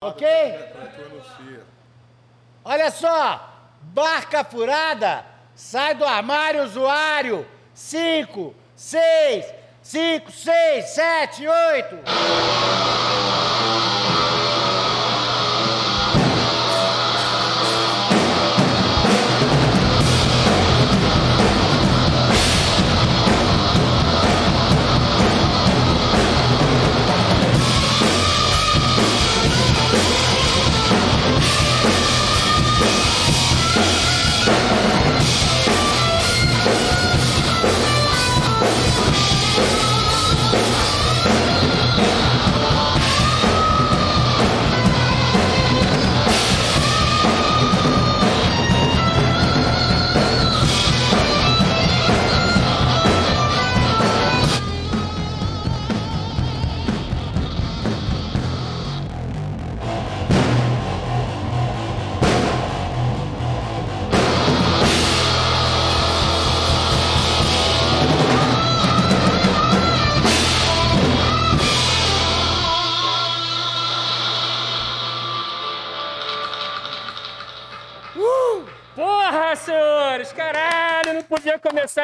Ok? Olha só! Barca furada! Sai do armário, usuário! 5, 6, 5, 6, 7, 8!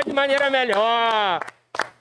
De maneira melhor.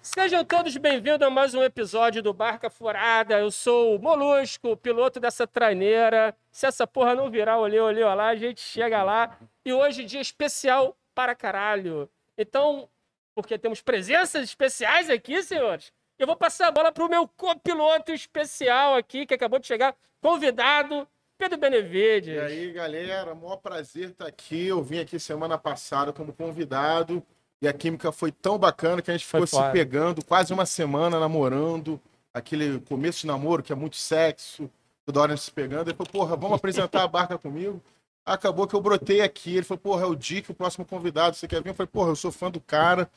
Sejam todos bem-vindos a mais um episódio do Barca Furada. Eu sou o Molusco, piloto dessa traineira. Se essa porra não virar olê, olê, olá, a gente chega lá. E hoje, dia especial para caralho. Então, porque temos presenças especiais aqui, senhores, eu vou passar a bola para o meu copiloto especial aqui, que acabou de chegar, convidado, Pedro Benevides. E aí, galera, maior prazer estar aqui. Eu vim aqui semana passada como convidado e a química foi tão bacana que a gente Foi ficou se foda. pegando quase uma semana namorando. Aquele começo de namoro que é muito sexo, toda hora a gente se pegando. Ele falou, porra, vamos apresentar a barca comigo. Acabou que eu brotei aqui. Ele falou, porra, é o Dick, o próximo convidado. Você quer vir? Eu falei, porra, eu sou fã do cara.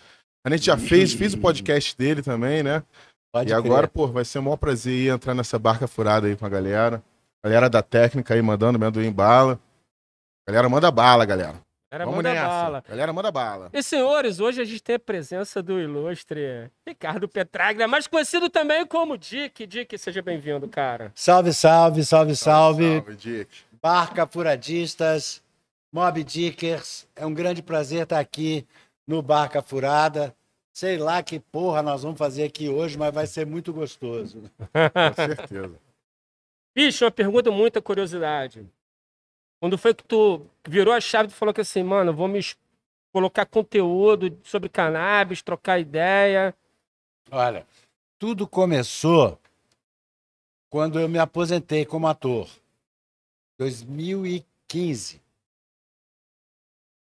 A gente já fez, fiz o podcast dele também, né? Pode e agora, pô, vai ser o maior prazer ir entrar nessa barca furada aí com a galera. Galera da técnica aí mandando amendoim bala. Galera, manda bala, galera. Era Vamos manda nessa. bala. Galera, manda bala. E senhores, hoje a gente tem a presença do ilustre Ricardo Petraglia, mais conhecido também como Dick. Dick, seja bem-vindo, cara. Salve, salve, salve, salve. Salve, Dick. Barca Furadistas, Mob Dickers. É um grande prazer estar aqui no Barca Furada. Sei lá que porra nós vamos fazer aqui hoje, mas vai ser muito gostoso. Com certeza. Bicho, uma pergunta, muita curiosidade. Quando foi que tu virou a chave e falou que assim, mano, vou me colocar conteúdo sobre cannabis, trocar ideia. Olha, tudo começou quando eu me aposentei como ator. 2015.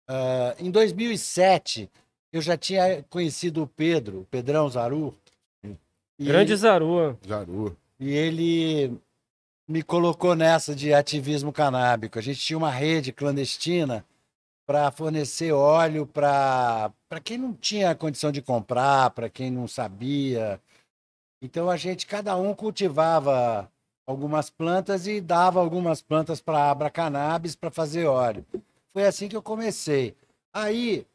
Ah, em 2007, eu já tinha conhecido o Pedro, o Pedrão Zaru. Grande Zaru. Jaru. E ele me colocou nessa de ativismo canábico. A gente tinha uma rede clandestina para fornecer óleo para quem não tinha condição de comprar, para quem não sabia. Então a gente, cada um cultivava algumas plantas e dava algumas plantas para Abra Cannabis para fazer óleo. Foi assim que eu comecei. Aí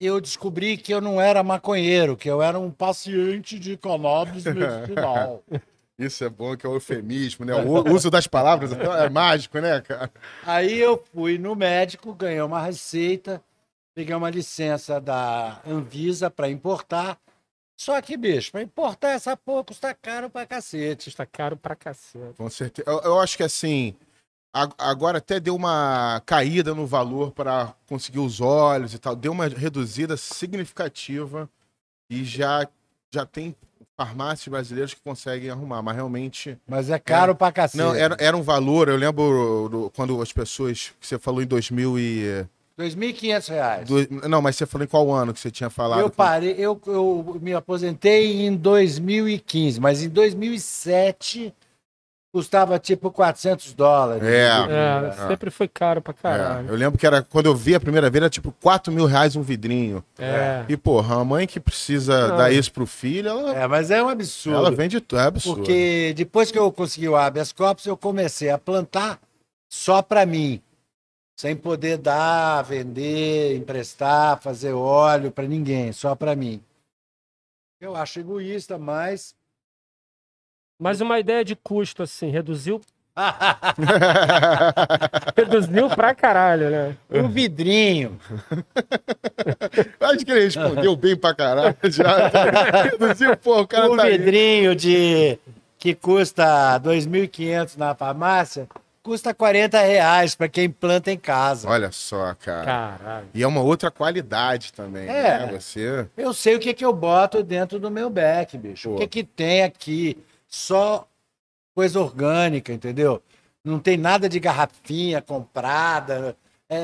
eu descobri que eu não era maconheiro, que eu era um paciente de cannabis medicinal. Isso é bom, que é o eufemismo, né? O uso das palavras é mágico, né, cara? Aí eu fui no médico, ganhei uma receita, peguei uma licença da Anvisa para importar. Só que, bicho, para importar essa porra custa caro pra cacete. Está caro pra cacete. Com certeza. Eu, eu acho que assim, agora até deu uma caída no valor para conseguir os óleos e tal, deu uma reduzida significativa e já, já tem farmácias brasileiras que conseguem arrumar, mas realmente Mas é caro pra cacete. não era, era um valor. Eu lembro do- quando as pessoas que você falou em 2000 e 2.500 reais. do- não, mas você falou em qual ano que você tinha falado? Eu que- parei, eu, eu me aposentei em 2015, mas em 2007 custava tipo 400 dólares. É. É, sempre foi caro pra É, caralho. eu lembro que era quando eu vi a primeira vez, era tipo 4 mil reais um vidrinho. É. E, porra, a mãe que precisa Não. dar isso pro filho, ela, É, mas é um absurdo. ela vende tudo. É absurdo. Porque depois que eu consegui o habeas corpus, eu comecei a plantar só para mim, sem poder dar, vender, emprestar, fazer óleo para ninguém, só para mim. Eu acho egoísta, mas Mas uma ideia de custo, assim, reduziu Reduziu pra caralho, né? Um vidrinho. Acho que ele respondeu bem pra caralho. Já reduziu, pô, o cara um tá aí. vidrinho de que custa 2.500 na farmácia, custa 40 reais para quem planta em casa. Olha só, cara. Caralho. E é uma outra qualidade também, É. né? Você... Eu sei o que, que eu boto dentro do meu beck, bicho. Pô. O que, que tem aqui? Só coisa orgânica, entendeu? Não tem nada de garrafinha comprada. É,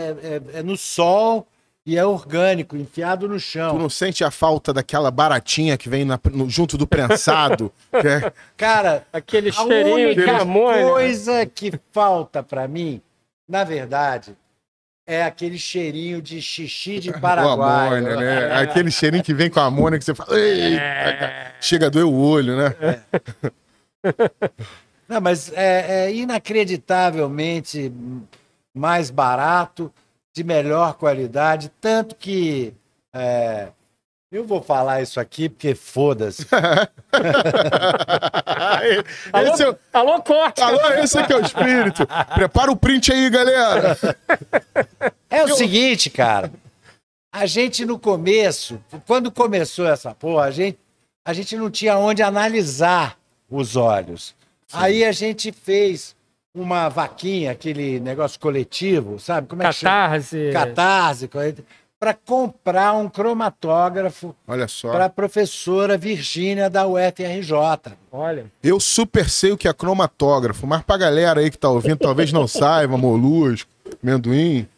é- é no sol e é orgânico, enfiado no Tu chão. não sente a falta daquela baratinha que vem na- no- junto do prensado? que é- Cara, Aquele a cheirinho de única coisa que falta pra mim, na verdade, é aquele cheirinho de xixi de Paraguai. amônia, né? Aquele cheirinho que vem com a amônia que você fala. Eita, cara. Chega a doer o olho, né? Não, mas é, é inacreditavelmente mais barato, de melhor qualidade, tanto que é, eu vou falar isso aqui porque foda-se. Alô, Esse é, o- alô, corte! Alô, esse aqui é o espírito. Prepara o print aí, galera. É o seguinte, cara. A gente no começo, quando começou essa porra, a gente, a gente não tinha onde analisar os olhos. Aí a gente fez uma vaquinha, aquele negócio coletivo, sabe? Como é que chama? Catarse. Para comprar um cromatógrafo Olha só. para a professora Virgínia da UFRJ. Olha. Eu super sei o que é cromatógrafo, mas pra galera aí que tá ouvindo, talvez não saiba, molusco, amendoim,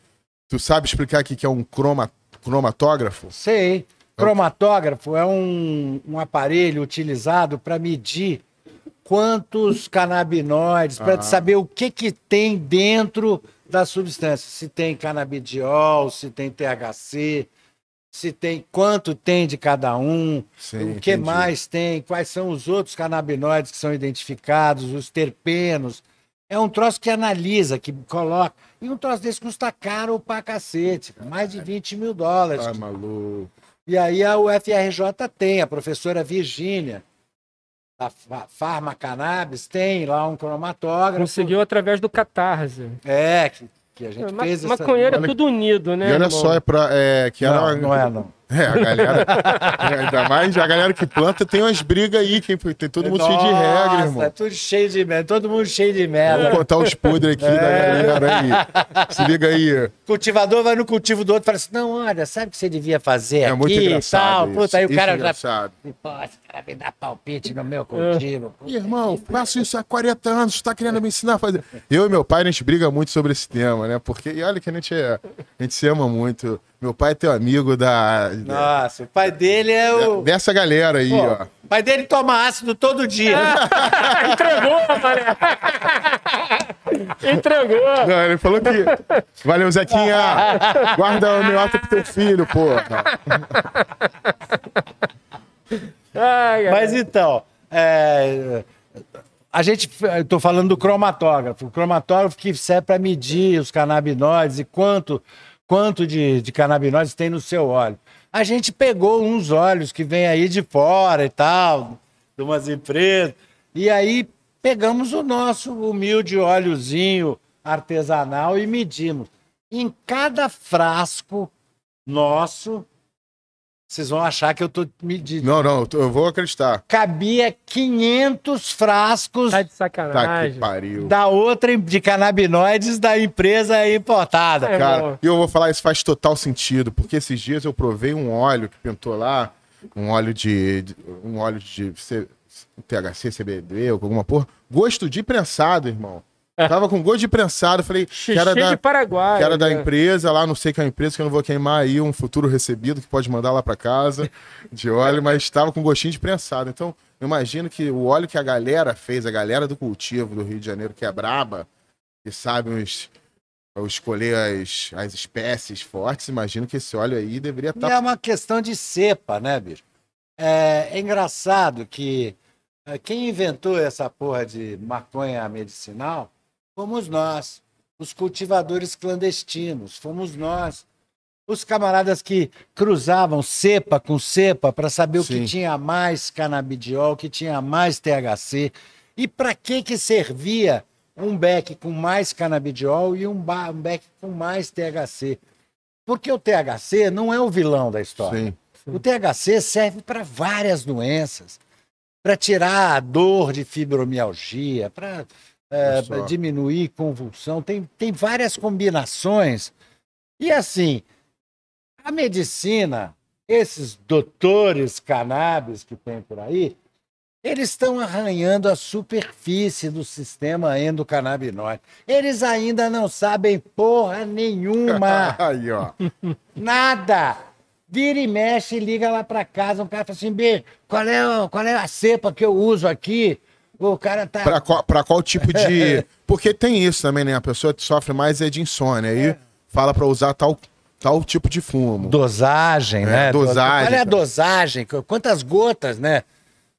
tu sabe explicar o que que é um croma, cromatógrafo? Sei. Cromatógrafo é um, um aparelho utilizado para medir quantos canabinoides, para Ah. saber o que, que tem dentro da substância. Se tem canabidiol, se tem THC, se tem quanto tem de cada um, Sim, o que entendi. mais tem, quais são os outros canabinoides que são identificados, os terpenos. É um troço que analisa, que coloca. E um troço desse custa caro pra cacete, mais de 20 mil dólares. Ai, maluco. E aí a UFRJ tem, a professora Virgínia, da Fa- Pharma Cannabis, tem lá um cromatógrafo. Conseguiu através do Catarse. É, que, que a gente Ma fez essa... maconheiro é tudo unido, né? e olha irmão? só, é pra. É, que era Não, uma- não é não. É, a galera. é, ainda mais a galera que planta tem umas brigas aí, que tem todo mundo cheio de regra, Nossa, irmão. É tudo cheio de merda, todo mundo cheio de Vamos merda. contar os podres aqui da É. galera aí. Se liga aí. Cultivador vai no cultivo do outro e fala assim: não, olha, sabe o que você devia fazer É aqui muito e engraçado. tal? isso. Puta, aí o Isso cara é já. engraçado. Esse cara vem dar palpite no meu cultivo. Ih, Irmão, faço isso há 40 anos, tu tá querendo me ensinar a fazer. Eu e meu pai, a gente briga muito sobre esse tema, né? Porque, e olha que a gente, é, a gente se ama muito. Meu pai é teu amigo da, Nossa, o pai dele é o. dessa galera aí, Pô, ó. o pai dele toma ácido todo dia. Entregou, mané. Entregou. Não, ele falou que. Valeu, Zequinha! Guarda o meu ato pro teu filho, porra. Ai. Mas então, é, a gente, estou falando do cromatógrafo, o cromatógrafo que serve para medir os canabinoides e quanto, quanto de, de canabinoides tem no seu óleo. A gente pegou uns óleos que vêm aí de fora e tal, de umas empresas, e aí pegamos o nosso humilde óleozinho artesanal e medimos. Em cada frasco nosso, vocês vão achar que eu estou medindo Não, não, eu vou acreditar. cabia 500 frascos Tá de Tá sacanagem. que pariu. da outra de canabinoides da empresa importada. É, Cara, e eu vou falar, isso faz total sentido, porque esses dias eu provei um óleo que pintou lá, um óleo de. de- um óleo de C- THC, CBD ou alguma porra. Gosto de prensado, irmão. Tava com gosto de prensado, falei, Xixi que era de da, Paraguai. que era da né? empresa lá, não sei que é a empresa, que eu não vou queimar aí um futuro recebido que pode mandar lá pra casa de óleo, mas estava com gostinho de prensado. Então, eu imagino que o óleo que a galera fez, a galera do cultivo do Rio de Janeiro, que é braba, que sabe os, escolher as, as espécies fortes, imagino que esse óleo aí deveria tá E estar. é uma questão de cepa, né, bicho? É, é engraçado que é, quem inventou essa porra de maconha medicinal fomos nós, os cultivadores clandestinos, fomos nós. Os camaradas que cruzavam cepa com cepa para saber o Sim. que tinha mais canabidiol, o que tinha mais THC. E para que que servia um beck com mais canabidiol e um, um beck com mais THC. Porque o THC não é o vilão da história. Sim. O THC serve para várias doenças. Para tirar a dor de fibromialgia, para Olha só. diminuir convulsão. Tem, tem várias combinações. E assim, a medicina, esses doutores cannabis que tem por aí, eles estão arranhando a superfície do sistema endocannabinoide. Eles ainda não sabem porra nenhuma. Aí, ó. Nada. Vira e mexe e liga lá pra casa. Um cara fala assim: B, qual é, qual é a cepa que eu uso aqui? O cara tá. Pra qual, pra qual tipo de. Porque tem isso também, né? A pessoa que sofre mais é de insônia. Aí fala pra usar tal, tal tipo de fumo. Dosagem, É, né? dosagem, Qual é a dosagem? Qu- Quantas gotas, né?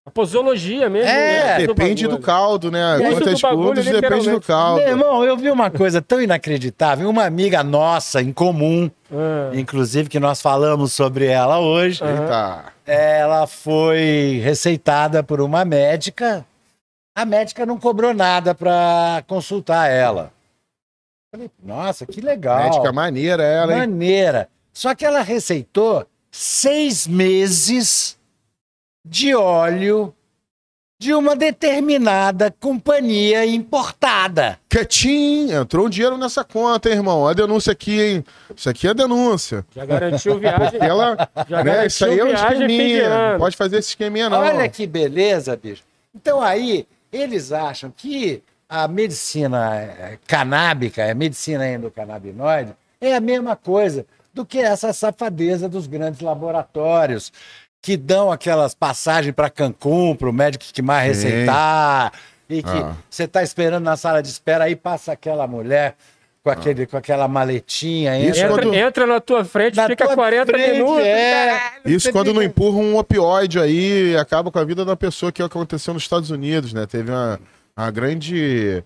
A posologia mesmo. É, né, Depende do bagulho. caldo, né? Quantas do gotas depende do caldo. Meu irmão, eu vi uma coisa tão inacreditável. Uma amiga nossa em comum, Ah, inclusive que nós falamos sobre ela hoje, Eita. ela foi receitada por uma médica. A médica não cobrou nada para consultar ela. Falei, nossa, que legal. Médica maneira ela, hein? Maneira. Só que ela receitou seis meses de óleo de uma determinada companhia importada. Quietinho, entrou um dinheiro nessa conta, hein, irmão. A denúncia aqui, hein? Isso aqui é denúncia. já garantiu viagem. Ela, Já né, isso aí é um esqueminha. Não pode fazer esse esqueminha, não. Olha que beleza, bicho. Então aí, eles acham que a medicina eh, canábica, a medicina endocannabinoide, é a mesma coisa do que essa safadeza dos grandes laboratórios que dão aquelas passagens para Cancún, para o médico que mais Sim. receitar, e que Ah. você está esperando na sala de espera, aí passa aquela mulher com, aquele, com aquela maletinha. Entra- Entra, quando- entra na tua frente, Na fica tua 40 frente, minutos. é. caralho. Isso quando não empurra um opioide aí e acaba com a vida da pessoa, que é o que aconteceu nos Estados Unidos, né? Teve uma, uma grande.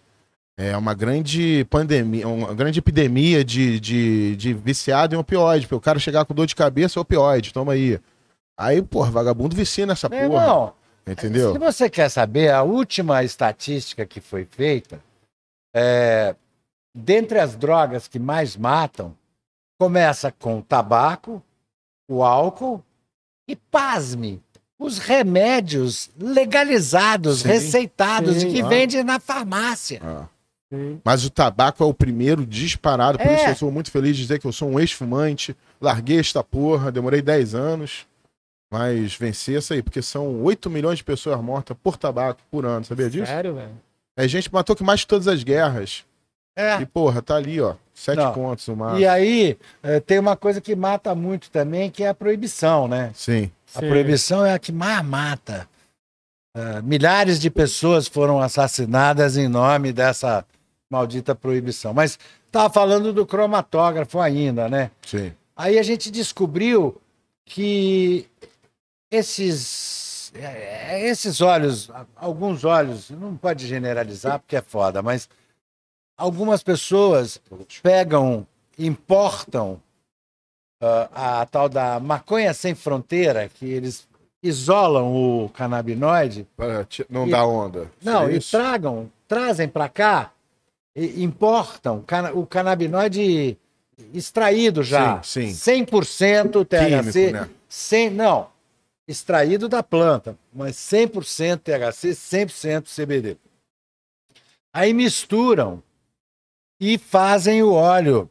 É uma grande pandemia, uma grande epidemia de, de, de viciado em opioide. O cara chegar com dor de cabeça, opioide, toma aí. Aí, porra, vagabundo vicia nessa Meu porra. irmão, Entendeu? Se você quer saber, a última estatística que foi feita, é, dentre as drogas que mais matam, começa com o tabaco, o álcool e, pasme, os remédios legalizados, Sim, receitados, sim, e que claro. vende na farmácia. Ah. Mas o tabaco é o primeiro disparado, por É. isso eu sou muito feliz de dizer que eu sou um ex-fumante. Larguei esta porra, demorei 10 anos, mas venci essa aí, porque são 8 milhões de pessoas mortas por tabaco por ano, sabia disso? Sério, velho? É gente que matou que mais de todas as guerras. É. E, porra, tá ali, ó, sete Não. pontos o máximo. E aí, eh, tem uma coisa que mata muito também, que é a proibição, né? Sim. A Sim. proibição é a que mais mata. Ah, milhares de pessoas foram assassinadas em nome dessa maldita proibição. Mas estava falando do cromatógrafo ainda, né? Sim. Aí a gente descobriu que esses, eh, esses olhos, alguns olhos, não pode generalizar porque é foda, mas algumas pessoas pegam, importam ah, a tal da maconha sem fronteira, que eles isolam o canabinoide, Para não E- dá onda. não, Seria e tragam, trazem para cá, e importam cana- o canabinoide extraído já. Sim, sim. 100% THC. Químico, né? Sem, não, extraído da planta, mas 100% THC, 100% CBD. Aí misturam e fazem o óleo,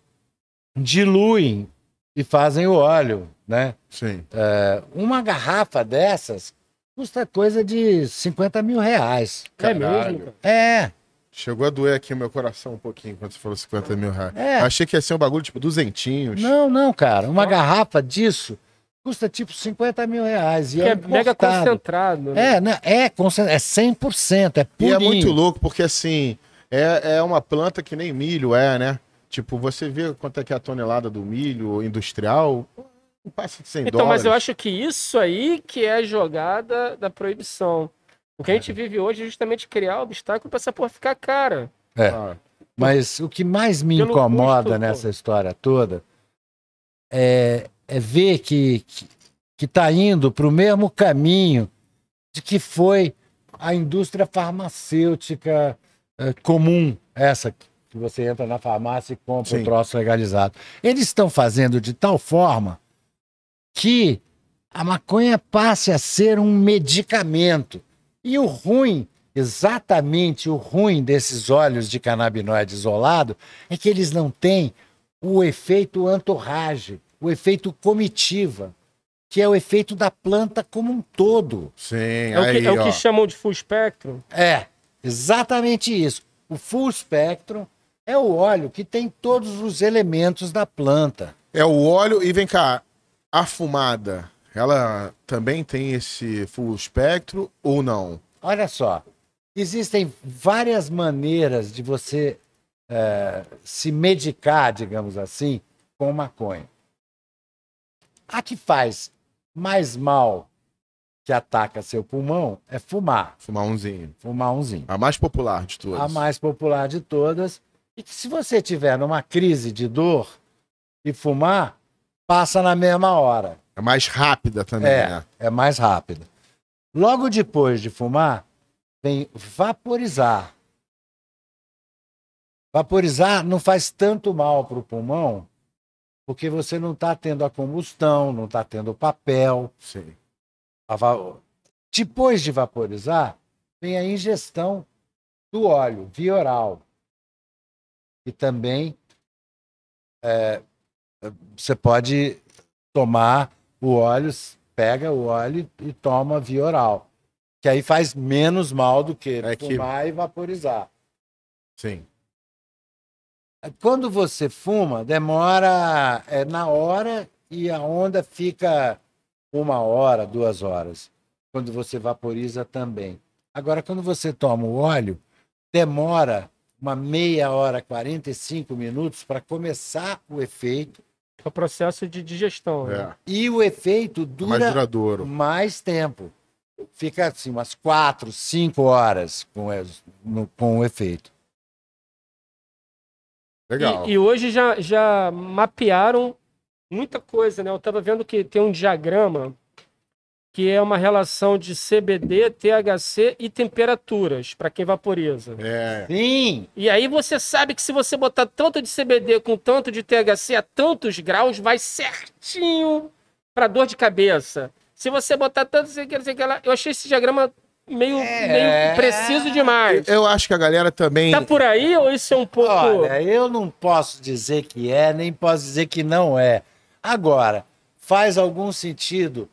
diluem e fazem o óleo, né? Sim. É, uma garrafa dessas custa coisa de 50 mil reais. É Caralho. mesmo? cara? É, Chegou a doer aqui o meu coração um pouquinho quando você falou 50 mil reais. É. Achei que ia ser um bagulho tipo duzentinhos. não, não, cara. Uma garrafa disso custa tipo 50 mil reais. E Que é, é mega concentrado. né? É, né? é, é 100%, é E purinho. é muito louco, porque assim, é, é uma planta que nem milho é, né? Tipo, você vê quanto é que é a tonelada do milho industrial, não passa de 100 Então, dólares. mas eu acho que isso aí que é a jogada da proibição. O que a gente vive hoje é justamente criar obstáculo para essa porra ficar cara. É. Ah, Mas o que mais me Pelo incomoda custo, pô. nessa história toda é, é ver que, que, que tá indo para o mesmo caminho de que foi a indústria farmacêutica é, comum, essa que você entra na farmácia e compra o troço legalizado. Eles estão fazendo de tal forma que a maconha passe a ser um medicamento. E o ruim, exatamente o ruim desses óleos de canabinoide isolado, é que eles não têm o efeito entourage, o efeito comitiva, que é o efeito da planta como um todo. Sim, É o, aí, que, é o que chamam de full spectrum. É, exatamente isso. O full spectrum é o óleo que tem todos os elementos da planta. É o óleo e vem cá, a fumada, ela também tem esse full espectro ou não? Olha só, existem várias maneiras de você eh, se medicar, digamos assim, com maconha. A que faz mais mal que ataca seu pulmão é fumar, Fumar umzinho. fumar umzinho. A mais popular de todas. a mais popular de todas, e que se você tiver numa crise de dor e fumar, passa na mesma hora. É mais rápida também, É, né? é mais rápida. Logo depois de fumar, vem vaporizar. Vaporizar não faz tanto mal para o pulmão, porque você não está tendo a combustão, não está tendo o papel. Sim. A Depois de vaporizar, vem a ingestão do óleo via oral. E também é, você pode tomar o óleo, pega o óleo e toma via oral. Que aí faz menos mal do que É que- fumar e vaporizar. Sim. Quando você fuma, demora é, na hora e a onda fica uma hora, duas horas. Quando você vaporiza também. Agora, quando você toma o óleo, demora uma meia hora, 45 minutos para começar o efeito. É o processo de digestão. né? É. E o efeito É mais dura duradouro. mais tempo. Fica assim, umas quatro, cinco horas com, es- no- com o efeito. Legal. E, e hoje já, já mapearam muita coisa, né? Eu estava vendo que tem um diagrama que é uma relação de CBD, THC e temperaturas para quem vaporiza. É. Sim, E aí você sabe que se você botar tanto de CBD com tanto de THC a tantos graus, vai certinho para dor de cabeça. Se você botar tanto, sei que, sei que lá, eu achei esse diagrama meio, É. meio preciso demais. Eu acho que a galera também. Tá por aí ou isso é um pouco... Olha, eu não posso dizer que é, nem posso dizer que não é. Agora, faz algum sentido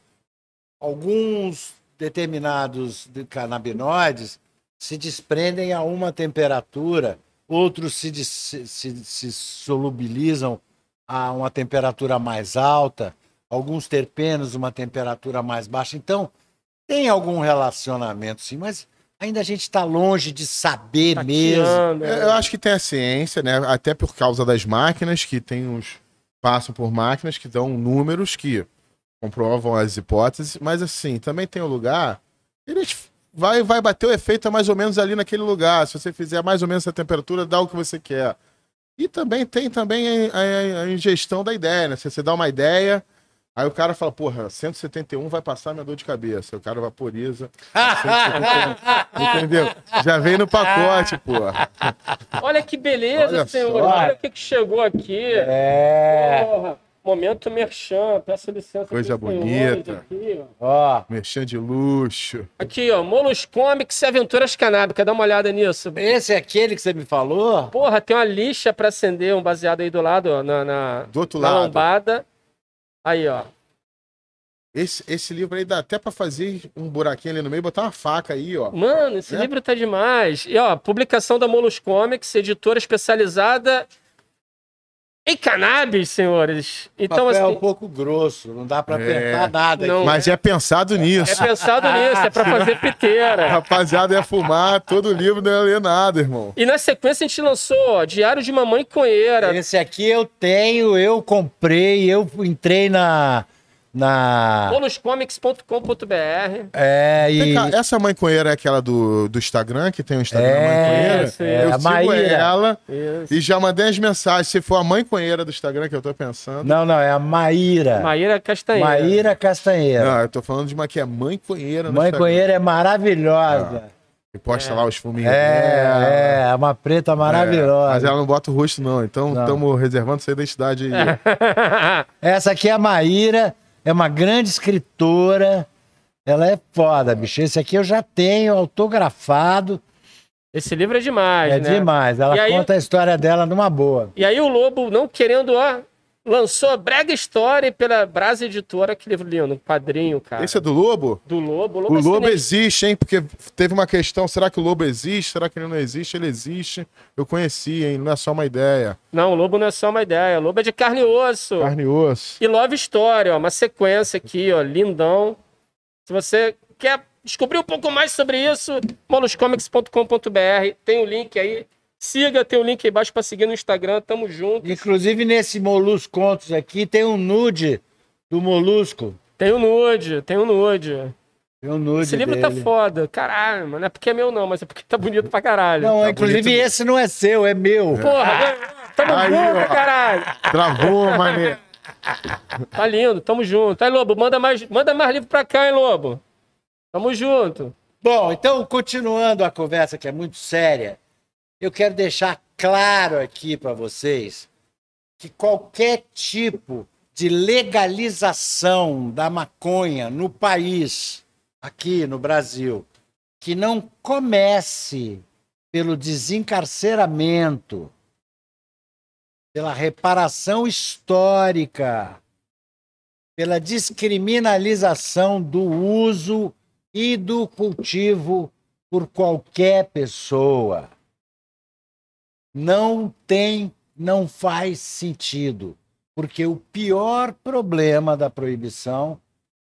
alguns determinados de- canabinoides se desprendem a uma temperatura, outros se, se, se- se solubilizam a uma temperatura mais alta, alguns terpenos uma temperatura mais baixa. Então, tem algum relacionamento, sim, mas ainda a gente está longe de saber mesmo. tateando, Eu acho que tem a ciência, né? Até por causa das máquinas, que tem uns. Passam por máquinas que dão números que comprovam as hipóteses, mas assim, também tem um lugar. Eles vai, vai bater o efeito mais ou menos ali naquele lugar. Se você fizer mais ou menos essa temperatura, dá o que você quer. E também tem também a, a- a ingestão da ideia, né? Se você dá uma ideia, aí o cara fala, porra, 171 vai passar minha dor de cabeça. O cara vaporiza. 171. Entendeu? Já vem no pacote, porra. Olha que beleza, Olha senhor. só. Olha o que, chegou aqui. É. Porra, momento merchan. Peço licença. Coisa bonita. Aqui, ó. Ó, Mexendo de luxo. aqui, ó. Molos Comics e Aventuras Canábicas. Dá uma olhada nisso. esse é aquele que você me falou? Porra, tem uma lixa pra acender, um baseado aí do lado, ó, na, na, Do outro na lado, lombada. Aí, ó. esse, esse livro aí dá até pra fazer um buraquinho ali no meio e botar uma faca aí, ó. Mano, esse É? livro tá demais. E, ó, publicação da Molos Comics, editora especializada em cannabis, senhores. Então, papel assim, um pouco grosso, não dá para É. apertar nada. Não. aqui. Mas é pensado é nisso. pensado nisso, é pra fazer piteira. Rapaziada, ia fumar, todo livro não ia ler nada, irmão. E na sequência a gente lançou ó, Diário de Mamãe Conheira. Esse aqui eu tenho, eu comprei, eu entrei na. Na Boloscomics.com.br. é, e. Vem cá, essa mãe conheira é aquela do, do Instagram, que tem o Instagram da mãe É, conheira? isso, é, eu a sigo Maíra. ela Isso. e já mandei as mensagens. Se for a mãe conheira do Instagram que eu tô pensando. Não, não, é a Maíra. Maíra Castanheira. Maíra Castanheira. Não, eu tô falando de uma que é mãe conheira no Mãe Instagram. Conheira é maravilhosa. E posta lá os fuminhos. É, é, é uma preta maravilhosa. mas ela não bota o rosto, não. Então estamos reservando essa identidade aí. Essa aqui é a Maíra, é uma grande escritora. Ela é foda, bicho. Esse aqui eu já tenho autografado. Esse livro é demais, É né? demais. Ela aí- conta a história dela numa boa. E aí o Lobo, não querendo, ó, lançou Brega Story pela Brasa Editora. Que livro lindo, um quadrinho, cara. Esse é do Lobo? Do Lobo. O O Lobo, é lobo sinistro. existe, hein? Porque teve uma questão: será que o lobo existe? Será que ele não existe? Ele existe. Eu conheci, hein? Não é só uma ideia. Não, o Lobo não é só uma ideia. O Lobo é de carne e osso. Carne e osso. E Love Story, ó, uma sequência aqui, ó, lindão. Se você quer descobrir um pouco mais sobre isso, moluscomics.com.br, tem o link aí. Siga, tem o link aí embaixo pra seguir no Instagram, tamo junto. Inclusive, nesse Molusco Contos aqui, tem um nude do Molusco. Tem o nude, tem o nude. Tem um nude Esse livro dele. tá foda. Caralho, mano. Não é porque é meu, não, mas é porque tá bonito pra caralho. Não, Tá inclusive bonito. esse não é seu, é meu. Porra, tamo Aí, junto, ó. caralho. Travou, mané. Tá lindo, tamo junto. Aí, Lobo, manda mais, manda mais livro pra cá, hein, Lobo. Tamo junto. Bom, então, continuando a conversa que é muito séria, eu quero deixar claro aqui para vocês que qualquer tipo de legalização da maconha no país, aqui no Brasil, que não comece pelo desencarceramento, pela reparação histórica, pela descriminalização do uso e do cultivo por qualquer pessoa. Não tem, não faz sentido, porque o pior problema da proibição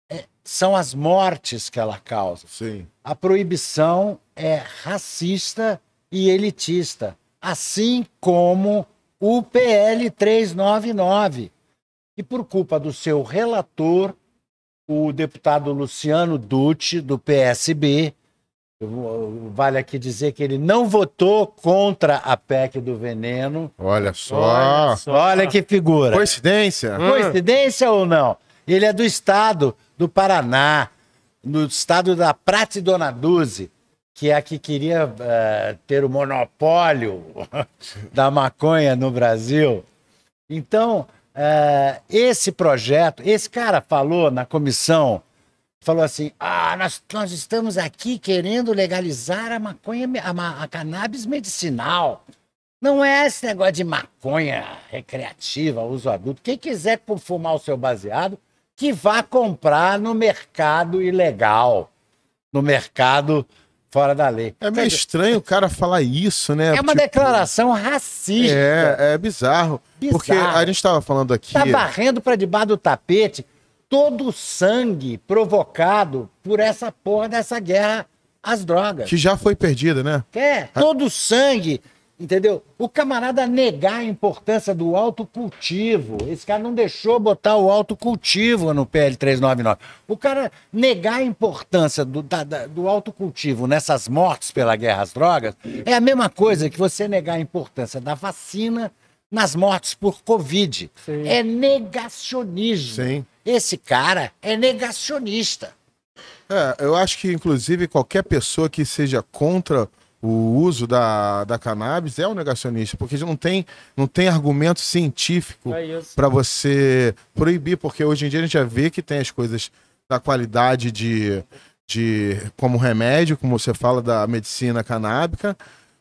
é- são as mortes que ela causa. Sim. A proibição é racista e elitista, assim como o PL 399. E por culpa do seu relator, o deputado Luciano Dutti, do PSB, vale aqui dizer que ele não votou contra a PEC do veneno. Olha só. Olha só. Olha que figura. Coincidência? Hum. Coincidência ou não? Ele é do estado do Paraná, no estado da Prate Dona Duze, que é a que queria eh, ter o monopólio da maconha no Brasil. Então, eh, esse projeto, esse cara falou na comissão, falou assim: ah, nós, nós estamos aqui querendo legalizar a maconha, a, a cannabis medicinal. Não é esse negócio de maconha recreativa, uso adulto. Quem quiser fu- fumar o seu baseado, que vá comprar no mercado ilegal, no mercado fora da lei. É meio estranho o cara falar isso, né? É uma Tipo, declaração racista. É, é bizarro. Bizarro. Porque a gente tava falando aqui. Está varrendo para debaixo do tapete todo o sangue provocado por essa porra dessa guerra às drogas. Que já foi perdida, né? É, todo o sangue, entendeu? O camarada negar a importância do autocultivo. Esse cara não deixou botar o autocultivo no PL 399. O cara negar a importância do, da- da- do autocultivo nessas mortes pela guerra às drogas é a mesma coisa que você negar a importância da vacina nas mortes por Covid. Sim. É negacionismo. Sim. Esse cara é negacionista. É, eu acho que, inclusive, qualquer pessoa que seja contra o uso da, da cannabis é um negacionista, porque não tem, não tem argumento científico É para você proibir, porque hoje em dia a gente já vê que tem as coisas da qualidade de, de como remédio, como você fala da medicina canábica,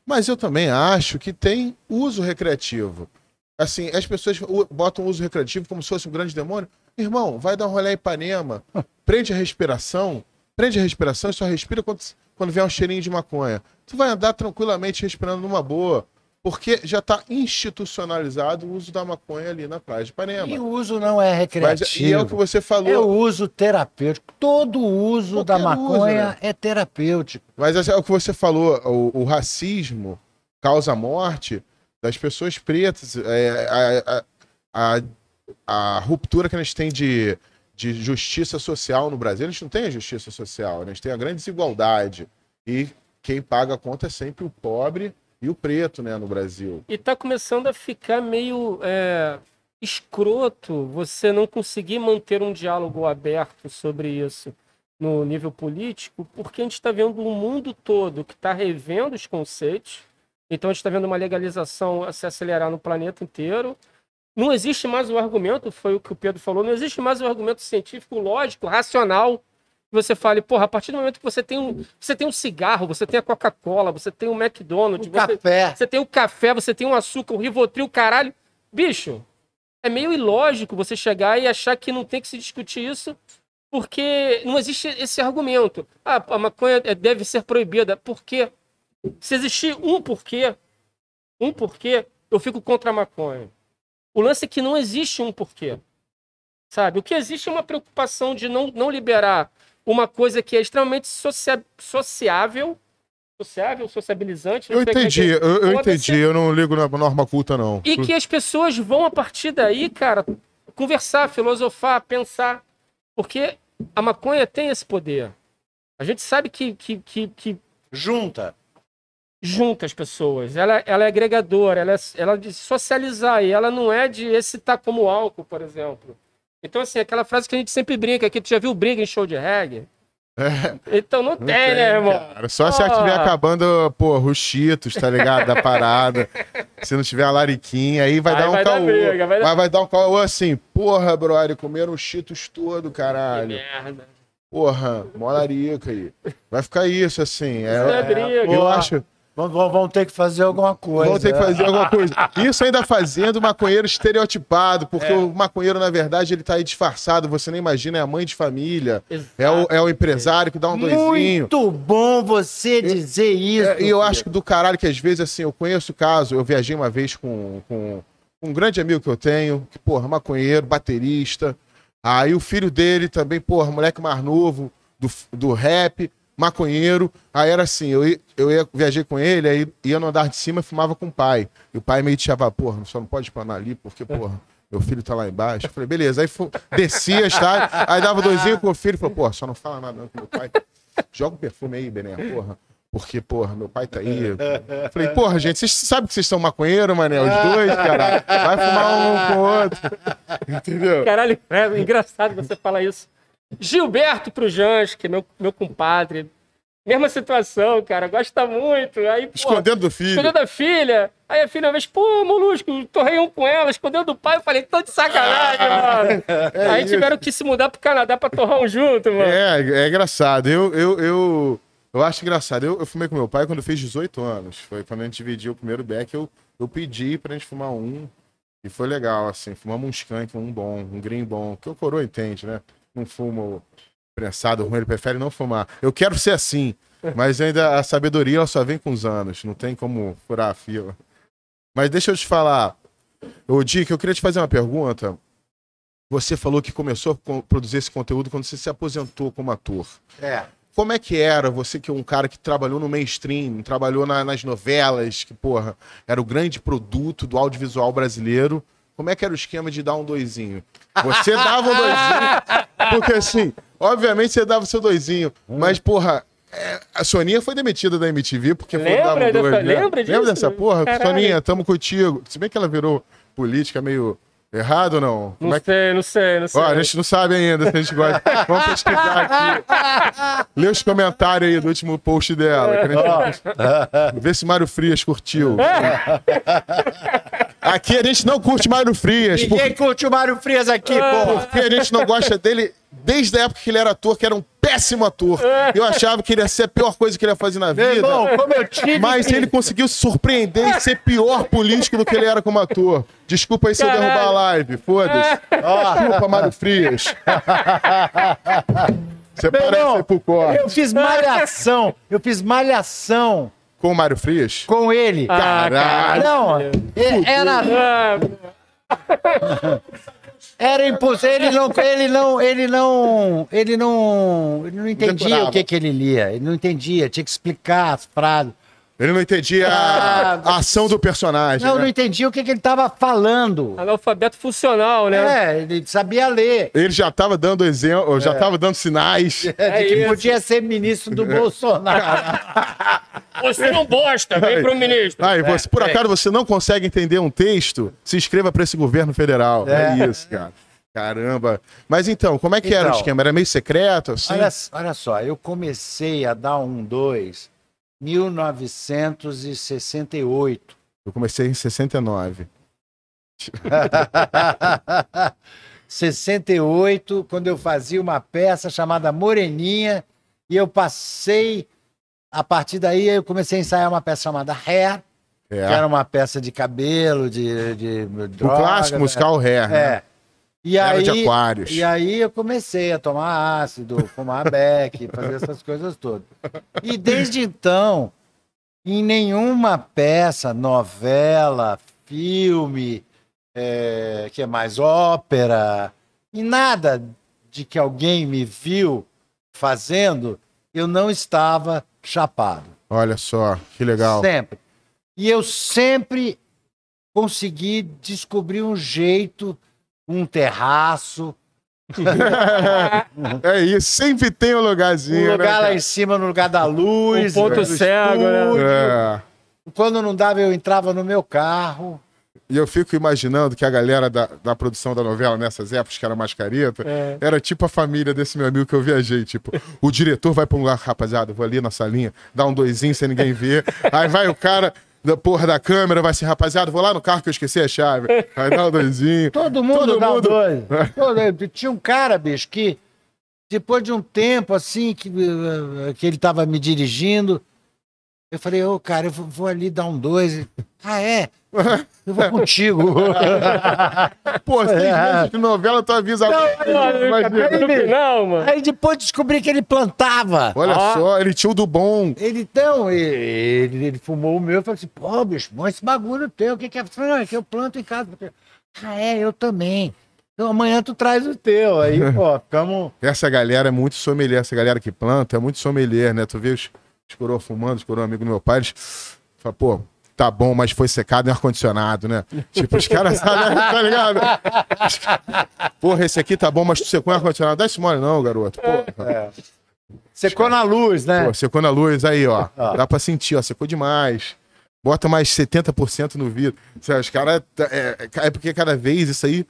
mas eu também acho que tem uso recreativo. Assim, as pessoas botam uso recreativo como se fosse um grande demônio. Irmão, vai dar um rolê em Ipanema, prende a respiração, prende a respiração e só respira quando, quando vier um cheirinho de maconha. Tu vai andar tranquilamente respirando numa boa, porque já está institucionalizado o uso da maconha ali na praia de Ipanema. E o uso não é Mas, recreativo. e é o que você falou. É o uso terapêutico. Todo uso da Qualquer uso, maconha né? é terapêutico. Mas é o que você falou, o, o racismo causa morte das pessoas pretas. É, a, a, a, a ruptura que a gente tem de, de justiça social no Brasil, a gente não tem a justiça social, a gente tem a grande desigualdade. E quem paga a conta é sempre o pobre e o preto, né, no Brasil. E tá começando a ficar meio é, escroto você não conseguir manter um diálogo aberto sobre isso. no nível político, porque a gente está vendo um mundo todo que está revendo os conceitos. Então a gente está vendo uma legalização se acelerar no planeta inteiro. Não existe mais o argumento, foi o que o Pedro falou, não existe mais o argumento científico, lógico, racional. Que você fale, porra, a partir do momento que você tem um, você tem um cigarro, você tem a Coca-Cola, você tem o McDonald's, O você, café. você tem o café, você tem o açúcar, o Rivotril, caralho. Bicho, é meio ilógico você chegar e achar que não tem que se discutir isso, porque não existe esse argumento. Ah, a maconha é- deve ser proibida. Por quê? Se existir um porquê, um porquê, eu fico contra a maconha. O lance é que não existe um porquê. Sabe? O que existe é uma preocupação de não, não liberar uma coisa que é extremamente socia sociável, sociável, sociabilizante. Eu é que- entendi, eu, eu Foda-se. entendi. Eu não ligo na norma culta, não. E que as pessoas vão, a partir daí, cara, conversar, filosofar, pensar. Porque a maconha tem esse poder. A gente sabe que, que, que, que Junta. Junta as pessoas. Ela, ela é agregadora, ela é, ela é de socializar, e ela não é de excitar como álcool, por exemplo. Então, assim, aquela frase que a gente sempre brinca, que tu já viu briga em show de reggae? Então não, Não tem, né, irmão? cara. Só se estiver Ah. acabando, pô, os cheetos, tá ligado? Da parada. se não tiver a lariquinha, aí vai Aí dar um vai caô. briga, vai dar- vai dar um caô assim, porra, brother, comeram os cheetos todo, Que caralho. merda. Porra, mó larica aí. Vai ficar isso, assim. É É, briga. eu acho. Vão, vão- vão ter que fazer alguma coisa. Vão ter que fazer alguma coisa. Isso ainda fazendo o maconheiro estereotipado, porque É. o maconheiro, na verdade, ele tá aí disfarçado. Você nem imagina, é a mãe de família, Exato. é o, é o empresário que dá um doisinho. Muito bom você dizer isso. É, e eu acho que do caralho que às vezes, assim, eu conheço o caso, eu viajei uma vez com, com um grande amigo que eu tenho, que, porra, maconheiro, baterista. Aí o filho dele também, porra, moleque mais novo, do, do rap, maconheiro. Aí era assim, eu, eu ia, viajei com ele, aí ia no andar de cima e fumava com o pai. E o pai meio te chamava, porra, só não pode planar ali, porque, porra, meu filho tá lá embaixo. Eu falei, beleza. Aí descia, tá? Aí dava doisinho com o filho e falou, porra, só não fala nada não com meu pai. Joga o perfume aí, Bené, porra. Porque, porra, meu pai tá aí. Eu Falei, porra, gente, vocês sabem que vocês são maconheiros, mané? Os dois, caralho. Vai fumar um com o outro. Entendeu? Caralho, é engraçado você falar isso. Gilberto pro Jans, que é meu, meu compadre. Mesma situação, cara. Gosta muito. Aí, Escondendo do filho. escondeu da filha. Aí a filha uma vez, pô, Molusco, torrei um com ela, escondeu do pai. Eu falei, tô de sacanagem, mano. Aí isso. tiveram que se mudar pro Canadá pra torrar um junto, mano. É, é engraçado. Eu, eu, eu, eu acho engraçado. Eu, eu fumei com meu pai quando eu fiz 18 anos. Foi quando a gente dividiu o primeiro beck. Eu, eu pedi pra gente fumar um. E foi legal, assim. Fumamos um skunk, um bom, um green bom. Que o coroa entende, né? Não fumo prensado ruim, ele prefere não fumar. Eu quero ser assim. Mas ainda a sabedoria ela só vem com os anos. Não tem como furar a fila. Mas deixa eu te falar. Ô, Dick, eu queria te fazer uma pergunta. Você falou que começou a produzir esse conteúdo quando você se aposentou como ator. É. Como é que era você que é um cara que trabalhou no mainstream, trabalhou na- nas novelas, que, porra, era o grande produto do audiovisual brasileiro. Como é que era o esquema de dar um doisinho? Você dava um doisinho, porque assim, obviamente você dava o seu doisinho, mas, porra, é, a Soninha foi demitida da MTV porque foi dar um Lembra dois, dessa- né? lembra disso? Lembra dessa porra? Caralho. Soninha, tamo contigo. Se bem que ela virou política meio errado ou não? Como Não é que sei, não sei, não sei. Ó, a gente não sabe ainda se a gente gosta. Vamos pesquisar aqui. Lê os comentários aí do último post dela. que a gente- Vê se Mário Frias curtiu. Aqui a gente não curte Mário Frias, por- Ninguém curte o Mário Frias aqui, Ah. porra. porque a gente não gosta dele desde a época que ele era ator, que era um péssimo ator. Eu achava que ele ia ser a pior coisa que ele ia fazer na vida. irmão, como eu tive. Mas que- ele conseguiu se surpreender e ser pior político do que ele era como ator. Desculpa aí se eu Caralho. derrubar a live, foda-se. Desculpa, Mário Frias. Você Meu parece irmão, aí pro corte. Eu fiz malhação. Eu fiz malhação Com o Mário Frias? com ele. Ah, Caralho. Não, e- era, Ah, era impossível. Ele não, ele não, ele não, ele não, ele não entendia Decorava. o que, que ele lia. Ele não entendia, tinha que explicar as frases. Ele não entendia a, Ah, a ação do personagem. Não, né? não entendia o que, que ele estava falando. analfabeto funcional, né? É, ele sabia ler. Ele já tava dando exemplo, já tava dando sinais. É, de que isso. podia ser ministro do Bolsonaro. Você não bosta, vem pro ministro. Aí, você, por acaso você não consegue entender um texto, se inscreva para esse governo federal. É, isso, cara. Caramba. Mas então, como é que era o Então. esquema? Era meio secreto, assim? Olha, olha só, eu comecei a dar um dois 1968. Eu comecei em 69. 68, quando eu fazia uma peça chamada Moreninha, e eu passei, a partir daí eu comecei a ensaiar uma peça chamada Hair, É. que era uma peça de cabelo, de, de o droga, clássico né? musical Hair, né? E Era de aí, Aquários. e aí eu comecei a tomar ácido, fumar beck, fazer essas coisas todas. E desde então, em nenhuma peça, novela, filme, é, que é mais ópera, em nada de que alguém me viu fazendo, eu não estava chapado. Olha só, que legal. Sempre. E eu sempre consegui descobrir um jeito, um terraço, é isso, sempre tem um lugarzinho. um lugar né, lá em cima, no lugar da luz. Um ponto cego, né? estúdio. É. Quando não dava, eu entrava no meu carro. E eu fico imaginando que a galera da, da produção da novela nessas épocas, que era mais careta, É. era tipo a família desse meu amigo que eu viajei. Tipo, o diretor vai pra um lugar, rapaziada, vou ali na salinha, dá um doisinho sem ninguém ver. Aí vai o cara da porra da câmera, vai assim, rapaziada, vou lá no carro que eu esqueci a chave. Aí dá um doisinho. Todo mundo Todo dá mundo. dois. Todo- Tinha um cara, bicho, que depois de um tempo assim, que, eh, que ele estava me dirigindo, eu falei, ô, cara, eu vou, vou ali dar um dois. Ah, é? Eu vou contigo. Pô, seis meses de novela, tu avisa. Pô, Imagina. no final, mano. Aí depois descobri que ele plantava. Olha Ó. só, ele tinha o do bom. Ele, então, ele, ele, ele fumou o meu e falou assim, pô, bicho, bom esse bagulho teu, o que que é? Eu falei, não, é que eu planto em casa. Ah, é, eu também. Então amanhã tu traz o teu. Aí, pô, ficamos... Essa galera é muito sommelier, essa galera que planta é muito sommelier, né? Tu vê os, os coroa fumando, os coroa amigo do meu pai, eles falam, pô, tá bom, mas foi secado em ar-condicionado, né? Tipo, os caras sabem, tá ligado? Porra, esse aqui tá bom, mas tu secou em ar-condicionado. Dá esse mole não, garoto. Porra. É. Secou na luz, né? Pô, secou na luz, aí, ó. Ó. Dá pra sentir, ó, secou demais. Bota mais 70% no vidro. Sabe, Os caras. É, é porque cada vez isso aí.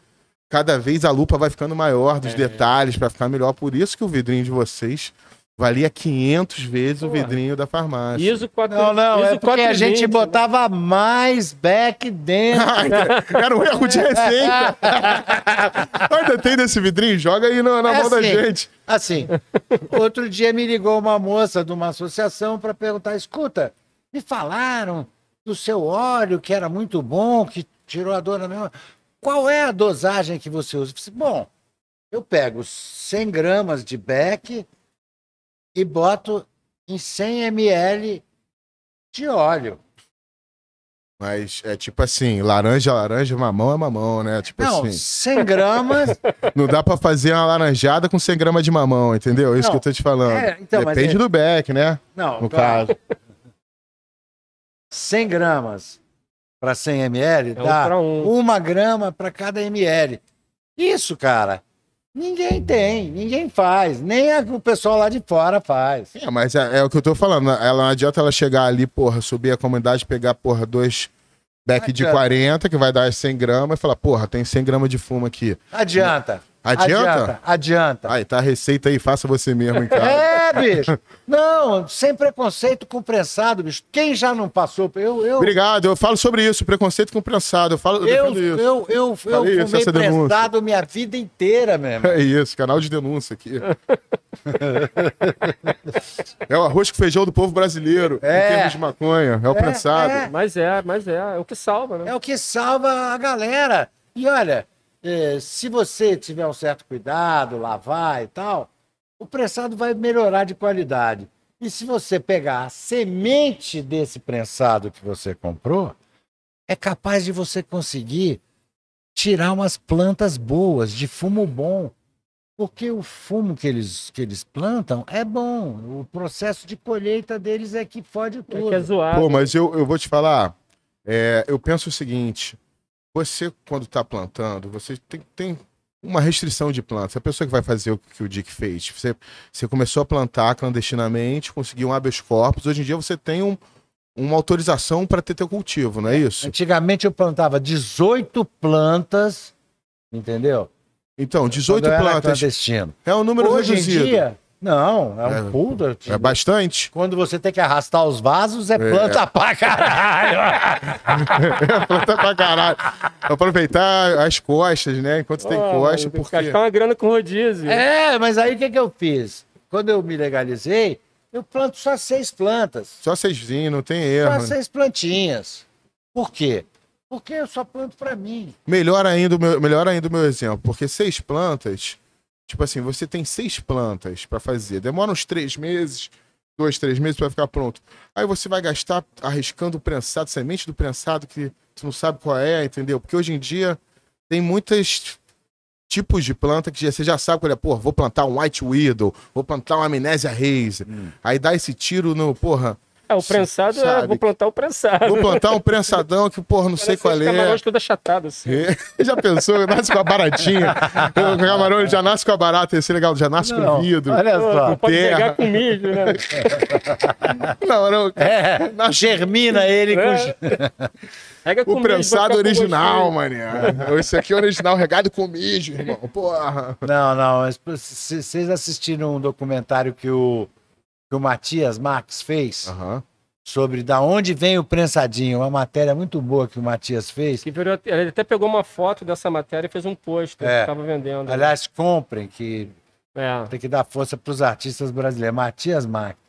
Cada vez a lupa vai ficando maior dos detalhes pra ficar melhor. Por isso que o vidrinho de vocês valia 500 vezes o vidrinho da farmácia. ISO 4, Não, não, ISO é porque a 420, gente né? botava mais back dentro. Era um erro de receita. Ainda tem desse vidrinho? Joga aí na, na É mão da assim. gente. Assim, outro dia me ligou uma moça de uma associação para perguntar: escuta, me falaram do seu óleo que era muito bom, que tirou a dor da minha. Qual é a dosagem que você usa? Eu disse, bom, eu pego 100 gramas de Beck e boto em 100 ml de óleo. Mas é tipo assim, laranja, laranja, mamão é mamão, né? Tipo Não, assim. 100 gramas. Não dá pra fazer uma laranjada com 100 gramas de mamão, entendeu? É Isso Não, que eu tô te falando. é, então, Depende é- do beck, né? Não, No claro. caso. 100 gramas para 100 ml É dá pra um. uma grama para cada ml. Isso, cara, ninguém tem, ninguém faz, nem a- o pessoal lá de fora faz. É, mas é, é o que eu tô falando. Ela não adianta ela chegar ali, porra, subir a comunidade, pegar, porra, dois beck de Adianta. 40, que vai dar 100 gramas, e falar, porra, tem 100 gramas de fumo aqui. Adianta. Adianta? Adianta. adianta. Aí, tá a receita aí, faça você mesmo em casa. É, bicho. Não, sem preconceito com prensado, bicho. Quem já não passou? Eu, eu, Obrigado, eu falo sobre isso, preconceito com prensado. Eu falo eu eu, isso. eu, eu, eu, Falei isso, fumei prensado minha vida inteira mesmo. É isso, canal de denúncia aqui. é o arroz com feijão do povo brasileiro, É. em termos de maconha, é o É, prensado. é. Mas é, mas é. É o que salva, né? É o que salva a galera. E olha, eh, se você tiver um certo cuidado, lavar e tal, o prensado vai melhorar de qualidade. E se você pegar a semente desse prensado que você comprou, é capaz de você conseguir tirar umas plantas boas, de fumo bom. Porque o fumo que eles, que eles plantam é bom. O processo de colheita deles é que fode É tudo. que é zoado. Pô, mas eu, eu vou te falar, é, eu penso o seguinte, você quando tá plantando, você tem, tem uma restrição de plantas. A pessoa que vai fazer o que o Dick fez, você, você começou a plantar clandestinamente, conseguiu um habeas corpus, hoje em dia você tem um- uma autorização para ter teu cultivo, não é isso? Antigamente eu plantava 18 plantas, entendeu? Então, 18 quando eu era plantas. É um número Hoje reduzido. em dia, não, é um É, puta. É bastante. Quando você tem que arrastar os vasos, é planta pra caralho. Planta pra caralho. Aproveitar as costas, né? Enquanto costa, tem que porque. gastar uma grana com rodízio. é, mas aí o que, que eu fiz? Quando eu me legalizei, eu planto só seis plantas. Só vocês vinham, não tem Só erro. né? seis plantinhas. Por quê? Porque eu só planto pra mim. Melhor ainda, o meu, melhor ainda o meu exemplo, porque seis plantas, tipo assim, você tem seis plantas pra fazer. Demora uns três meses, dois, três meses pra ficar pronto. Aí você vai gastar arriscando o prensado, semente do prensado que tu não sabe qual é, entendeu? Porque hoje em dia tem muitos tipos de planta que você já sabe qual é. Pô, vou plantar um White Widow, vou plantar uma Amnésia Haze. Aí dá esse tiro no, porra, É, o prensado é, vou plantar o prensado. vou plantar um prensadão que, porra, não sei Parece qual uns é. camarões todo achatado, assim. É, Já pensou? Nasce com a baratinha. O camarão já nasce com a barata, esse é legal, já nasce com vidro. Olha só. não pode terra. pegar com milho, né? Não, não. É, germina ele É. com. Pega com O prensado original, mané. Esse aqui é original, regado com mijo, irmão. Porra. Não, não, vocês assistiram um documentário que o, que o Matias Marques fez Aham. sobre da onde vem o prensadinho, uma matéria muito boa que o Matias fez. Que virou- ele até pegou uma foto dessa matéria e fez um post É. que tava vendendo. Aliás, comprem, que É. tem que dar força para os artistas brasileiros. Matias Marques.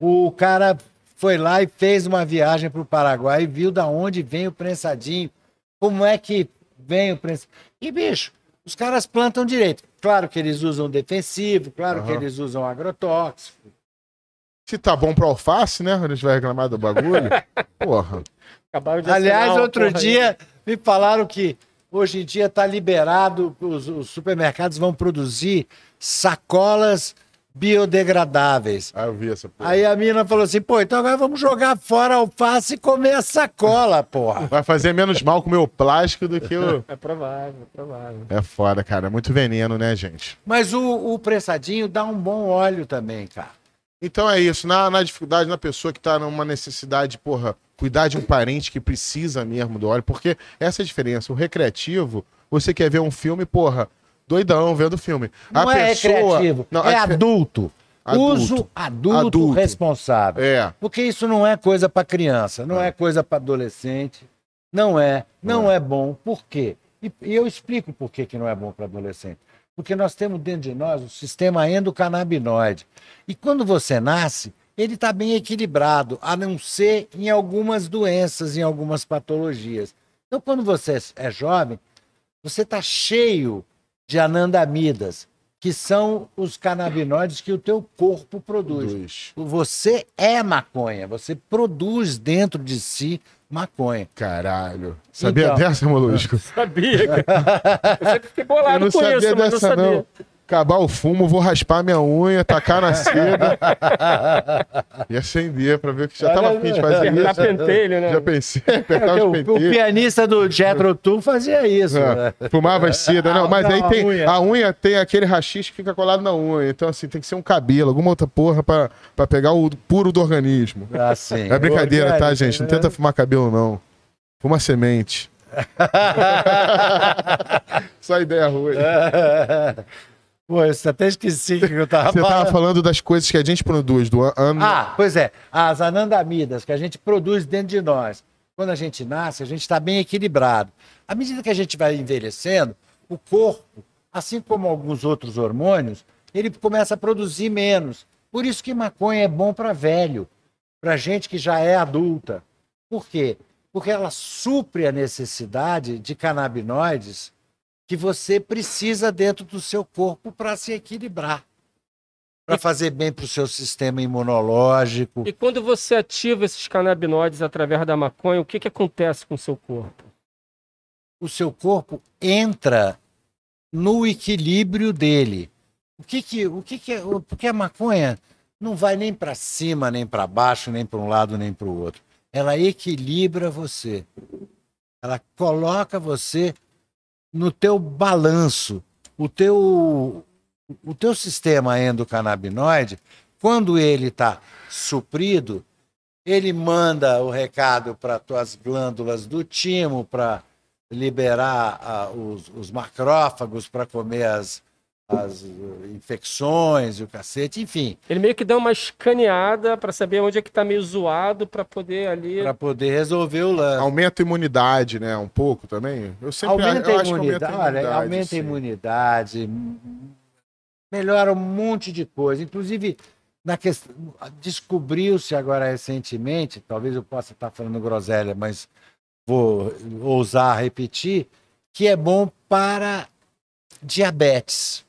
O cara foi lá e fez uma viagem para o Paraguai e viu da onde vem o prensadinho, como é que vem o prensadinho. E, bicho, os caras plantam direito. Claro que eles usam defensivo, claro que Aham. eles usam agrotóxico. Se tá bom pra alface, né? A gente vai reclamar do bagulho. Porra. Acabaram de Aliás, outro porra aí. dia me falaram que hoje em dia está liberado, os, os supermercados vão produzir sacolas biodegradáveis. Ah, eu vi essa porra. Aí a mina falou assim, pô, então agora vamos jogar fora a alface e comer a sacola, porra. Vai fazer menos mal comer o plástico do que o. É provável, é provável. É foda, cara. É muito veneno, né, gente? Mas o, o prensadinho dá um bom óleo também, cara. Então é isso, na, na dificuldade, na pessoa que tá numa necessidade, porra, cuidar de um parente que precisa mesmo do óleo, porque essa é a diferença. O recreativo, você quer ver um filme, porra, doidão vendo filme. Não é recreativo, Não, é adulto. Adulto. Uso adulto, Adulto. responsável. É, Porque isso não é coisa para criança, não é, coisa para adolescente. Não é, não é, bom. Por quê? E, e eu explico por que, que não é bom para adolescente. Porque nós temos dentro de nós o sistema endocannabinoide. E quando você nasce, ele está bem equilibrado, a não ser em algumas doenças, em algumas patologias. Então, quando você é jovem, você está cheio de anandamidas, que são os canabinoides que o teu corpo produz. Dois. Você é maconha, você produz dentro de si maconha. Caralho. Sabia Então. dessa, Molusco? Sabia, cara. Eu sempre fiquei Eu bolado não com sabia isso, dessa, sabia. não. Acabar o fumo, vou raspar minha unha, tacar na seda e acender pra ver que já tava afim de fazer isso. pentelho, né? Já pensei, apertar os O, o pentelhos. pianista do Jethro Tull fazia isso. né? É, fumava as seda, não, mas Não, aí a tem unha. a unha tem aquele rachixe que fica colado na unha, então assim tem que ser um cabelo, alguma outra porra pra, pra pegar o puro do organismo. Assim. É brincadeira, tá, gente? Não né? tenta fumar cabelo não. Fuma semente. Só ideia ruim. Pô, eu até esqueci o que eu tava Você falando. tava falando das coisas que a gente produz do an- ano. Ah, pois é. As anandamidas que a gente produz dentro de nós. Quando a gente nasce, a gente está bem equilibrado. À medida que a gente vai envelhecendo, o corpo, assim como alguns outros hormônios, ele começa a produzir menos. Por isso que maconha é bom para velho, para gente que já é adulta. Por quê? Porque ela supre a necessidade de canabinoides que você precisa dentro do seu corpo para se equilibrar, para fazer bem para o seu sistema imunológico. E quando você ativa esses canabinoides através da maconha, o que, que acontece com o seu corpo? O seu corpo entra no equilíbrio dele. O que que, o que, que é? Porque a maconha não vai nem para cima, nem para baixo, nem para um lado, nem para o outro. Ela equilibra você. Ela coloca você no teu balanço. O teu, o teu sistema endocannabinoide, quando ele está suprido, ele manda o recado para tuas glândulas do timo, para liberar ah, os, os macrófagos para comer as, as uh, infecções e o cacete, enfim, Ele meio que dá uma escaneada pra saber onde é que tá meio zoado pra poder ali. para poder resolver o lance. Aumenta a imunidade, né? Um pouco também. Eu sempre Aumenta eu a acho que imunidade, aumenta a sim. imunidade, melhora um monte de coisa, inclusive na questão descobriu-se agora recentemente, talvez eu possa estar falando groselha, mas vou ousar repetir, que é bom para diabetes,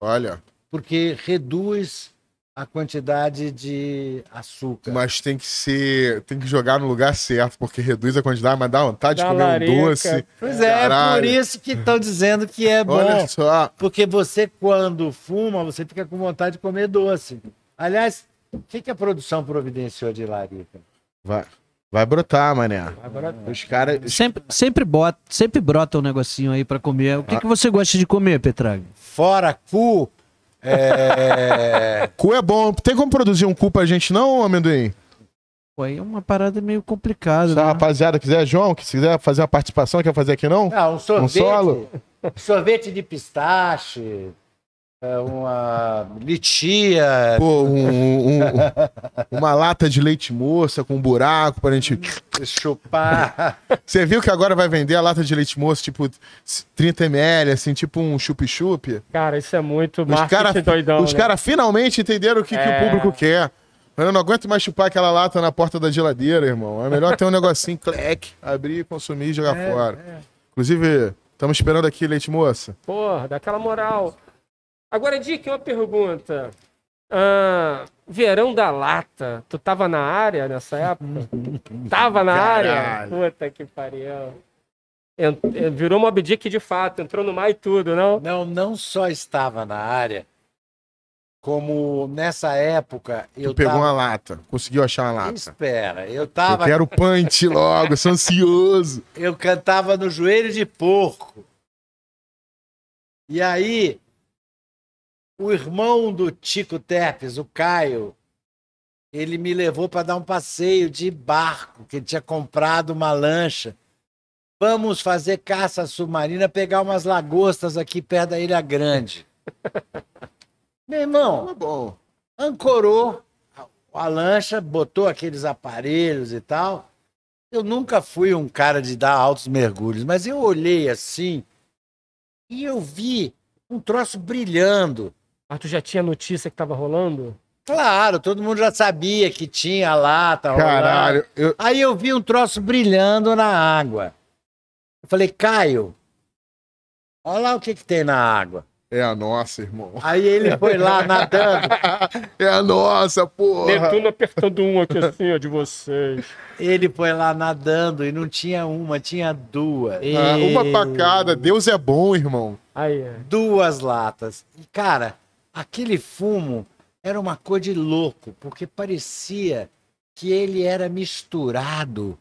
Olha, porque reduz a quantidade de açúcar. mas tem que ser. Tem que jogar no lugar certo, porque reduz a quantidade, mas dá vontade de comer larica. um doce. Pois é, é por Caralho. isso que estão dizendo que é bom. Olha só. Porque você, quando fuma, você fica com vontade de comer doce. Aliás, o que, que a produção providenciou de larica? Vai, vai brotar, mané. Agora Os caras. Sempre, sempre, bota, sempre brota um negocinho aí pra comer. O que, Ah. que você gosta de comer, Petraga? Fora cu, é... Cu é bom. Tem como produzir um cu pra gente, não, amendoim? Pô, aí é uma parada meio complicada, Se a né? rapaziada quiser, João, que se quiser fazer uma participação, quer fazer aqui, não? Não, um sorvete. solo? Sorvete de pistache, uma litia. Pô, um- um- uma lata de leite moça com um buraco pra gente. Chupar. Você viu que agora vai vender a lata de leite moça, tipo 30ml, assim, tipo um chup-chup? Cara, isso é muito Os marketing caras doidão. os né? cara finalmente entenderam o que, que É. o público quer. Eu não aguento mais chupar aquela lata na porta da geladeira, irmão. É melhor ter um negocinho, clec, abrir, consumir e jogar É, fora. Inclusive, estamos esperando aqui, leite moça. Porra, dá aquela moral. Agora, Dick, uma pergunta. Ah, verão da lata, tu tava na área nessa época? tava na área? Caralho. Puta que pariu. Ent- eh, Virou Mob Dick de fato, entrou no mar e tudo, não? Não, não só estava na área, como nessa época eu Tu pegou tava... uma lata, conseguiu achar uma lata. Espera, eu Eu tava quero punch logo, sou ansioso. eu cantava no joelho de porco. E aí, o irmão do Tico Tepes, o Caio, ele me levou para dar um passeio de barco, que ele tinha comprado uma lancha. Vamos fazer caça submarina, pegar umas lagostas aqui perto da Ilha Grande. Meu irmão, Tá bom. ancorou a, a lancha, botou aqueles aparelhos e tal. Eu nunca fui um cara de dar altos mergulhos, mas eu olhei assim e eu vi um troço brilhando. Ah, tu já tinha notícia que tava rolando? Claro, todo mundo já sabia que tinha lata. rolando. Caralho, eu, Aí eu vi um troço brilhando na água. Eu falei, Caio, olha lá o que, que tem na água. é a nossa, irmão. Aí ele foi lá nadando. É a nossa, porra. Netuno apertando um aqui assim, ó, de vocês. Ele foi lá nadando e não tinha uma, tinha duas. Ah, uma pacada. Deus é bom, irmão. Aí, é. duas latas. E, cara, aquele fumo era uma coisa de louco, porque parecia que ele era misturado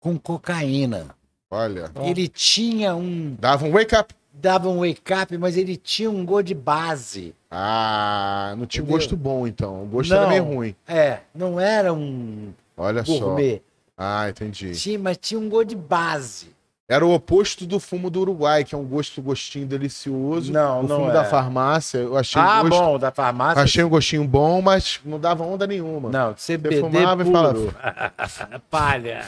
com cocaína. Olha. Ele tinha um. Dava um wake up. dava um wake up, mas ele tinha um gosto de base. Ah, não tinha Entendeu? gosto bom, então. O gosto Não. era meio ruim. É, não era um Olha gourmet. só. Ah, entendi. Tinha, mas tinha um gosto de base. Era o oposto do fumo do Uruguai, que é um gosto, gostinho delicioso. Não, o não fumo é. da farmácia, eu achei, Ah, o gosto, bom, da farmácia. achei um gostinho bom, mas não dava onda nenhuma. Não, CBD fumava e puro. falava- Palha.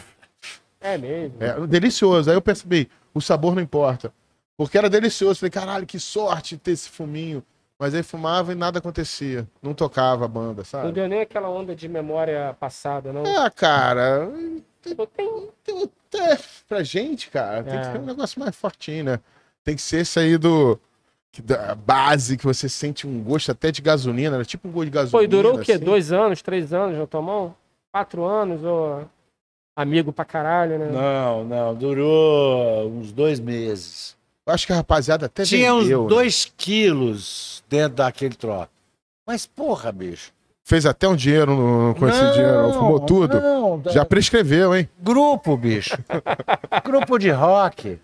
É mesmo. É, delicioso. Aí eu percebi, o sabor não importa. Porque era delicioso. Falei, caralho, que sorte ter esse fuminho. Mas aí fumava e nada acontecia. Não tocava a banda, Não sabe? deu nem aquela onda de memória passada, não? Ah, cara. Tem- tem- é, pra gente, cara, tem É. que ter um negócio mais fortinho, né? Tem que ser esse aí do. Da base, que você sente um gosto até de gasolina, era tipo um gosto de gasolina. Pô, e durou o quê? assim. Dois anos, três anos na tua mão? Quatro anos? Ou amigo pra caralho, né? Não, não, durou uns dois meses. Eu acho que a rapaziada até Tinha uns vendeu, né? dois quilos dentro daquele troço. Mas, porra, bicho. Fez até um dinheiro no- com esse dinheiro, fumou tudo. Não, Já prescreveu, hein? Grupo, bicho. Grupo de rock.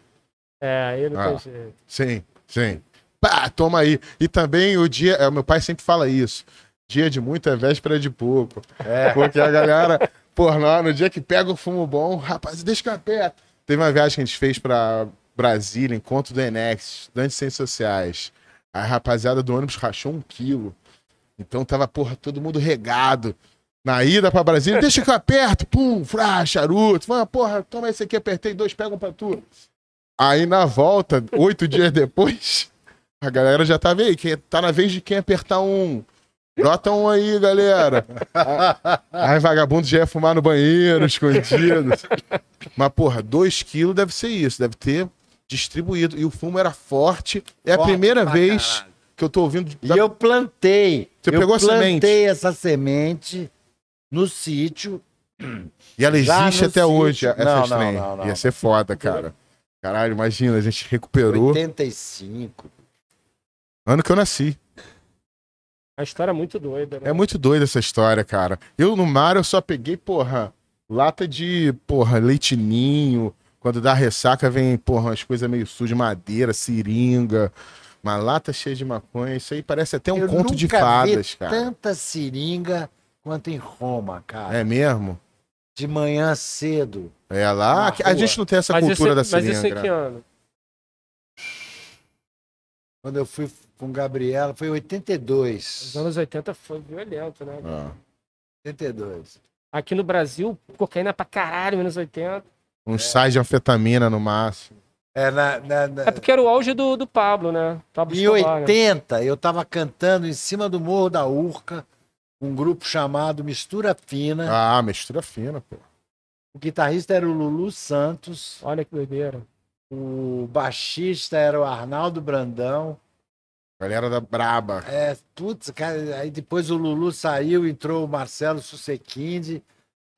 É, aí não Ah. tem jeito. Sim, sim. Pá, toma aí. E também o dia. é, meu pai sempre fala isso. Dia de muito é véspera de pouco. É. Porque a galera, por lá, no dia que pega o fumo bom, rapaz, deixa aperto. Teve uma viagem que a gente fez pra Brasília, encontro do Enex, estudantes de ciências sociais. A rapaziada do ônibus rachou um quilo. Então tava, porra, todo mundo regado. Na ida pra Brasília, deixa que eu aperto, pum, frá, charuto. Fala, porra, toma esse aqui, apertei dois, pegam pra tu. Aí na volta, oito dias depois, a galera já tava aí. Quem, tá na vez de quem apertar um. Brota um aí, galera. Aí vagabundo já ia fumar no banheiro, escondido. Mas, porra, dois quilos deve ser isso, deve ter distribuído. E o fumo era forte. É a Forte primeira pra vez caralho. Que eu tô ouvindo. E eu plantei. Você eu pegou a plantei semente? essa semente no sítio. E ela existe até hoje, sítio. essa Não, não, estranha. não, não. Ia ser foda, cara. Caralho, imagina, a gente recuperou. 85. Ano que eu nasci. A história é muito doida, né? É muito doida essa história, cara. Eu no mar eu só peguei, porra, lata de, porra, leitinho. Quando dá ressaca vem, porra, umas coisas meio sujas, madeira, seringa. Uma lata cheia de maconha. Isso aí parece até um Eu conto de fadas, vi cara. tanta seringa quanto em Roma, cara. É mesmo? De manhã cedo. É lá. A rua. gente não tem essa Mas cultura isso, da mas isso seringa. em que né? ano? Quando eu fui com Gabriela, foi em 82. Os anos 80 foi violento, né? Ah. 82. Aqui no Brasil, cocaína pra caralho, anos 80. Uns sais de anfetamina no máximo. É, na, na- na- É porque era o auge do, do Pablo, né? Pablo Em Escobar, né? 80, eu tava cantando em cima do Morro da Urca, um grupo chamado Mistura Fina. Ah, mistura fina, pô. O guitarrista era o Lulu Santos, Olha que doideira. o baixista era o Arnaldo Brandão. Galera da Braba. É, putz, cara, aí depois o Lulu saiu, entrou o Marcelo Susequinde.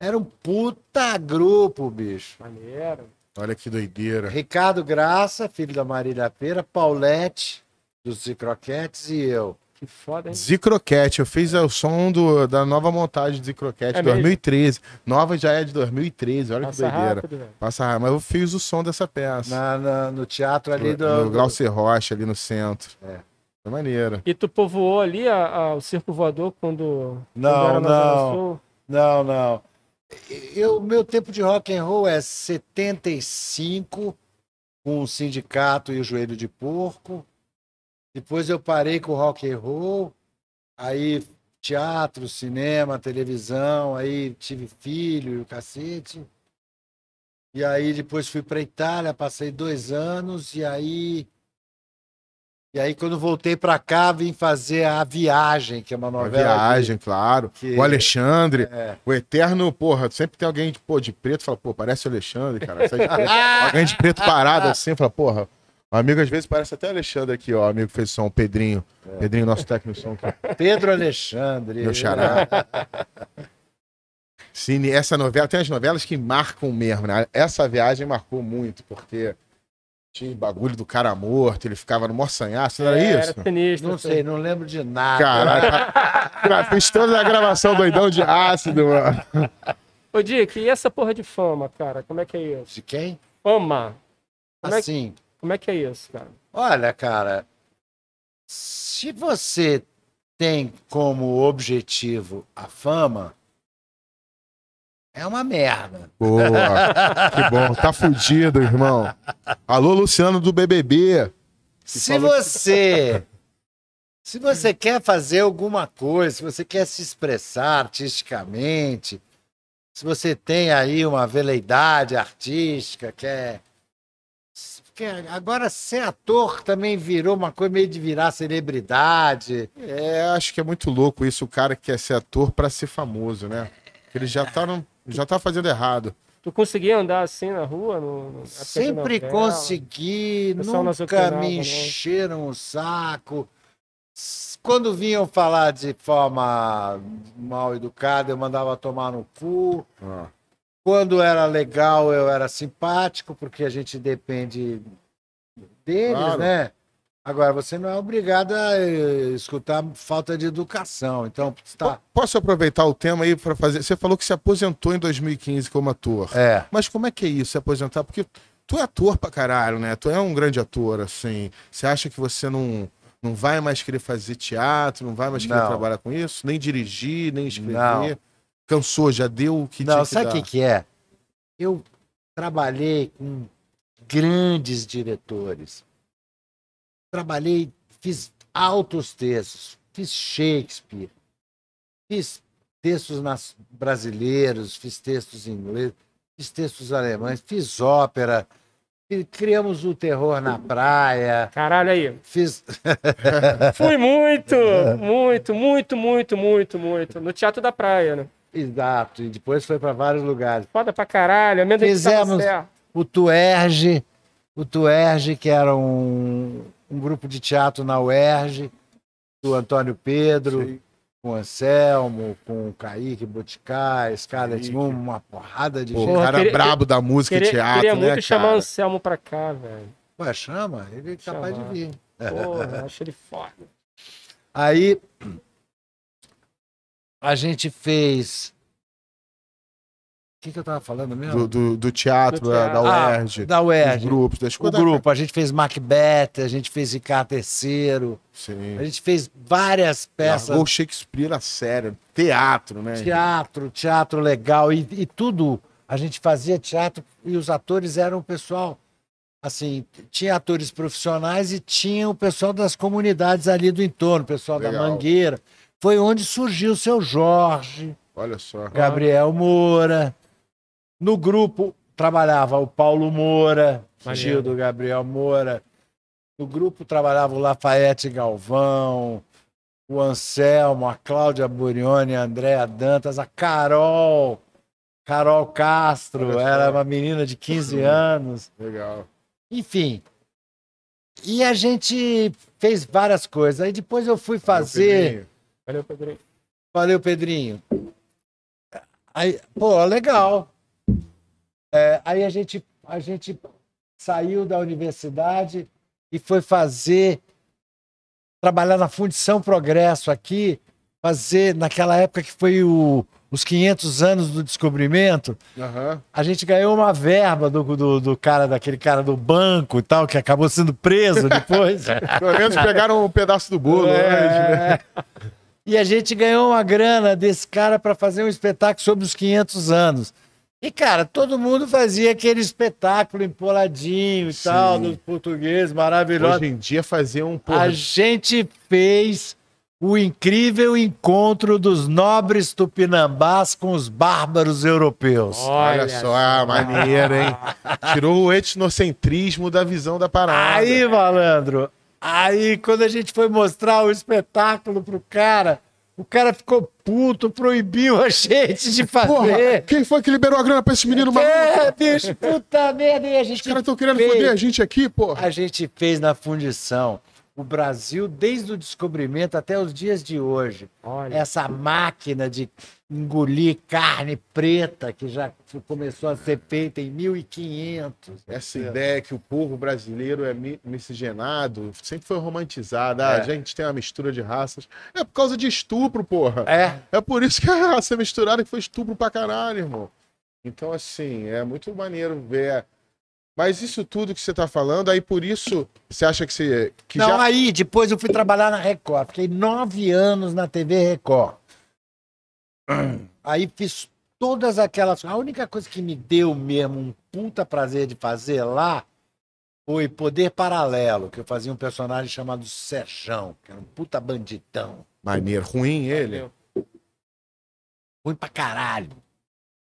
Era um puta grupo, bicho. Maneiro. Olha que doideira. Ricardo Graça, filho da Marília Pera, Paulette, dos Zicroquetes e eu. Que foda, hein? Zicroquete, eu fiz o som do, da nova montagem de Zicroquete, É mesmo? 2013. Nova já é de 2013, olha que Passa doideira. rápido. Passa rápido. Mas eu fiz o som dessa peça. Na, na- no teatro ali do. no Glaucer Rocha, ali no centro. É. Foi maneiro. E tu povoou ali a- a- o Circo Voador quando, Não, quando não. Sul? Não, não. Eu, meu tempo de rock and roll é 75, com o sindicato e o joelho de porco. Depois eu parei com o rock and roll. Aí teatro, cinema, televisão, aí tive filho e o cacete. E aí depois fui para Itália, passei dois anos e aí e aí quando voltei para cá vim fazer a viagem, que é uma novela. viagem, claro. que- O Alexandre, É. o Eterno, porra, sempre tem alguém de, pô, de preto, fala, pô, parece o Alexandre, cara. de preto. alguém de preto parado assim, fala, porra. O amigo às vezes parece até o Alexandre aqui, ó. O amigo fez som, o Pedrinho. Pedrinho, nosso técnico som aqui. Pedro Alexandre. Meu xará. Cine, essa novela, tem as novelas que marcam mesmo, né? Essa viagem marcou muito, porque tinha bagulho do cara morto, ele ficava no morsanhaço, não era É, isso? Era sinistro. Não assim. sei, não lembro de nada. Caralho, fiz toda a gravação doidão de ácido, mano. Ô, Dick, e essa porra de fama, cara? Como é que é isso? De quem? Fama. Como é, Assim, como é que é isso, cara? olha, cara, se você tem como objetivo a fama, é uma merda. Boa, que bom, tá fudido, irmão. Alô, Luciano do BBB. Se você se você quer fazer alguma coisa, se você quer se expressar artisticamente, se você tem aí uma veleidade artística, quer quer- agora ser ator também virou uma coisa meio de virar celebridade. É, acho que é muito louco isso, o cara que quer ser ator pra ser famoso, né? Ele já tá, no- já tá fazendo errado. Tu conseguia andar assim na rua? No, no- Sempre novela? consegui, não nunca me não. encheram o saco. Quando vinham falar de forma mal educada, eu mandava tomar no cu. Quando era legal, eu era simpático, porque a gente depende deles, Claro. né? Agora, você não é obrigado a eh, escutar falta de educação. Então, está. Posso aproveitar o tema aí pra fazer? Você falou que se aposentou em 2015 como ator. É. Mas como é que é isso, se aposentar? Porque tu é ator pra caralho, né? Tu é um grande ator, assim. Você acha que você não, não vai mais querer fazer teatro, não vai mais querer Não. trabalhar com isso? Nem dirigir, nem escrever? Não. Cansou, já deu o que Não, tinha que sabe o que, que é? Eu, trabalhei com grandes diretores. Trabalhei, fiz altos textos, fiz Shakespeare, fiz textos nas, brasileiros, fiz textos em inglês, fiz textos alemães, fiz ópera, criamos o terror na praia, Caralho aí. fiz Fui muito, muito, muito, muito, muito, muito. No Teatro da Praia, né? exato, e depois foi para vários lugares. Foda pra caralho. A Fizemos- o Tuerge, o Tuerge, que era um, um grupo de teatro na UERJ, do Antônio Pedro, Sei. com o Anselmo, com o Kaique Boticai, Scarlett. Moon, uma porrada de Pô, gente. Porra, cara queria- brabo da música e Queria, teatro, queria né, muito chamar o cara? Anselmo pra cá, velho. Ué, chama, ele é capaz Chamar. de vir. Porra, acho ele foda. Aí a gente fez. Que, que eu tava falando mesmo? Do, do, do teatro, Do da, da teatro. Ah, UERJ, da dos UERJ. grupos, das O grupo, a gente fez Macbeth, a gente fez Ricardo III, Sim. a gente fez várias peças. O Shakespeare a sério. Teatro, né? teatro, teatro legal e, e tudo. A gente fazia teatro e os atores eram o pessoal, assim, tinha atores profissionais e tinha o pessoal das comunidades ali do entorno, o pessoal da Legal. Mangueira. Foi onde surgiu o seu Jorge, Olha só. Gabriel Moura. No grupo trabalhava o Paulo Moura, Maneiro. tio do Gabriel Moura. No grupo trabalhava o Lafayette Galvão, o Anselmo, a Cláudia Burioni, a Andréa Dantas, a Carol, Carol Castro, era uma menina de 15 anos. Legal. Enfim. E a gente fez várias coisas. Aí depois eu fui fazer. Valeu, Pedrinho. Valeu, Pedrinho. Aí, pô, legal. É, aí a gente, a gente saiu da universidade e foi fazer, trabalhar na Fundição Progresso aqui, fazer, naquela época que foi o, os 500 anos do descobrimento, Aham. a gente ganhou uma verba do, do, do cara, daquele cara do banco e tal, que acabou sendo preso depois. Pelo menos pegaram um pedaço do bolo. né? É. E a gente ganhou uma grana desse cara para fazer um espetáculo sobre os 500 anos. E, cara, todo mundo fazia aquele espetáculo empoladinho e Sim. tal, dos portugueses, maravilhoso. Hoje em dia fazer um porra, A gente fez o incrível encontro dos nobres tupinambás com os bárbaros europeus. Olha, só, ah, maneiro, hein? Tirou o etnocentrismo da visão da parada. Aí, malandro, aí quando a gente foi mostrar o espetáculo pro cara, o cara ficou puto, proibiu a gente de Porra, fazer. quem foi que liberou a grana pra esse menino maluco? É, bicho, puta merda. E a gente Os caras estão querendo fez- foder a gente aqui, porra. A gente fez na fundição. O Brasil, desde o descobrimento até os dias de hoje, Olha. essa máquina de engolir carne preta que já começou a ser feita em 1500. Essa ideia que o povo brasileiro é mi- miscigenado sempre foi romantizada. Ah, É. a gente tem uma mistura de raças. É por causa de estupro, porra. É, É por isso que a raça é misturada que foi estupro pra caralho, irmão. Então, assim, é muito maneiro ver. Mas isso tudo que você tá falando, aí por isso você acha que você. Que Não, já... aí depois eu fui trabalhar na Record. Fiquei nove anos na TV Record. Aí fiz todas aquelas. A única coisa que me deu mesmo um puta prazer de fazer lá foi Poder Paralelo, que eu fazia um personagem chamado Serjão, que era um puta bandidão. Maneiro. Ruim ele. Ruim pra caralho.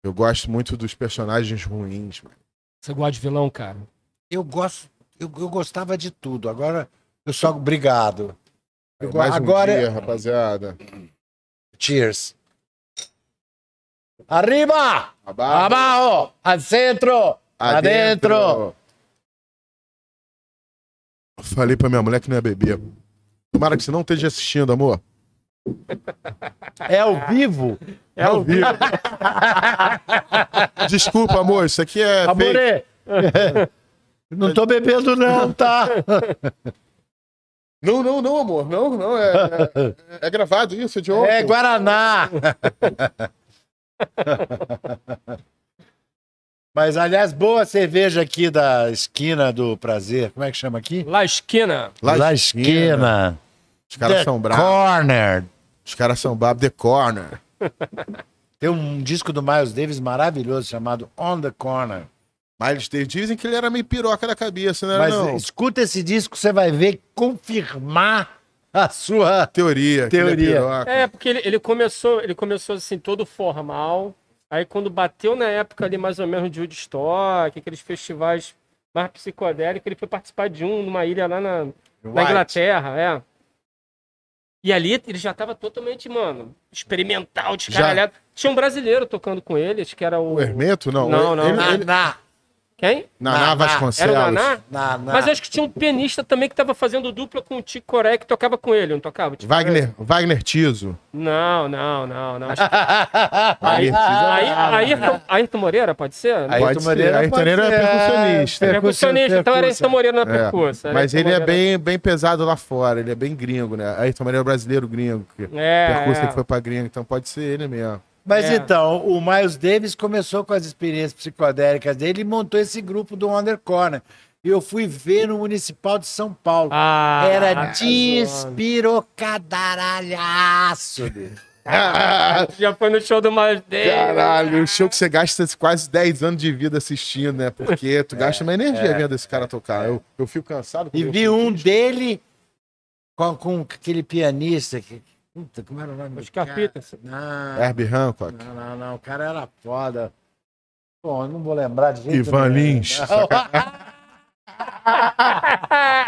Eu gosto muito dos personagens ruins, mano. Você gosta de vilão, cara? Eu gosto. Eu, eu gostava de tudo. Agora eu só. Obrigado. Eu go- Mais um agora. dia, rapaziada. Cheers. Arriba! Abaixo, Abajo! Al centro! Adentro! Falei pra minha mulher que não ia beber. Tomara que você não esteja assistindo, amor. É ao vivo? É o vivo. Desculpa, amor, isso aqui é fake. Amore! Não tô bebendo, não, tá? Não, não, não, amor. Não, não. É, é, é gravado isso, de ontem. É Guaraná! Mas, aliás, boa cerveja aqui da esquina do prazer. Como é que chama aqui? La Esquina. Lá da esquina. esquina. Os caras The são bravos. Corner. Os caras são bravos. The Corner. Tem um disco do Miles Davis maravilhoso chamado On the Corner. Miles Davis, dizem que ele era meio piroca da cabeça, né? Mas não. escuta esse disco, você vai ver confirmar a sua. Teoria. que ele é Teoria. piroca. É, porque ele, ele começou, ele começou assim, todo formal. Aí quando bateu na época ali, mais ou menos, de Woodstock, aqueles festivais mais psicodélicos, ele foi participar de um numa ilha lá na, na. Inglaterra, é. E ali ele já tava totalmente, mano, experimental, descaralhado. Tinha um brasileiro tocando com ele, acho que era o. O Hermeto, não. Não, não. Ele, ele, Quem? Naná Naná. Vasconcelos. Era o Naná? na, na. Mas eu acho que tinha um pianista também que tava fazendo dupla com o Tico Coré, que tocava com ele, não tocava? Tico Coré? Wagner, Wagner Tiso. Não, não, não, não. Acho que- Aí, Aí, Ayrton, Ayrton Moreira, pode ser? Aí- Pode Ayrton ser. Moreira Ayrton pode Moreira é ser, percussionista. é, Percussionista, então era Ayrton Moreira na É, percussa. era Mas Ayrton ele é Moreira. bem, bem pesado lá fora, ele é bem gringo, né? Ayrton Moreira é brasileiro gringo. Que É, percurso é. que foi pra gringo, então pode ser ele mesmo. Mas É. então, o Miles Davis começou com as experiências psicodélicas dele e montou esse grupo do Wonder Corner. E eu fui ver no Municipal de São Paulo. Ah, Era zoando. despirocadalhaço. bicho. Já foi no show do Miles Davis. Caralho, o show que você gasta quase 10 anos de vida assistindo, né? Porque tu gasta uma energia vendo esse cara tocar. Eu, eu fico cansado. E vi um dele com, com aquele pianista que. Puta, como era o nome cara? Peterson. Não, Herbie Hancock. não, não, não. O cara era foda. Bom, eu não vou lembrar de jeito Ivan nenhum. Lins. Não.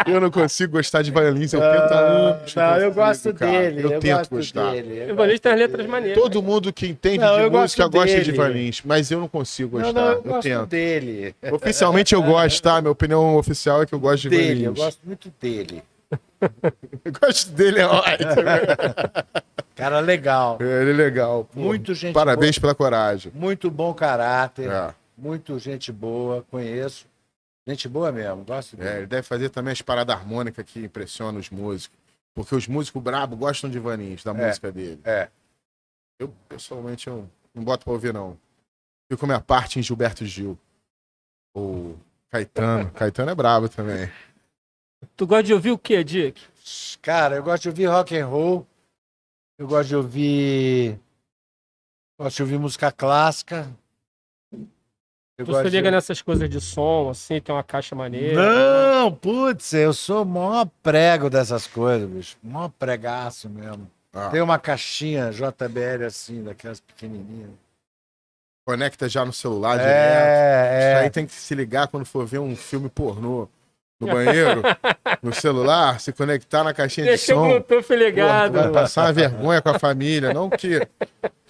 Eu não consigo gostar de Ivan Lins, eu tento há anos. Não, eu gosto cara. dele. Eu, Eu, tento gosto gostar. dele. Ivan Lins tem as letras maneiras. Todo mundo que entende Não, de música gosta de. Ivan Lins, mas eu não consigo Não, gostar. não, eu eu gosto tento. dele. Oficialmente eu gosto, tá? Minha opinião oficial é que eu gosto de Ivan Dele, eu gosto muito dele. Eu gosto dele, é ótimo. Cara legal. Ele é legal. pô. Muito gente Parabéns pela coragem. Muito bom caráter. É. Muito gente boa, conheço. Gente boa mesmo, gosto É, dele. ele deve fazer também as paradas harmônicas que impressionam os músicos. Porque os músicos brabo gostam de Ivan Lins, da É. música dele. É. Eu, pessoalmente, eu não boto pra ouvir, não. Fico minha parte em Gilberto Gil. Ou Caetano. Caetano é brabo também. Tu gosta de ouvir o quê, Dick? Cara, eu gosto de ouvir rock and roll. Eu gosto de ouvir. Gosto de ouvir música clássica. Eu Tu se liga de... nessas coisas de som, assim, tem uma caixa maneira. Não, putz, eu sou o maior prego dessas coisas, bicho. Maior pregaço mesmo. Ah, Tem uma caixinha JBL assim, daquelas pequenininhas. Conecta já no celular direto. É, Isso aí é. tem que se ligar quando for ver um filme pornô no banheiro, no celular, se conectar na caixinha de Deixa o som. Bluetooth Porra, ligado. vai passar uma vergonha com a família. Não que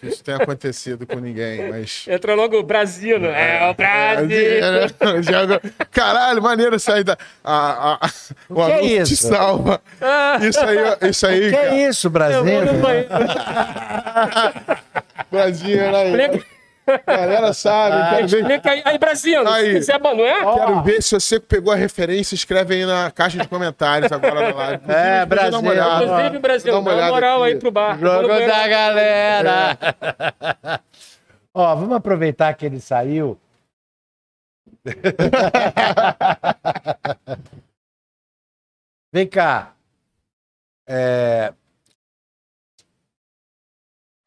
isso tenha acontecido com ninguém, mas. Entra logo o Brasil. É, o Brasil. Joga- Caralho, maneiro sair da. A, a, o que é anúncio te isso? salva. Ah, Isso aí, isso aí, Que cara. é isso, eu Brasil? vou no banheiro. Brasil, né? Explica, Galera sabe. quero, ver, explica aí. Aí, Brasil, Aí. se quiser, não é? quero ver se você pegou a referência. Escreve aí na caixa de comentários agora da live. É, Inclusive, dar uma Brasil. olhada. Inclusive, Brasil, Dá uma dá uma olhada moral aqui. aí pro bar. Jogo da galera. Ó, vamos aproveitar que ele saiu. Vem cá. É,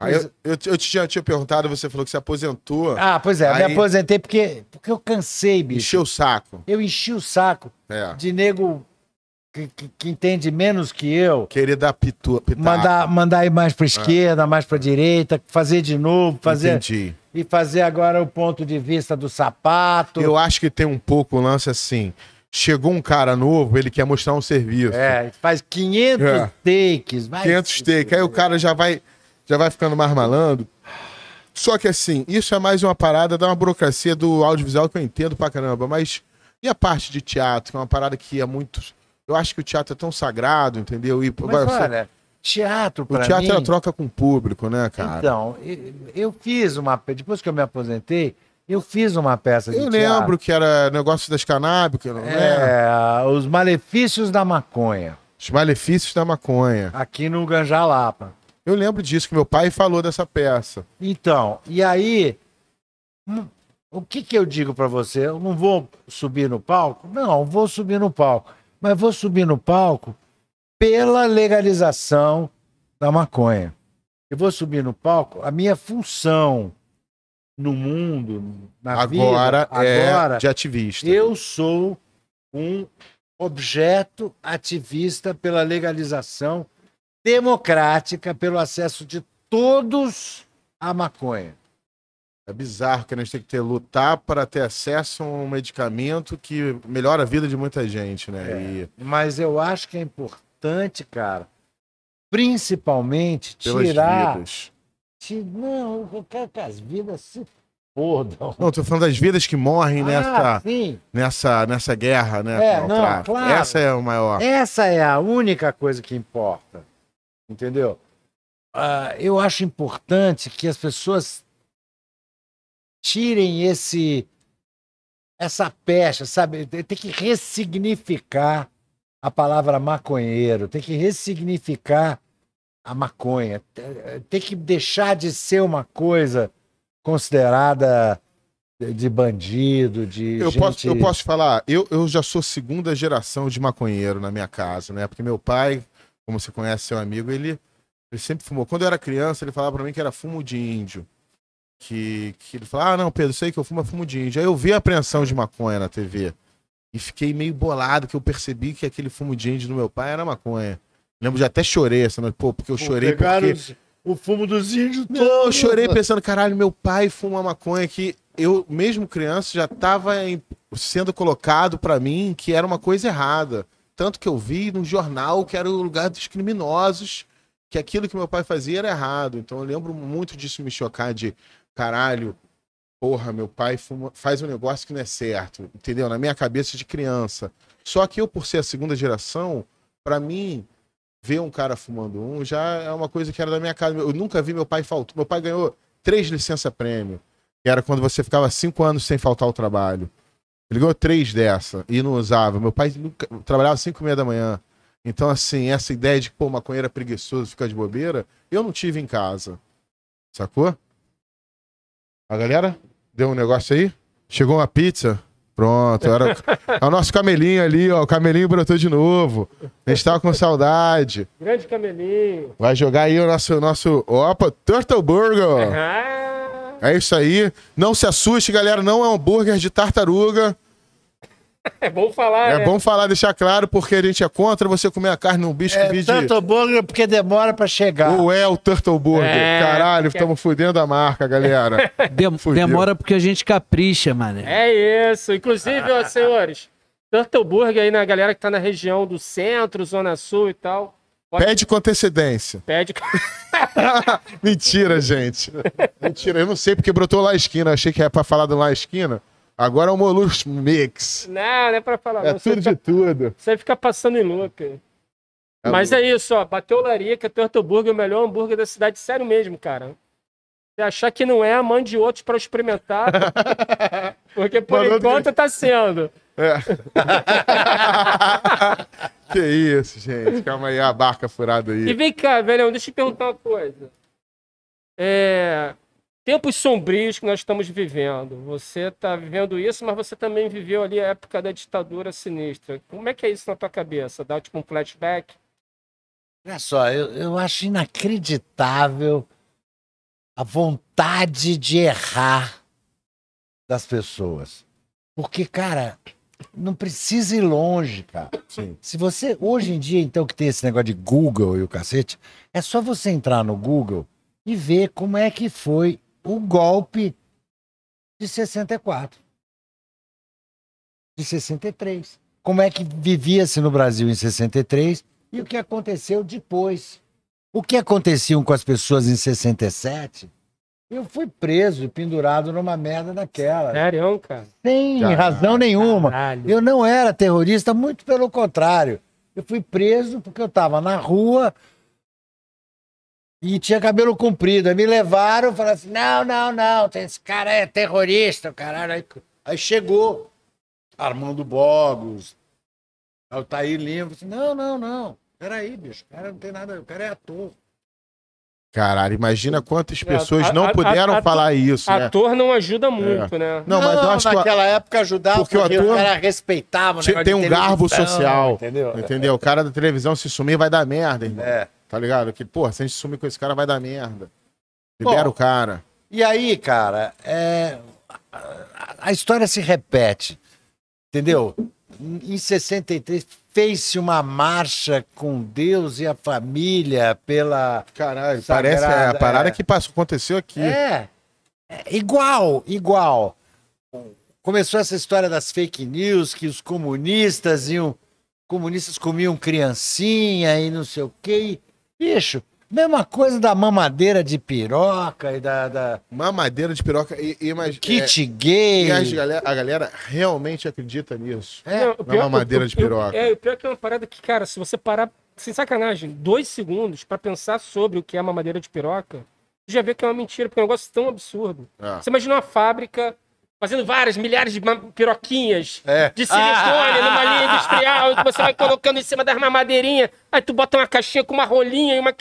Aí eu, eu, eu tinha, tinha perguntado, você falou que se aposentou, Ah, pois é, me Aí- aposentei porque, porque eu cansei, bicho. encheu o saco. Eu enchi o saco É. de nego que, que- que entende menos que eu. Querer dar pitu, pitaco. Mandar, mandar ir mais para esquerda, mais para direita, fazer de novo, fazer Entendi. e fazer agora o ponto de vista do sapato. Eu acho que tem um pouco o lance assim. Chegou um cara novo, ele quer mostrar um serviço. É, faz 500 É. takes. vai 500 se take. Aí o cara já vai, já vai ficando mais malandro. Só que assim, isso é mais uma parada da uma burocracia do audiovisual que eu entendo pra caramba. Mas e a parte de teatro, que é uma parada que é muito. Eu acho que o teatro é tão sagrado, entendeu? E, Mas vai- olha, teatro o para teatro mim... é a troca com o público, né, cara? Então, eu, eu fiz uma... Depois que eu me aposentei, eu fiz uma peça de eu teatro. lembro que era negócio das canábicas, não é? É, Os Malefícios da Maconha, Os malefícios da maconha. aqui no Ganjalapa. Eu lembro disso, que meu pai falou dessa peça. Então, e aí, hum, o que que eu digo pra você? Eu não vou subir no palco? Não, vou subir no palco. Mas vou subir no palco pela legalização da maconha. Eu vou subir no palco, a minha função no mundo, na Agora, vida, é agora, de ativista. eu sou um objeto ativista pela legalização democrática, pelo acesso de todos à maconha. É bizarro que a gente tem que ter lutar para ter acesso a um medicamento que melhora a vida de muita gente, né? É. E Mas eu acho que é importante, cara, principalmente pelas tirar. vidas. ti- Não, eu quero que as vidas se fodam. Não, tô falando das vidas que morrem Ah, nessa, sim. nessa, nessa guerra, né? É, não, claro. Essa é o maior. Essa é a única coisa que importa. Entendeu? Ah, eu acho importante que as pessoas tirem esse essa pecha, sabe? Tem que ressignificar a palavra maconheiro, tem que ressignificar a maconha, Te- tem que deixar de ser uma coisa considerada de de bandido, de Eu, gente... posso, eu posso falar, eu, eu já sou segunda geração de maconheiro na minha casa, né? Porque meu pai, como você conhece seu amigo, ele, ele sempre fumou. Quando eu era criança, ele falava pra mim que era fumo de índio. Que, que ele falava, ah, não, Pedro, sei que eu fumo é fumo de índio. Aí eu vi a apreensão de maconha na TV. E fiquei meio bolado, que eu percebi que aquele fumo de índio do meu pai era maconha. Lembro de até chorei essa noite, pô, porque eu Pô, chorei porque... os- o fumo dos índios Não, eu chorei pensando, caralho, meu pai fuma maconha que eu, mesmo criança, já estava sendo colocado pra mim que era uma coisa errada. Tanto que eu vi no jornal que era o lugar dos criminosos, que aquilo que meu pai fazia era errado. Então eu lembro muito disso me chocar de, caralho, porra, meu pai fuma- faz um negócio que não é certo, entendeu? Na minha cabeça de criança. Só que eu, por ser a segunda geração, pra mim, ver um cara fumando um já é uma coisa que era da minha casa. Eu nunca vi meu pai faltar. Meu pai ganhou três licença-prêmio, era quando você ficava cinco anos sem faltar ao trabalho. Ele ganhou três dessa e não usava. Meu pai nunca- trabalhava às cinco e meia da manhã. Então, assim, essa ideia de que, pô, maconheiro é preguiçoso, ficar de bobeira, eu não tive em casa. Sacou? A galera deu um negócio aí? Chegou uma pizza? Pronto, era é o nosso camelinho ali, ó. O camelinho brotou de novo. A gente tava com saudade. Grande camelinho. Vai jogar aí o nosso, nosso. Opa, Turtle Burger. É isso aí. Não se assuste, galera. Não é um hambúrguer de tartaruga. é bom falar, É né? bom falar, deixar claro, porque a gente é contra você comer a carne num bicho que É vive. tanto burger porque demora pra chegar. Ou é o Turtle Burger. É, Caralho, que- estamos fudendo a marca, galera. Dem- Fudeu. demora porque a gente capricha, mané. É isso. Inclusive, ó, senhores, Turtle Burger aí na galera que tá na região do centro, zona sul e tal. Pode- Pede com antecedência. Pede. Mentira, gente. Mentira, eu não sei porque brotou lá a esquina. Achei que era pra falar do lá a esquina. Agora é o Molusco Mix. Não, não é pra falar. É não. Tudo fica, de tudo. você fica passando em look. É Mas louco. é isso, ó. Bateu Larica, Turtle Burger, o melhor hambúrguer da cidade. Sério mesmo, cara. Se achar que não é, mande outros pra experimentar. Porque por Mandou enquanto tá sendo. É. que isso, gente. Calma aí, a barca furada E aí. vem cá, velhão, deixa eu te perguntar uma coisa. É, Tempos sombrios que nós estamos vivendo. Você está vivendo isso, mas você também viveu ali a época da ditadura sinistra. Como é que é isso na tua cabeça? Dá tipo um flashback? Olha só, eu, eu acho inacreditável a vontade de errar das pessoas. Porque, cara, não precisa ir longe, cara. Sim. Se você, hoje em dia, então, que tem esse negócio de Google e o cacete, é só você entrar no Google e ver como é que foi o golpe de 64. De 63. Como é que vivia-se no Brasil em 63 e o que aconteceu depois. O que aconteciam com as pessoas em 67? Eu fui preso e pendurado numa merda daquela. Sério, cara? Sem Caralho, razão nenhuma. Caralho. Eu não era terrorista, muito pelo contrário. Eu fui preso porque eu estava na rua e tinha cabelo comprido. Aí me levaram e falaram assim: não, não, não, esse cara é terrorista, caralho. Aí, aí chegou Armando Bogos, Altair Lima. Assim, não, não, não. Peraí, bicho, o cara não tem nada, o cara é ator. Caralho, imagina quantas pessoas a- não puderam a- a- falar isso, né? Ator não ajuda muito, né? Não, mas eu acho que naquela época ajudava porque o porque, ator o cara respeitava o negócio tem um garbo social. Entendeu? Entendeu? O cara da televisão se sumir vai dar merda, irmão. É. Tá ligado? Que, pô, se a gente sumir com esse cara vai dar merda. Libera Bom, o cara. E aí, cara, é, a- a história se repete, entendeu? Em 63 fez-se uma marcha com Deus e a família pela Caralho, Sagrada, parece é, a parada é. que passou, aconteceu aqui. É, é igual, igual. Começou essa história das fake news, que os comunistas iam. Comunistas comiam criancinha e não sei o quê. Bicho, mesma coisa da mamadeira de piroca e da, da Mamadeira de piroca e, e mas, kit é, gay. e as galera- a galera realmente acredita nisso. É, Não, na mamadeira de piroca. É, o pior é que é uma parada que, cara, se você parar, sem sacanagem, dois segundos pra pensar sobre o que é mamadeira de piroca, você já vê que é uma mentira, porque é um negócio tão absurdo. É. Você imagina uma fábrica fazendo várias, milhares de piroquinhas É. de silicone numa linha industrial, que você vai colocando em cima das mamadeirinhas, aí tu bota uma caixinha com uma rolinha e uma...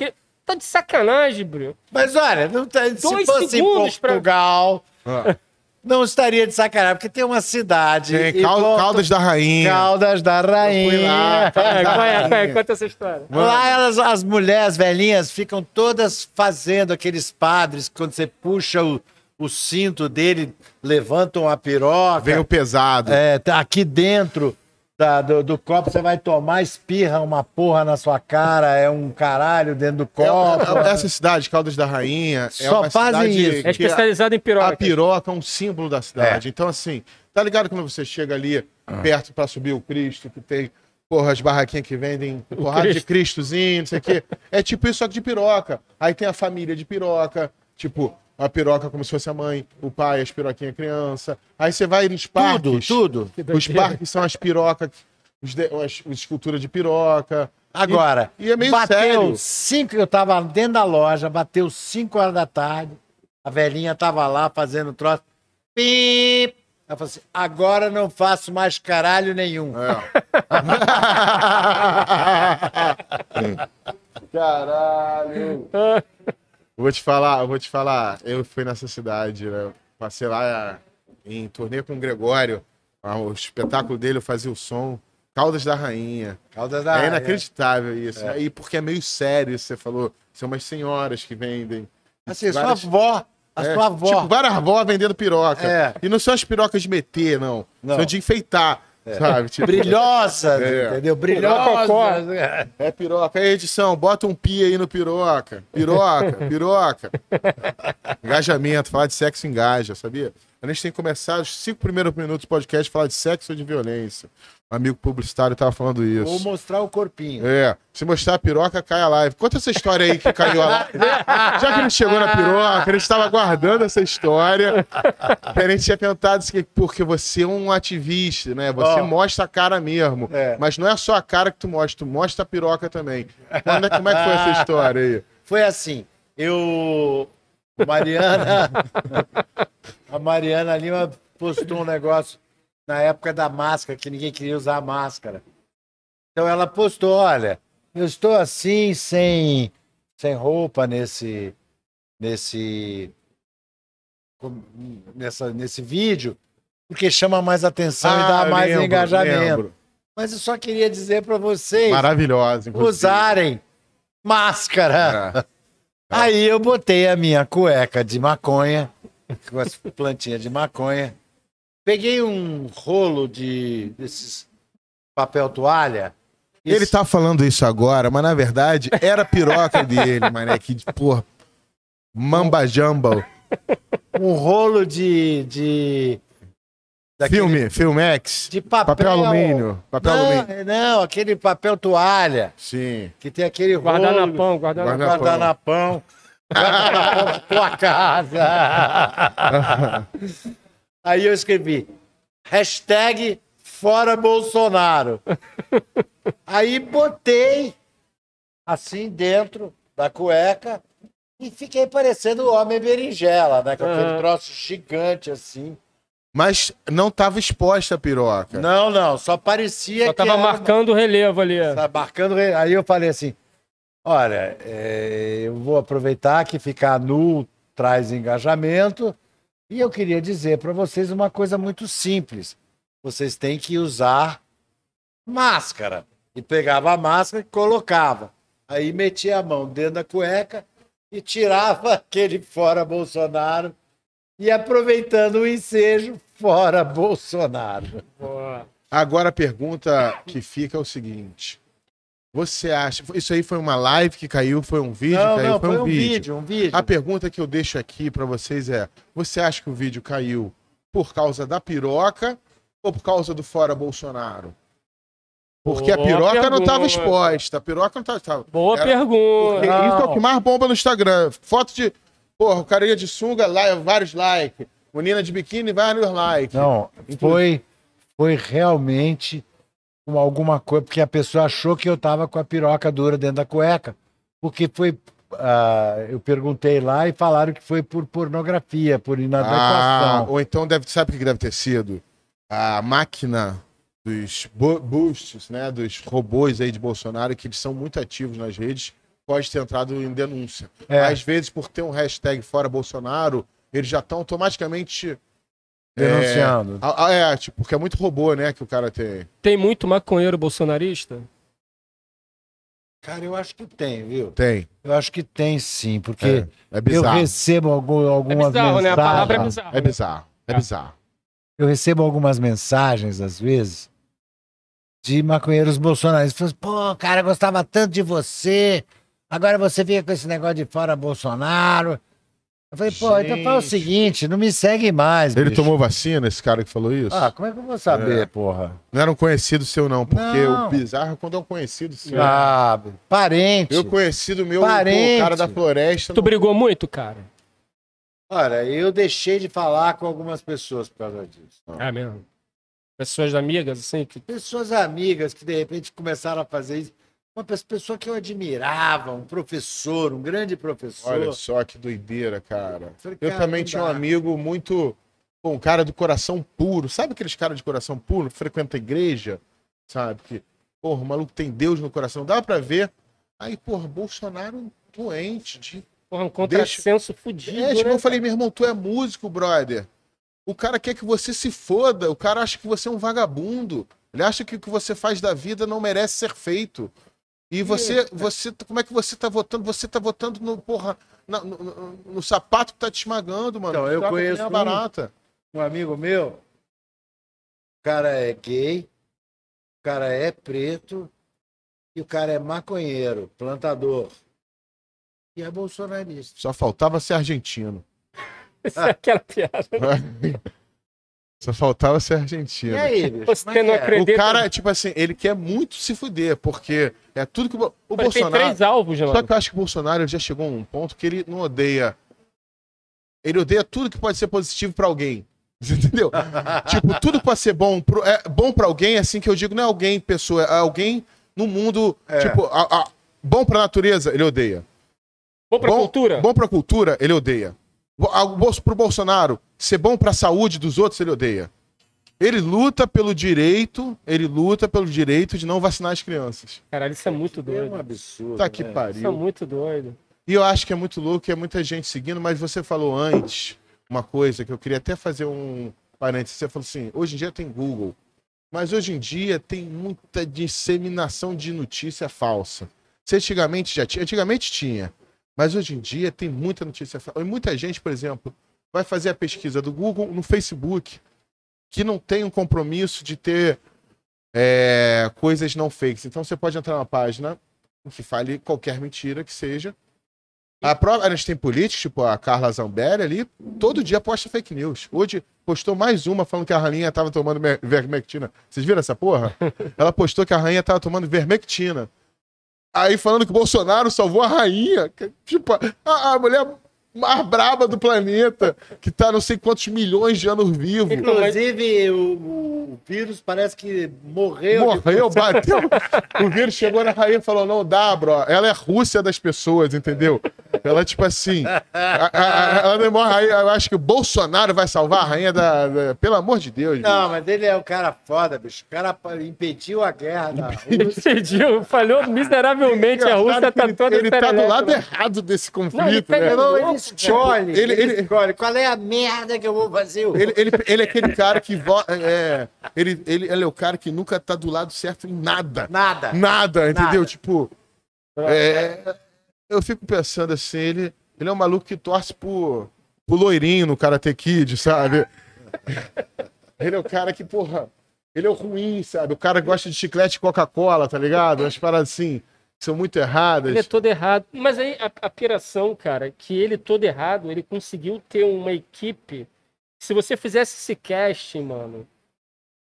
Tá de sacanagem, bro. Mas olha, não tá- se Dois fosse em segundos pra- Portugal, Ah. não estaria de sacanagem, porque tem uma cidade. Tem Cal- Caldas da Rainha. Caldas da Rainha. fui lá? Conta essa história. Lá elas, as mulheres velhinhas ficam todas fazendo aqueles padres, que quando você puxa o, o cinto dele, levantam a piroca. Vem o pesado. É, tá aqui dentro da- do, do copo você vai tomar, espirra uma porra na sua cara, é um caralho dentro do copo. É- é- essa cidade, Caldas da Rainha, é Só uma fazem cidade isso. É que especializado em piroca. a piroca é um símbolo da cidade. Então, assim, tá ligado quando você chega ali perto pra subir o Cristo, que tem, porra, as barraquinhas que vendem porrada de Cristo. Cristozinho, não sei o quê. É tipo isso, só que de piroca. Aí tem a família de piroca, tipo, a piroca como se fosse a mãe, o pai, as piroquinhas criança. Aí você vai nos Tudo, parques. tudo. Que Os parques são as pirocas, os, de, as, as esculturas de piroca. Agora, E- e é meio bateu sério. cinco, eu tava dentro da loja, bateu 5 horas da tarde, a velhinha tava lá fazendo troço. Pip! Ela falou assim: agora não faço mais caralho nenhum. Caralho. Vou te falar, eu vou te falar. Eu fui nessa cidade, né? Passei lá em turnê com o Gregório. Ah, O espetáculo dele eu fazia o som. Caldas da Rainha. Caldas da é inacreditável isso. E porque é meio sério, isso você falou. São umas senhoras que vendem. Assim, Várias- sua avó, a É, sua avó. Tipo, várias avó vendendo piroca. É. E não são as pirocas de meter, não. Não. São de enfeitar, sabe? Tipo, Brilhosas, É. entendeu? Brilhosas. É. É piroca. Aí, edição, bota um pi aí no piroca. Piroca, piroca. Engajamento, falar de sexo engaja, sabia? A gente tem que começar os cinco primeiros minutos do podcast falar de sexo ou de violência. Amigo publicitário tava falando Ou isso. mostrar o corpinho. É, se mostrar a piroca, cai a live. Conta essa história aí que caiu a live. Já que ele chegou na piroca, a gente estava aguardando essa história. A gente tinha perguntado assim, porque você é um ativista, né? Você Ó. mostra a cara mesmo. É. Mas não é só a cara que tu mostra, tu mostra a piroca também. Quando como é que foi essa história aí? Foi assim, eu. Mariana. a Mariana Lima postou um negócio na época da máscara, que ninguém queria usar máscara. Então ela postou: olha, eu estou assim, sem, sem roupa nesse. nesse. Nessa, nesse vídeo, porque chama mais atenção e dá Ah, mais lembro, engajamento. lembro. Mas eu só queria dizer para vocês Maravilhosa, inclusive. usarem máscara. É. Aí eu botei a minha cueca de maconha, com as plantinhas de maconha. Peguei um rolo de desses papel toalha. e Ele tá falando isso agora, mas na verdade era a piroca dele, mané. Que, porra, mamba jumbo. um rolo de de daquele- Filme, Filmex. de papel, Papel alumínio. Papel não, alumínio. não, aquele papel toalha Sim. que tem aquele rolo Guardanapão, guardanapão. Guardanapão. guardanapão, guardanapão pra tua casa. Aí eu escrevi hashtag fora Bolsonaro. Aí botei assim dentro da cueca e fiquei parecendo o homem berinjela, né? Com aquele Aham. troço gigante assim. Mas não tava exposta a piroca. Não, não, só parecia Só que tava era marcando o relevo ali. Tá marcando. re- Aí eu falei assim: olha, é, eu vou aproveitar que ficar nu traz engajamento. E eu queria dizer para vocês uma coisa muito simples. Vocês têm que usar máscara. E pegava a máscara e colocava. Aí metia a mão dentro da cueca e tirava aquele fora Bolsonaro e aproveitando o ensejo fora Bolsonaro. Boa. Agora a pergunta que fica é o seguinte. Você acha. Isso aí foi uma live que caiu? Foi um vídeo? não, caiu? não, foi, um, vídeo. vídeo, um vídeo. A pergunta que eu deixo aqui pra vocês é: você acha que o vídeo caiu por causa da piroca ou por causa do fora Bolsonaro? Porque a Boa piroca não estava pergunta. exposta. A piroca não estava. Tava, Boa Era- pergunta. porque. Isso é o que mais bomba no Instagram. Foto de. Porra, o carinha de sunga, lá, vários likes. Menina de biquíni, vários likes. Não, foi, foi realmente com alguma coisa, porque a pessoa achou que eu tava com a piroca dura dentro da cueca, porque foi. ah, eu perguntei lá e falaram que foi por pornografia, por Ah, inadequação. ou então deve, sabe o que deve ter sido? A máquina dos bo- boosts, né? Dos robôs aí de Bolsonaro, que eles são muito ativos nas redes, pode ter entrado em denúncia. É. Às vezes, por ter um hashtag fora Bolsonaro, eles já estão automaticamente. Denunciando. Ah, ah, É, tipo, porque é muito robô, né, que o cara tem. Tem muito maconheiro bolsonarista? Cara, eu acho que tem, viu? Tem. Eu acho que tem sim, porque É eu bizarro. recebo algum, É algumas bizarro, né? A palavra é mensagens. bizarro. É bizarro. É bizarro. Eu recebo algumas mensagens, às vezes, de maconheiros bolsonaristas. Assim, Pô, cara, eu gostava tanto de você. Agora você fica com esse negócio de fora Bolsonaro. Eu falei, pô, então fala o Gente. seguinte, não me segue mais. Ele bicho. tomou vacina, esse cara que falou isso? Ah, como é que eu vou saber, É. porra? Não era um conhecido seu, não, porque Não. o bizarro é quando é um conhecido seu. Ah, parente. Eu conhecido meu, pô, Parente. o cara da floresta. Tu brigou muito, cara? Olha, eu deixei de falar com algumas pessoas por causa disso. É mesmo. Pessoas amigas, assim, que. Pessoas amigas que de repente começaram a fazer isso. Uma pe- pessoa que eu admirava, um professor, um grande professor. Olha só que doideira, cara. Falei, Eu cara, também não tinha um amigo muito. Um cara do coração puro. Sabe aqueles caras de coração puro? que Frequenta a igreja, sabe? Que, porra, o maluco tem Deus no coração. Dá pra ver. Aí, porra, Bolsonaro doente. De... Porra, um contrassenso fudido. É, tipo, né, eu falei, meu irmão, tu é músico, brother. O cara quer que você se foda. O cara acha que você é um vagabundo. Ele acha que o que você faz da vida não merece ser feito. E você, você, como é que você tá votando? Você tá votando no, porra, na- no, no- no sapato que tá te esmagando, mano. Então, eu conheço um- barata. um amigo meu, o cara é gay, o cara é preto e o cara é maconheiro, plantador. E é bolsonarista. Só faltava ser argentino. Isso é aquela piada. Só faltava ser E argentino. aí, bicho? Você é não é? acredita? O cara, tipo assim, ele quer muito se fuder, porque é tudo que o, o Ele tem Bolsonaro. três alvos, mano. Só que eu acho que o Bolsonaro já chegou a um ponto que ele não odeia. Ele odeia tudo que pode ser positivo pra alguém. Você Entendeu? tipo, tudo que pode ser bom, pro, é bom pra alguém, é assim que eu digo, não é alguém, pessoa, é alguém no mundo. É. Tipo, a- a- bom pra natureza, ele odeia. Bom pra bom, cultura? Bom pra cultura, ele odeia. Bo- Pro Bolsonaro, ser bom pra saúde dos outros, ele odeia. Ele luta pelo direito, ele luta pelo direito de não vacinar as crianças. Caralho, isso é muito É um doido. absurdo. Tá que né? Isso é pariu. muito doido. E eu acho que é muito louco, que é muita gente seguindo, mas você falou antes uma coisa que eu queria até fazer um parênteses. Você falou assim: hoje em dia tem Google, mas hoje em dia tem muita disseminação de notícia falsa. Você antigamente já tinha, antigamente tinha, mas hoje em dia tem muita notícia falsa. E muita gente, por exemplo, vai fazer a pesquisa do Google no Facebook, que não tem um compromisso de ter é, coisas não fakes. Então você pode entrar numa página que fale qualquer mentira que seja. A própria, a gente tem políticos, tipo a Carla Zambelli ali, todo dia posta fake news. Hoje postou mais uma falando que a rainha tava tomando vermectina. Vocês viram essa porra? Ela postou que a rainha tava tomando vermectina. Aí falando que o Bolsonaro salvou a rainha. Tipo, a, a mulher mais braba do planeta, que tá não sei quantos milhões de anos vivo. Inclusive, o, o vírus parece que morreu. Morreu, bateu. O vírus chegou na rainha e falou: não dá, bro. Ela é a Rússia das pessoas, entendeu? Ela, tipo assim. a- a- a- ela demora. Aí eu acho que o Bolsonaro vai salvar a rainha da. da- pelo amor de Deus. bicho. Não, mas ele é o cara foda, bicho. O cara impediu a guerra da Rússia. Impediu, falhou miseravelmente. A Rússia tá ele, toda ele tá do lado errado desse Não, ele conflito, tá né? Não, ele escolhe, Ele- ele, ele- escolhe. Qual é a merda que eu vou fazer? Ele, ele, ele é aquele cara que vo- é, ele, ele, ele é o cara que nunca tá do lado certo em nada. Nada. Nada, entendeu? Nada. Tipo. É, eu fico pensando assim, ele, ele é um maluco que torce pro, pro loirinho no Karate Kid, sabe? ele é o cara que, porra, ele é o ruim, sabe? O cara que gosta de chiclete e Coca-Cola, tá ligado? Umas paradas assim, são muito erradas. Ele é todo errado. Mas aí a, a piração, cara, que ele todo errado, ele conseguiu ter uma equipe. Se você fizesse esse casting, mano,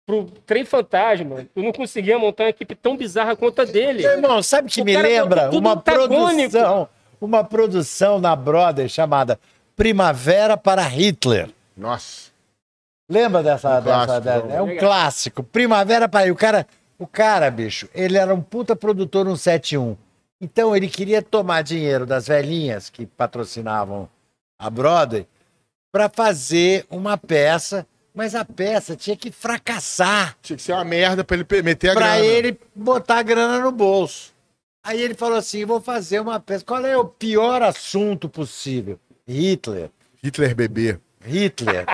pro Trem Fantasma, tu não conseguia montar uma equipe tão bizarra quanto a dele. Meu irmão, sabe o que O me lembra? Uma antagônico. produção, uma produção na Brother chamada Primavera para Hitler. Nossa. Lembra dessa, Um dessa, clássico, dessa-. É um clássico. Primavera para o cara, o cara, bicho, ele era um puta produtor no 71. Então ele queria tomar dinheiro das velhinhas que patrocinavam a Broadway para fazer uma peça, mas a peça tinha que fracassar Tinha que ser uma merda pra ele meter a para grana. ele botar a grana no bolso. Aí ele falou assim: vou fazer uma peça. Qual é o pior assunto possível? Hitler. Hitler bebê. Hitler.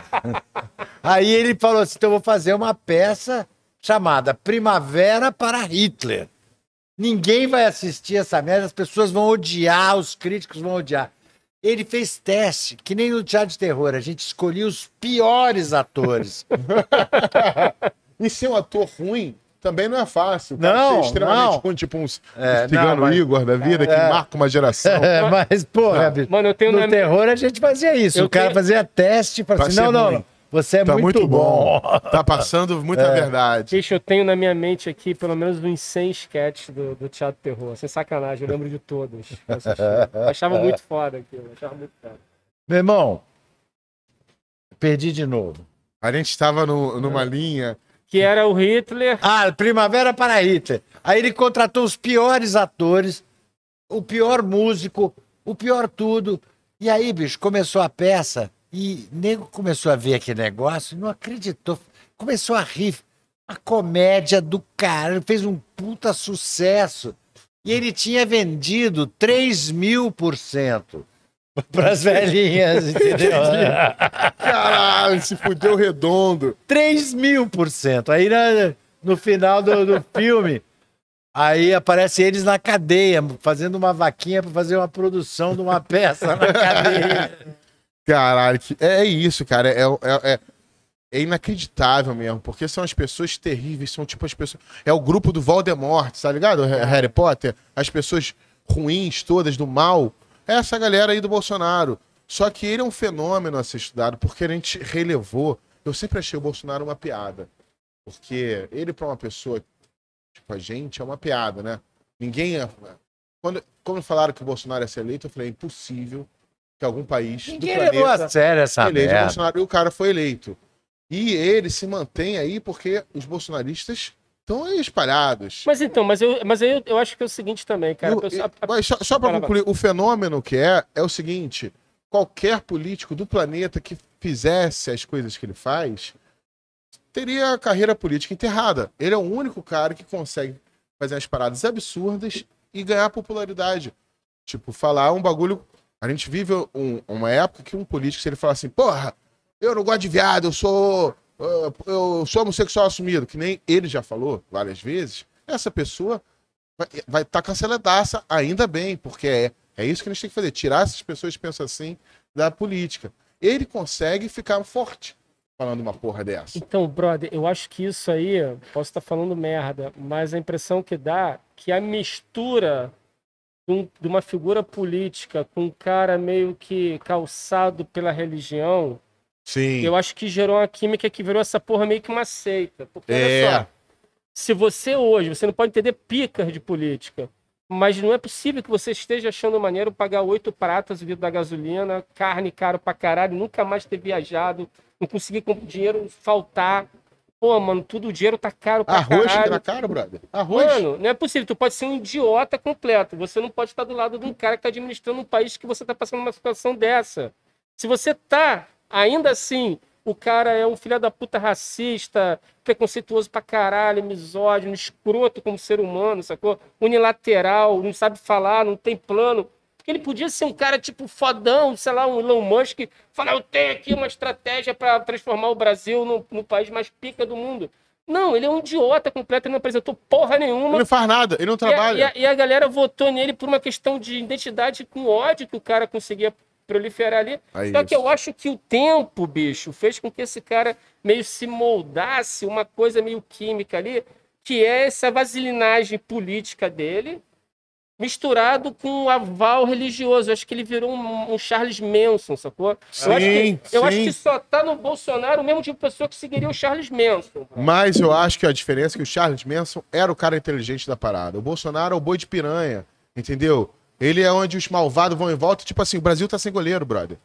Aí ele falou assim: então eu vou fazer uma peça chamada Primavera para Hitler. Ninguém vai assistir essa merda, as pessoas vão odiar, os críticos vão odiar. Ele fez teste, que nem no teatro de terror, a gente escolhia os piores atores. E ser um ator ruim também não é fácil. Não, ser extremamente não. ruim, tipo uns É, uns não, mas- Igor da vida, que É. marca uma geração. É, mas, porra, bicho, Mano, eu tenho no na- terror a gente fazia isso. Eu o cara tenho- fazia teste Pra assim: não, não, ruim. não, você é Tá muito, bom. Tá passando muita verdade. Bicho, eu tenho na minha mente aqui pelo menos uns 100 sketches do, do Teatro Terror. Sem sacanagem, eu lembro de todos. eu achava muito foda aquilo. Achava muito foda. Meu irmão, perdi de novo. A gente estava no- numa linha. Que era o Hitler. Ah, Primavera para Hitler. Aí ele contratou os piores atores, o pior músico, o pior tudo. E aí, bicho, começou a peça e nego começou a ver aquele negócio e não acreditou. Começou a rir. A comédia do cara. Ele fez um puta sucesso. E ele tinha vendido 3 mil por cento para as velhinhas, entendeu? Caralho, se fudeu redondo. 3 mil por cento. Aí na- no final do, do filme, aí aparece eles na cadeia, fazendo uma vaquinha para fazer uma produção de uma peça na cadeia. Caralho, que- é isso, cara. É, é, é, é inacreditável mesmo, porque são as pessoas terríveis, são tipo as pessoas. É o grupo do Voldemort, tá ligado? Ha- Harry Potter. As pessoas ruins todas, do mal. É essa galera aí do Bolsonaro. Só que ele é um fenômeno a ser estudado, porque a gente relevou. Eu sempre achei o Bolsonaro uma piada. Porque ele, pra uma pessoa tipo a gente, é uma piada, né? Ninguém. é- Quando, quando falaram que o Bolsonaro ia ser eleito, eu falei: é impossível que algum país Ninguém do levou planeta a sério essa merda. Bolsonaro. E o cara foi eleito. E ele se mantém aí porque os bolsonaristas estão aí espalhados. Mas então, mas eu, mas eu, eu acho que é o seguinte também, cara. E o- a mas só só para concluir, o fenômeno que é, é o seguinte: qualquer político do planeta que fizesse as coisas que ele faz teria a carreira política enterrada. Ele é o único cara que consegue fazer umas paradas absurdas e ganhar popularidade. Tipo, falar um bagulho. A gente vive um- uma época que um político, se ele falar assim, porra, eu não gosto de viado, eu sou. uh, Eu sou homossexual assumido, que nem ele já falou várias vezes, essa pessoa vai estar tá canceladaça, ainda bem, porque é, é isso que a gente tem que fazer, tirar essas pessoas que pensam assim da política. Ele consegue ficar forte falando uma porra dessa. Então, brother, eu acho que isso aí, posso estar falando merda, mas a impressão que dá é que a mistura de, um- uma figura política com um cara meio que calçado pela religião, Sim. eu acho que gerou uma química que virou essa porra meio que uma seita. Porque É. olha só, se você hoje, você não pode entender picas de política, mas não é possível que você esteja achando maneiro pagar oito pratas o litro da gasolina, carne caro pra caralho, nunca mais ter viajado, não conseguir com dinheiro faltar. Pô, mano, tudo o dinheiro tá caro pra Arroz caralho. na cara, brother. Arroz. Mano, não é possível. Tu pode ser um idiota completo. Você não pode estar do lado de um cara que está administrando um país que você está passando uma situação dessa. Se você tá, ainda assim, o cara é um filho da puta racista, preconceituoso pra caralho, misógino, escroto como ser humano, sacou? Unilateral, não sabe falar, não tem plano. Porque ele podia ser um cara tipo fodão, sei lá, um Elon Musk, falar: eu tenho aqui uma estratégia para transformar o Brasil no, no país mais pica do mundo. Não, ele é um idiota completo, ele não apresentou porra nenhuma. Ele não faz nada, ele não E a, trabalha. e a- e a galera votou nele por uma questão de identidade com ódio que o cara conseguia proliferar ali. Só que eu acho que o tempo, bicho, fez com que esse cara meio se moldasse uma coisa meio química ali, que é essa vaselinagem política dele, misturado com o aval religioso. Eu acho que ele virou um, um Charles Manson, sacou? eu acho que, Sim, eu acho sim. que só tá no Bolsonaro o mesmo tipo de pessoa que seguiria o Charles Manson. Mas eu acho que a diferença é que o Charles Manson era o cara inteligente da parada. O Bolsonaro é o boi de piranha, entendeu? Ele é onde os malvados vão em volta. Tipo assim, o Brasil tá sem goleiro, brother.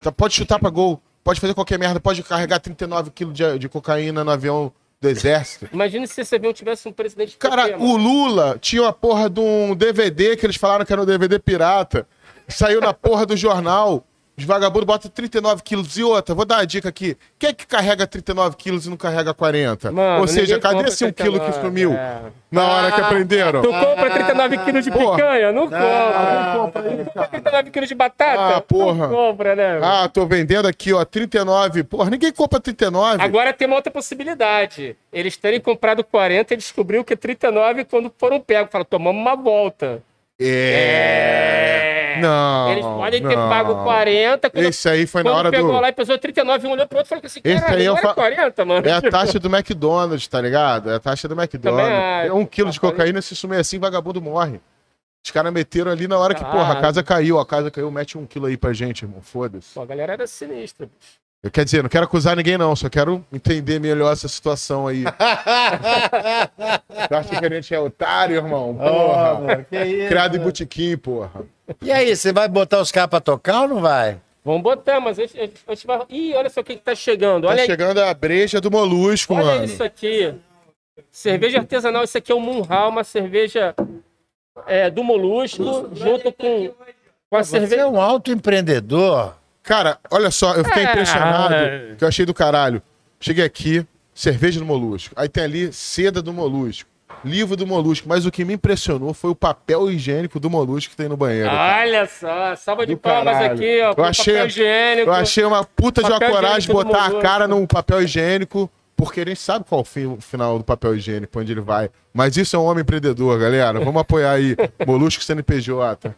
Tá, pode chutar pra gol, pode fazer qualquer merda, pode carregar 39 quilos de, de cocaína no avião do exército. Imagina se esse avião tivesse um presidente de Cara, PT, o Lula tinha uma porra de um DVD que eles falaram que era um DVD pirata. Saiu na porra do jornal. Os vagabundos botam 39 quilos. E outra, vou dar uma dica aqui. Quem é que carrega 39 quilos e não carrega 40? Mano, Ou seja, cadê esse 1 quilo que 39, sumiu? é. Na hora que aprenderam. Tu compra 39 quilos de Porra. picanha? Não compra. Alguém compra aí, cara. 39 quilos de batata? Ah, porra. Não compra, né? Ah, tô vendendo aqui, ó, 39. Porra, ninguém compra 39. Agora tem uma outra possibilidade. Eles terem comprado 40 e descobriu que é 39 quando foram pegos. Falaram, tomamos uma volta. É. Não. Eles podem ter não. pago 40. Quando, Esse aí foi na hora pegou do. lá e pesou 39, um olhou pro outro e falou assim, Esse caralho, aí eu não era fa- 40, mano. É a taxa do McDonald's, tá ligado? É a taxa do McDonald's. acho. É um quilo de cocaína, se sumir assim, vagabundo morre. Os caras meteram ali na hora que, Ah. porra, a casa caiu, a casa caiu, mete um quilo aí pra gente, irmão. Foda-se. Pô, a galera era sinistra. bicho. Eu quero dizer, não quero acusar ninguém, não, só quero entender melhor essa situação aí. Você acha que a gente é otário, irmão? Porra. mano, que isso, Criado em mano. botequim, porra. E aí, você vai botar os caras pra tocar ou não vai? Vamos botar, mas a gente, a gente vai... Ih, olha só o que, que tá chegando. Tá Olha aí. chegando a breja do molusco, Olha mano. isso aqui. Cerveja artesanal, isso aqui é o Munhal, uma cerveja é, do Molusco, junto com, com a Você é cerveja. um autoempreendedor. Cara, olha só, eu fiquei É. impressionado, que eu achei do caralho. Cheguei aqui, cerveja do molusco. Aí tem ali seda do molusco, livro do molusco. Mas o que me impressionou foi o papel higiênico do molusco que tem no banheiro. cara. Olha só, salva de Do palmas caralho. aqui, ó. Eu achei- papel higiênico. Eu achei uma puta de uma coragem botar a cara no papel higiênico, porque gente sabe qual o final do papel higiênico, pra onde ele vai. Mas isso é um homem empreendedor, galera. Vamos apoiar aí. Molusco CNPJ.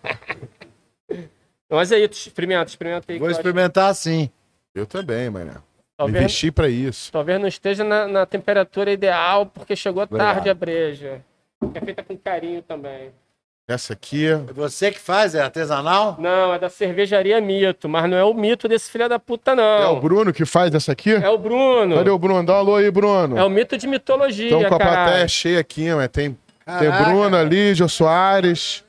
Mas aí, experimenta, experimenta aí. Vou experimentar sim. Eu também, mané. Talvez, Investi pra isso. talvez não esteja na, na temperatura ideal, porque chegou Obrigado. tarde a breja. É feita com carinho também. Essa aqui, É você que faz? É artesanal? Não, é da cervejaria Mito, mas não é o mito desse filho da puta, é não. o Bruno que faz essa aqui? É o Bruno. Cadê o Bruno? Dá um alô aí, Bruno. É o mito de mitologia, Estão com a caralho. plateia cheia aqui, mas tem, tem. Bruno ali, Jô Soares.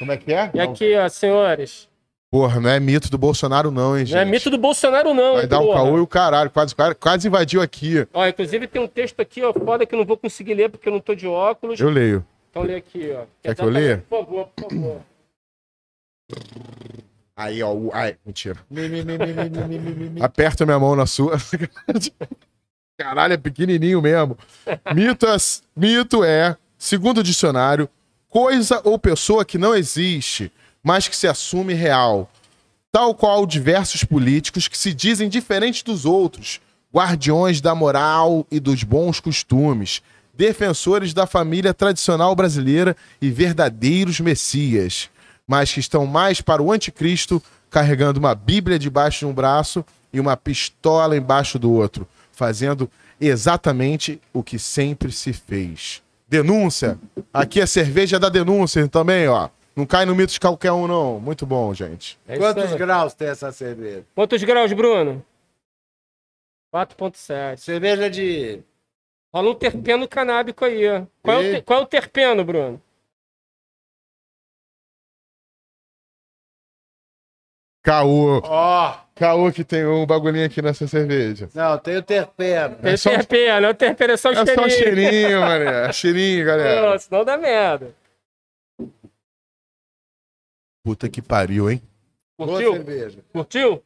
Como é que é? E não. aqui, ó, senhores. Porra, não é mito do Bolsonaro, não, hein, gente? Não é mito do Bolsonaro, não. Vai hein, dar um porra. caô e o caralho. Quase, quase invadiu aqui. Ó, inclusive tem um texto aqui, ó, foda que eu não vou conseguir ler porque eu não tô de óculos. Eu leio. Então lê aqui, ó. Quer, Quer que eu leia? Por favor, por favor. Aí, ó. O... Ai, mentira. Aperta minha mão na sua. Caralho, é pequenininho mesmo. Mito é, segundo o dicionário, coisa ou pessoa que não existe, mas que se assume real. Tal qual diversos políticos que se dizem diferentes dos outros, guardiões da moral e dos bons costumes, defensores da família tradicional brasileira e verdadeiros messias, mas que estão mais para o anticristo, carregando uma Bíblia debaixo de um braço e uma pistola embaixo do outro, fazendo exatamente o que sempre se fez. Denúncia. Aqui é cerveja da denúncia também, ó. Não cai no mito de qualquer um, não. Muito bom, gente. É Quantos graus tem essa cerveja? Quantos graus, Bruno? 4.7. Cerveja de. Rola um terpeno canábico aí, ó. Qual, é o, qual é o terpeno, Bruno? Caô. Ó! Caô que tem um bagulhinho aqui nessa cerveja. Não, tem o terpeno. Tem só- terpeno, é o terpeno, é só o É só um cheirinho. cheirinho, mané. Cheirinho, galera. Não, senão dá merda. Puta que pariu, hein? Boa Curtiu? cerveja. Curtiu?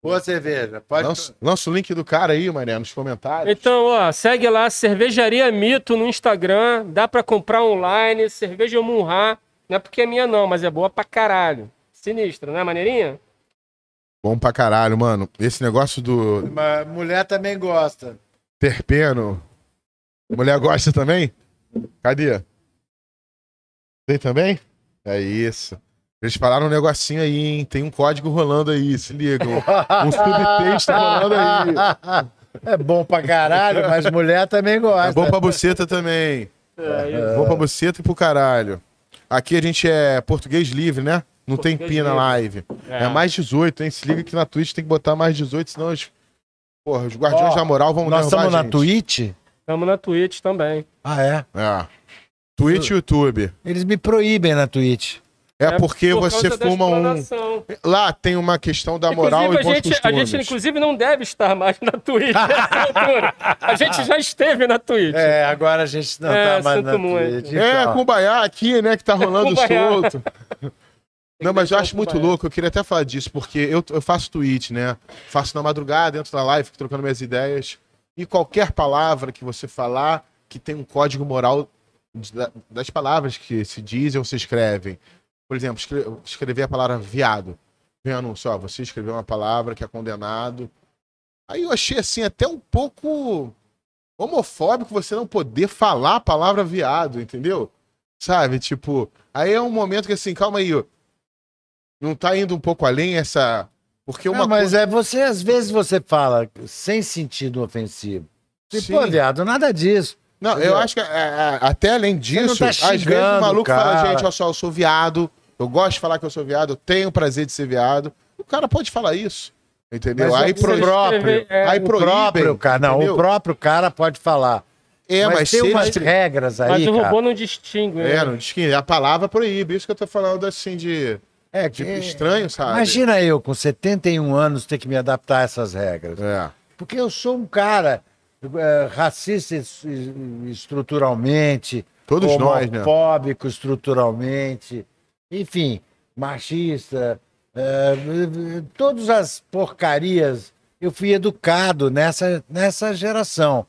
Boa cerveja. Pode. Lança, lança o link do cara aí, mané, nos comentários. Então, ó, segue lá, Cervejaria Mito no Instagram. Dá pra comprar online. Cerveja Munhá. Não é porque é minha, não, mas é boa pra caralho. Sinistra, né, maneirinha? Bom pra caralho, mano. Esse negócio do Mas mulher também gosta. terpeno. Mulher gosta também? Cadê? Tem também? É isso. Eles falaram um negocinho aí, hein? Tem um código rolando aí, se liga. Um subtexto rolando aí. É bom pra caralho, mas mulher também gosta. É bom pra buceta também. É. É bom pra buceta e pro caralho. Aqui a gente é português livre, né? Não tem Português pi na live. É. É. mais 18, hein? Se liga que na Twitch tem que botar mais 18, senão os, porra, os guardiões Ó, da moral vão Nós derrubar estamos na. Twitch? Estamos na Twitch também. Ah, é? É. Twitch e YouTube. Eles me proíbem na Twitch. É, porque por você fuma um. Lá tem uma questão da moral Inclusive, e bons a gente, a gente, inclusive, não deve estar mais na Twitch nessa altura. A gente já esteve na Twitch. É, agora a gente não É, tá mais na muito. Twitch. É, então. com o Baiá aqui, né, que tá rolando solto. Não, mas eu acho muito louco, eu queria até falar disso, porque eu, eu faço tweet, né? Faço na madrugada, dentro da live, fico trocando minhas ideias. E qualquer palavra que você falar que tem um código moral das palavras que se dizem ou se escrevem. Por exemplo, escre- escrever a palavra viado. Vem anúncio, ó, você escreveu uma palavra que é condenado. Aí eu achei assim até um pouco homofóbico você não poder falar a palavra viado, entendeu? Sabe? Tipo, aí é um momento que assim, calma aí, ó. Não tá indo um pouco além essa. Porque uma Não, mas coisa. é você, às vezes você fala sem sentido ofensivo. E, Sim. pô, viado, nada disso. Não, eu acho que é, é, até além não disso, tá às vezes o xingando maluco cara. fala, gente, olha só, eu sou viado, eu gosto de falar que eu sou viado, eu tenho o prazer de ser viado. O cara pode falar isso. Entendeu? Mas aí o pro... próprio, é, aí o proíbem, próprio cara, não, entendeu? o próprio cara pode falar. É, mas, mas, tem se umas eles- regras aí, Mas o cara. robô não distingue. né? É, não diz que a palavra proíbe. Isso que eu tô falando assim de, É, de que- estranho, sabe? Imagina eu, com 71 anos, ter que me adaptar a essas regras. É. Porque eu sou um cara é, racista es- estruturalmente, Todos nós, né? homofóbico estruturalmente, enfim, machista, é, todas as porcarias. Eu fui educado nessa, nessa geração.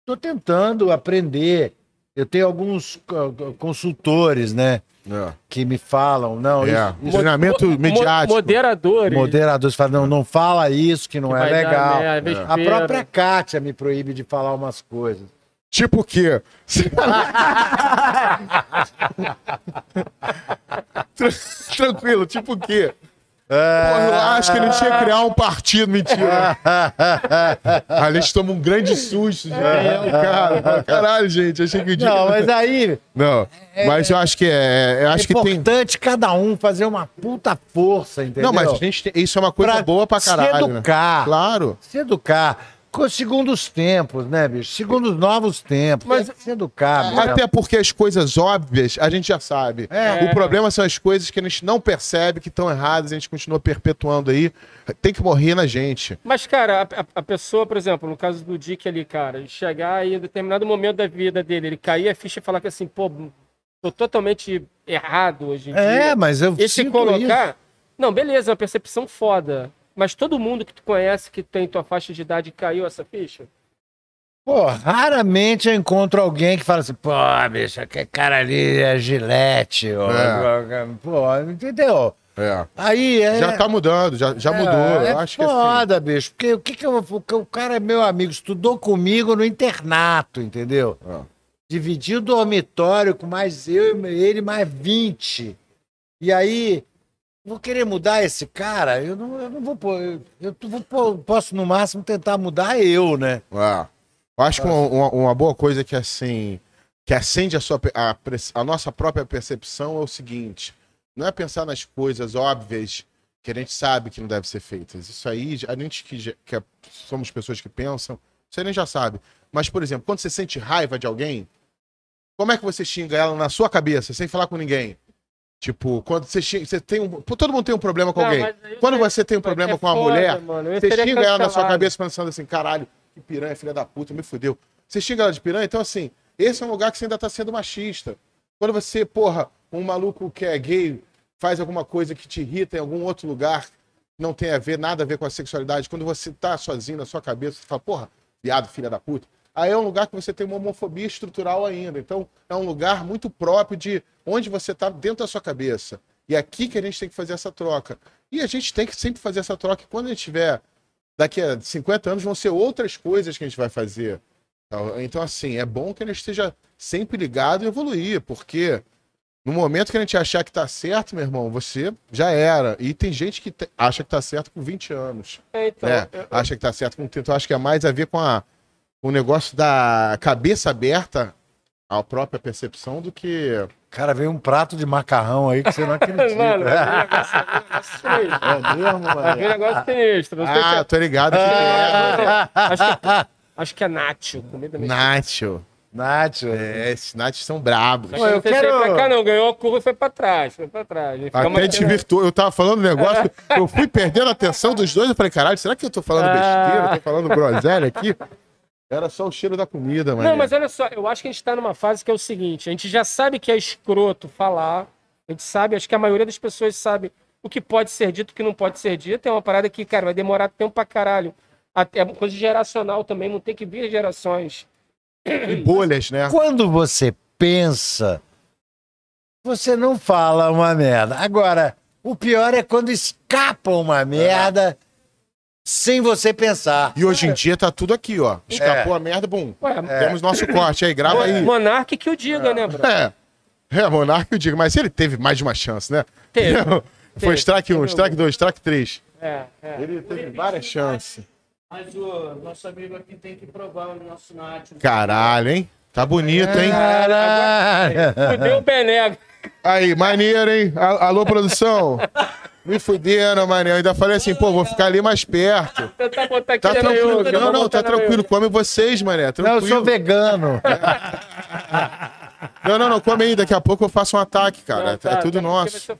Estou tentando aprender. Eu tenho alguns co- consultores, né, É. que me falam, não, É. isso, Treinamento Mo- mediático. Moderadores. moderadores falam, não, não fala isso que não que é dar legal. merda, A besteira. própria Kátia me proíbe de falar umas coisas. Tipo o quê? Tran- Tranquilo, tipo o quê? Porra, eu acho que ele tinha que criar um partido, mentira. A gente toma um grande susto, gente. Cara, fala, caralho, gente, achei que o dia... Não, mas aí Não, mas eu acho que é... Eu é acho que tem... importante cada um fazer uma puta força, entendeu? Não, mas a gente tem- isso é uma coisa Pra boa pra caralho, Se né? educar. Claro. Se educar. Co- Segundo os tempos, né, bicho? Segundo os novos tempos. Mas- Tem que se educar, bicho. Até porque as coisas óbvias a gente já sabe. É. O problema são as coisas que a gente não percebe que estão erradas, a gente continua perpetuando aí. Tem que morrer na gente. Mas, cara, a, a- a pessoa, por exemplo, no caso do Dick ali, cara, chegar e em determinado momento da vida dele, ele cair a ficha e falar que assim, pô, tô totalmente errado hoje em É, dia. mas eu E se colocar. Não, beleza, é uma percepção foda. Mas todo mundo que tu conhece que tem tua faixa de idade caiu essa ficha? Pô, raramente eu encontro alguém que fala assim, pô, bicho, aquele cara ali é gilete. ó. É. Pô, entendeu? É. Aí é. Já tá mudando, já, já mudou. É, acho que assim. foda, bicho. Porque o que que eu vou. O cara é meu amigo, estudou comigo no internato, entendeu? É. Dividiu o dormitório com mais eu e ele, mais 20. E aí, vou querer mudar esse cara? Eu não, eu não vou pôr. Eu, eu vou pôr- posso, no máximo, tentar mudar eu, né? É. Eu acho que uma, uma- uma boa coisa que assim que acende a, sua, a, a nossa própria percepção é o seguinte: não é pensar nas coisas óbvias que a gente sabe que não devem ser feitas. Isso aí, a gente que, que é- somos pessoas que pensam, isso aí a gente já sabe. Mas, por exemplo, quando você sente raiva de alguém, como é que você xinga ela na sua cabeça, sem falar com ninguém? Tipo, quando você xinga, você tem um. Todo mundo tem um problema com Não, alguém. Quando é- você tem um problema é com uma foda, mulher, mano. Você xinga ela na sua cancelado. cabeça pensando assim, caralho, que piranha, filha da puta, me fudeu. Você xinga ela de piranha, então assim, esse é um lugar que você ainda tá sendo machista. Quando você, porra, um maluco que é gay faz alguma coisa que te irrita em algum outro lugar, não tem a ver, nada a ver com a sexualidade, quando você tá sozinho na sua cabeça, você fala, porra, viado, filha da puta. Aí é um lugar que você tem uma homofobia estrutural ainda. Então, é um lugar muito próprio de onde você tá dentro da sua cabeça. E é aqui que a gente tem que fazer essa troca. E a gente tem que sempre fazer essa troca. E Quando a gente tiver, daqui a 50 anos, vão ser outras coisas que a gente vai fazer. Então, assim, é bom que a gente esteja sempre ligado e evoluir, porque no momento que a gente achar que tá certo, meu irmão, você já era. E tem gente que acha que tá certo com 20 anos. É, então, né? eu- Acha que tá certo com 30. Eu acho que é mais a ver com a, o negócio da cabeça aberta à própria percepção do que. Cara, veio um prato de macarrão aí que você não acredita. Mano, é um negócio, é um negócio sinistro. É mesmo, É um mano? negócio sinistro. Não sei se Ah, é- tô ligado que é. acho, que, acho que é nacho, comida mexicana. Nacho. Nath, É, esses nachos são brabos. Eu não sei se quero- pra cá não, ganhou a curva e foi pra trás, foi pra trás. Até desvirtuou. Eu tava falando um negócio, eu fui perdendo a atenção dos dois. Eu falei, caralho, será que eu tô falando besteira? Tô falando groselha aqui? Era só o cheiro da comida, mano. Não, mas olha só, eu acho que a gente tá numa fase que é o seguinte, a gente já sabe que é escroto falar, a gente sabe, acho que a maioria das pessoas sabe o que pode ser dito, o que não pode ser dito, é uma parada que, cara, vai demorar tempo pra caralho. Até é uma coisa geracional também, não tem que vir gerações. E bolhas, né? Quando você pensa, você não fala uma merda. Agora, o pior é quando escapa uma merda sem você pensar. E hoje em dia tá tudo aqui, ó. Escapou a merda, bum. Ué, Temos nosso corte aí, grava aí. Monark que o diga, né, bro? É. É, Monarca eu digo, mas ele teve mais de uma chance, né? Teve. Foi Teve. strike 1, Teve strike 2, strike 3. É, é. Ele teve várias chances. Mas o nosso amigo aqui tem que provar o nosso Nath. Caralho, hein? Tá bonito, hein? Caralho! Fudeu o Benego. Aí, maneiro, hein? Alô, produção? Me fuderam, mané. Eu ainda falei assim, pô, vou ficar ali mais perto. Botar aqui Tá na tranquilo. Não, não, tá na tranquilo. Come vocês, mané. Não, eu Tranquilo. sou vegano. Não, não, não, come aí. Daqui a pouco eu faço um ataque, cara. Não, É tá, tudo tá, nosso.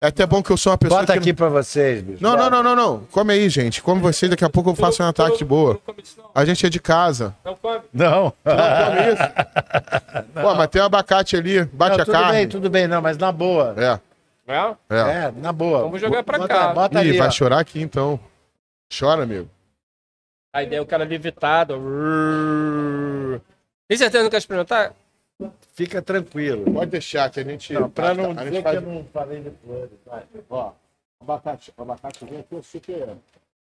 É até bom que eu sou uma pessoa Bota que... aqui pra vocês, bicho. Não, não, não, não, não. Come aí, gente. Come vocês. Daqui a pouco eu faço um ataque de boa. Não não. A gente é de casa. Não come. Não. Não come isso. Pô, mas tem um abacate ali. Bate Não, a tudo carne. bem, tudo bem, não, mas na boa. É, É? é. É, na boa. Vamos jogar pra bota, cá. Bota Ih, ali, vai ó. chorar aqui então. Chora, amigo. Aí daí o cara levitado. Tem certeza que não quer experimentar? Fica tranquilo. Pode deixar que a gente. Não, pra não a gente dizer faz- que eu não falei de flores. vai. Ó, abacate, abacate aqui é super.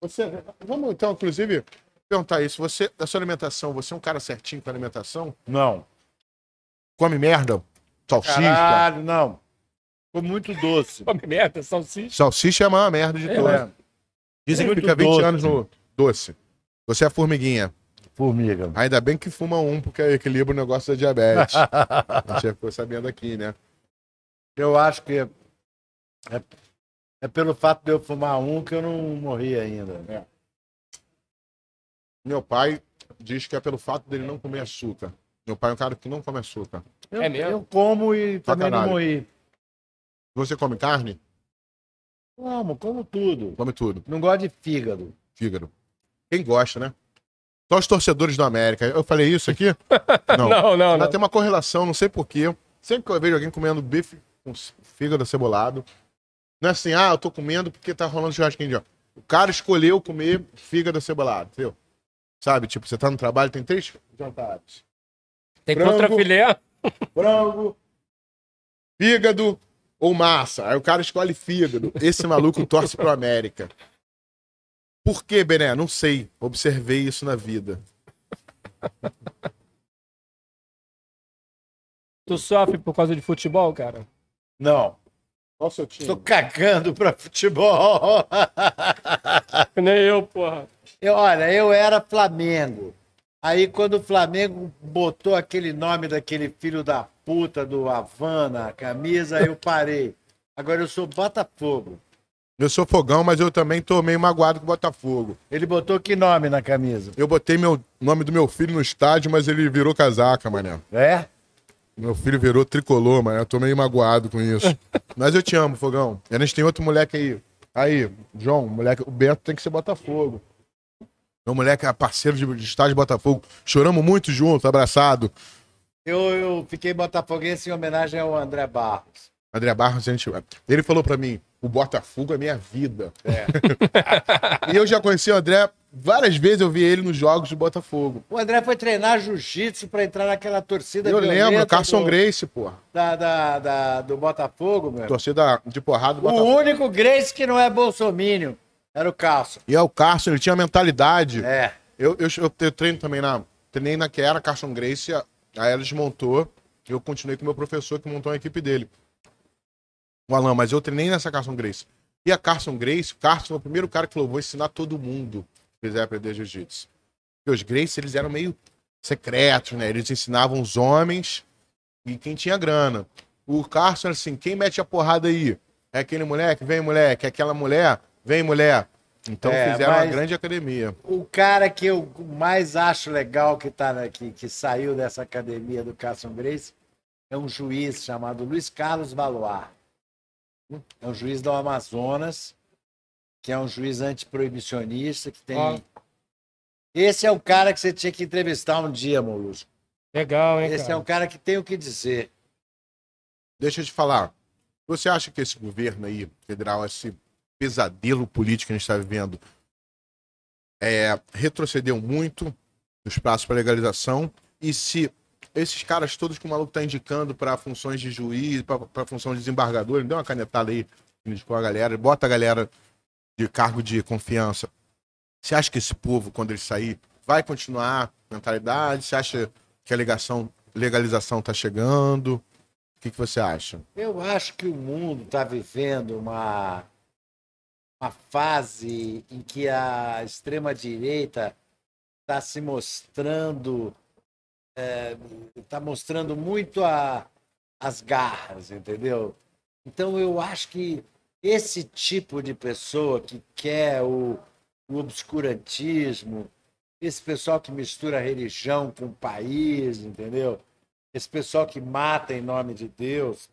Você, vamos então, inclusive, perguntar isso. Você, da sua alimentação, você é um cara certinho com a alimentação? Não. Come merda? Salsicha? Caralho, não. Ficou muito doce. Come merda, salsicha. Salsicha é a maior merda de É, todas. É, Dizem que fica 20 doce. anos no doce. Você é formiguinha. formiga. Ainda bem que fuma um, porque equilibra o negócio da diabetes. A gente ficou sabendo aqui, né? Eu acho que é, é, é pelo fato de eu fumar um que eu não morri ainda. Meu pai diz que é pelo fato dele não comer açúcar. Meu pai é um cara que não come açúcar. Eu, É mesmo? eu como e também não morri. Você come carne? Como, como tudo. Come tudo. Não gosto de fígado. Fígado. Quem gosta, né? Só os torcedores do América. Eu falei isso aqui? Não. Não, não, não. tem uma correlação, não sei porquê. Sempre que eu vejo alguém comendo bife com fígado acebolado, não é assim, ah, eu tô comendo porque tá rolando churrasquinho de ó. O cara escolheu comer fígado acebolado, entendeu? Sabe, tipo, você tá no trabalho, tem três jantares. Tem frango. filé. Frango, fígado ou massa. Aí o cara escolhe fígado. Esse maluco torce pro América. Por quê, Bené? Não sei. Observei isso na vida. Tu sofre por causa de futebol, cara? Não. Qual o seu time? Tô cagando pra futebol. Nem eu, porra. Eu, olha, eu era Flamengo. Aí quando o Flamengo botou aquele nome daquele filho da puta do Havan na camisa, eu parei. Agora eu sou Botafogo. Eu sou fogão, mas eu também tô meio magoado com o Botafogo. Ele botou que nome na camisa? Eu botei meu nome do meu filho no estádio, mas ele virou casaca, mané. É? Meu filho virou tricolor, mané. Eu tô meio magoado com isso. mas eu te amo, fogão. E a gente tem outro moleque aí. Aí, João, moleque, o Beto tem que ser Botafogo. Meu moleque é parceiro de, de estádio Botafogo. Choramos muito junto, abraçado. Eu, eu fiquei botafoguense em homenagem ao André Barros. André Barros, a gente. Ele falou pra mim: o Botafogo é minha vida. e eu já conheci o André várias vezes eu vi ele nos jogos do Botafogo. O André foi treinar jiu-jitsu pra entrar naquela torcida Eu lembro, Carson do, Grace, porra. Da, da, da- do Botafogo, meu. Torcida de porrada do O Botafogo. único Grace que não é bolsomínio era o Carson. E é o Carson, ele tinha mentalidade. É. Eu, eu, eu, eu treino também na. Treinei na que era Carson Grace, aí ela desmontou. e Eu continuei com o meu professor que montou a equipe dele. O Alan, mas eu treinei nessa Carson Grace. E a Carson Grace, o Carson foi o primeiro cara que falou: vou ensinar todo mundo que quiser aprender jiu-jitsu. Porque os Grace, eles eram meio secretos, né? Eles ensinavam os homens e quem tinha grana. O Carson era assim: quem mete a porrada aí? É aquele moleque? Vem, moleque. É aquela mulher? Vem, mulher. Então É, fizeram uma grande academia. O cara que eu mais acho legal que, tá na- que, que saiu dessa academia do Carson Grace é um juiz chamado Luiz Carlos Valois. É um juiz do Amazonas, que é um juiz antiproibicionista, que tem. Esse é o cara que você tinha que entrevistar um dia, Molusco. Legal, hein, Esse cara? é um cara que tem o que dizer. Deixa eu te falar. Você acha que esse governo aí, federal, esse pesadelo político que a gente está vivendo, é, retrocedeu muito nos prazos para legalização? E se esses caras todos que o maluco tá indicando para funções de juiz, para função de desembargador, ele deu uma canetada aí, indicou a galera, bota a galera de cargo de confiança. Você acha que esse povo, quando ele sair, vai continuar mentalidade? Você acha que a legação, legalização tá chegando? O que, que você acha? Eu acho que o mundo está vivendo uma, uma fase em que a extrema-direita está se mostrando, está mostrando muito a, as garras, entendeu? Então eu acho que esse tipo de pessoa que quer o, o obscurantismo, esse pessoal que mistura religião com país, entendeu? Esse pessoal que mata em nome de Deus.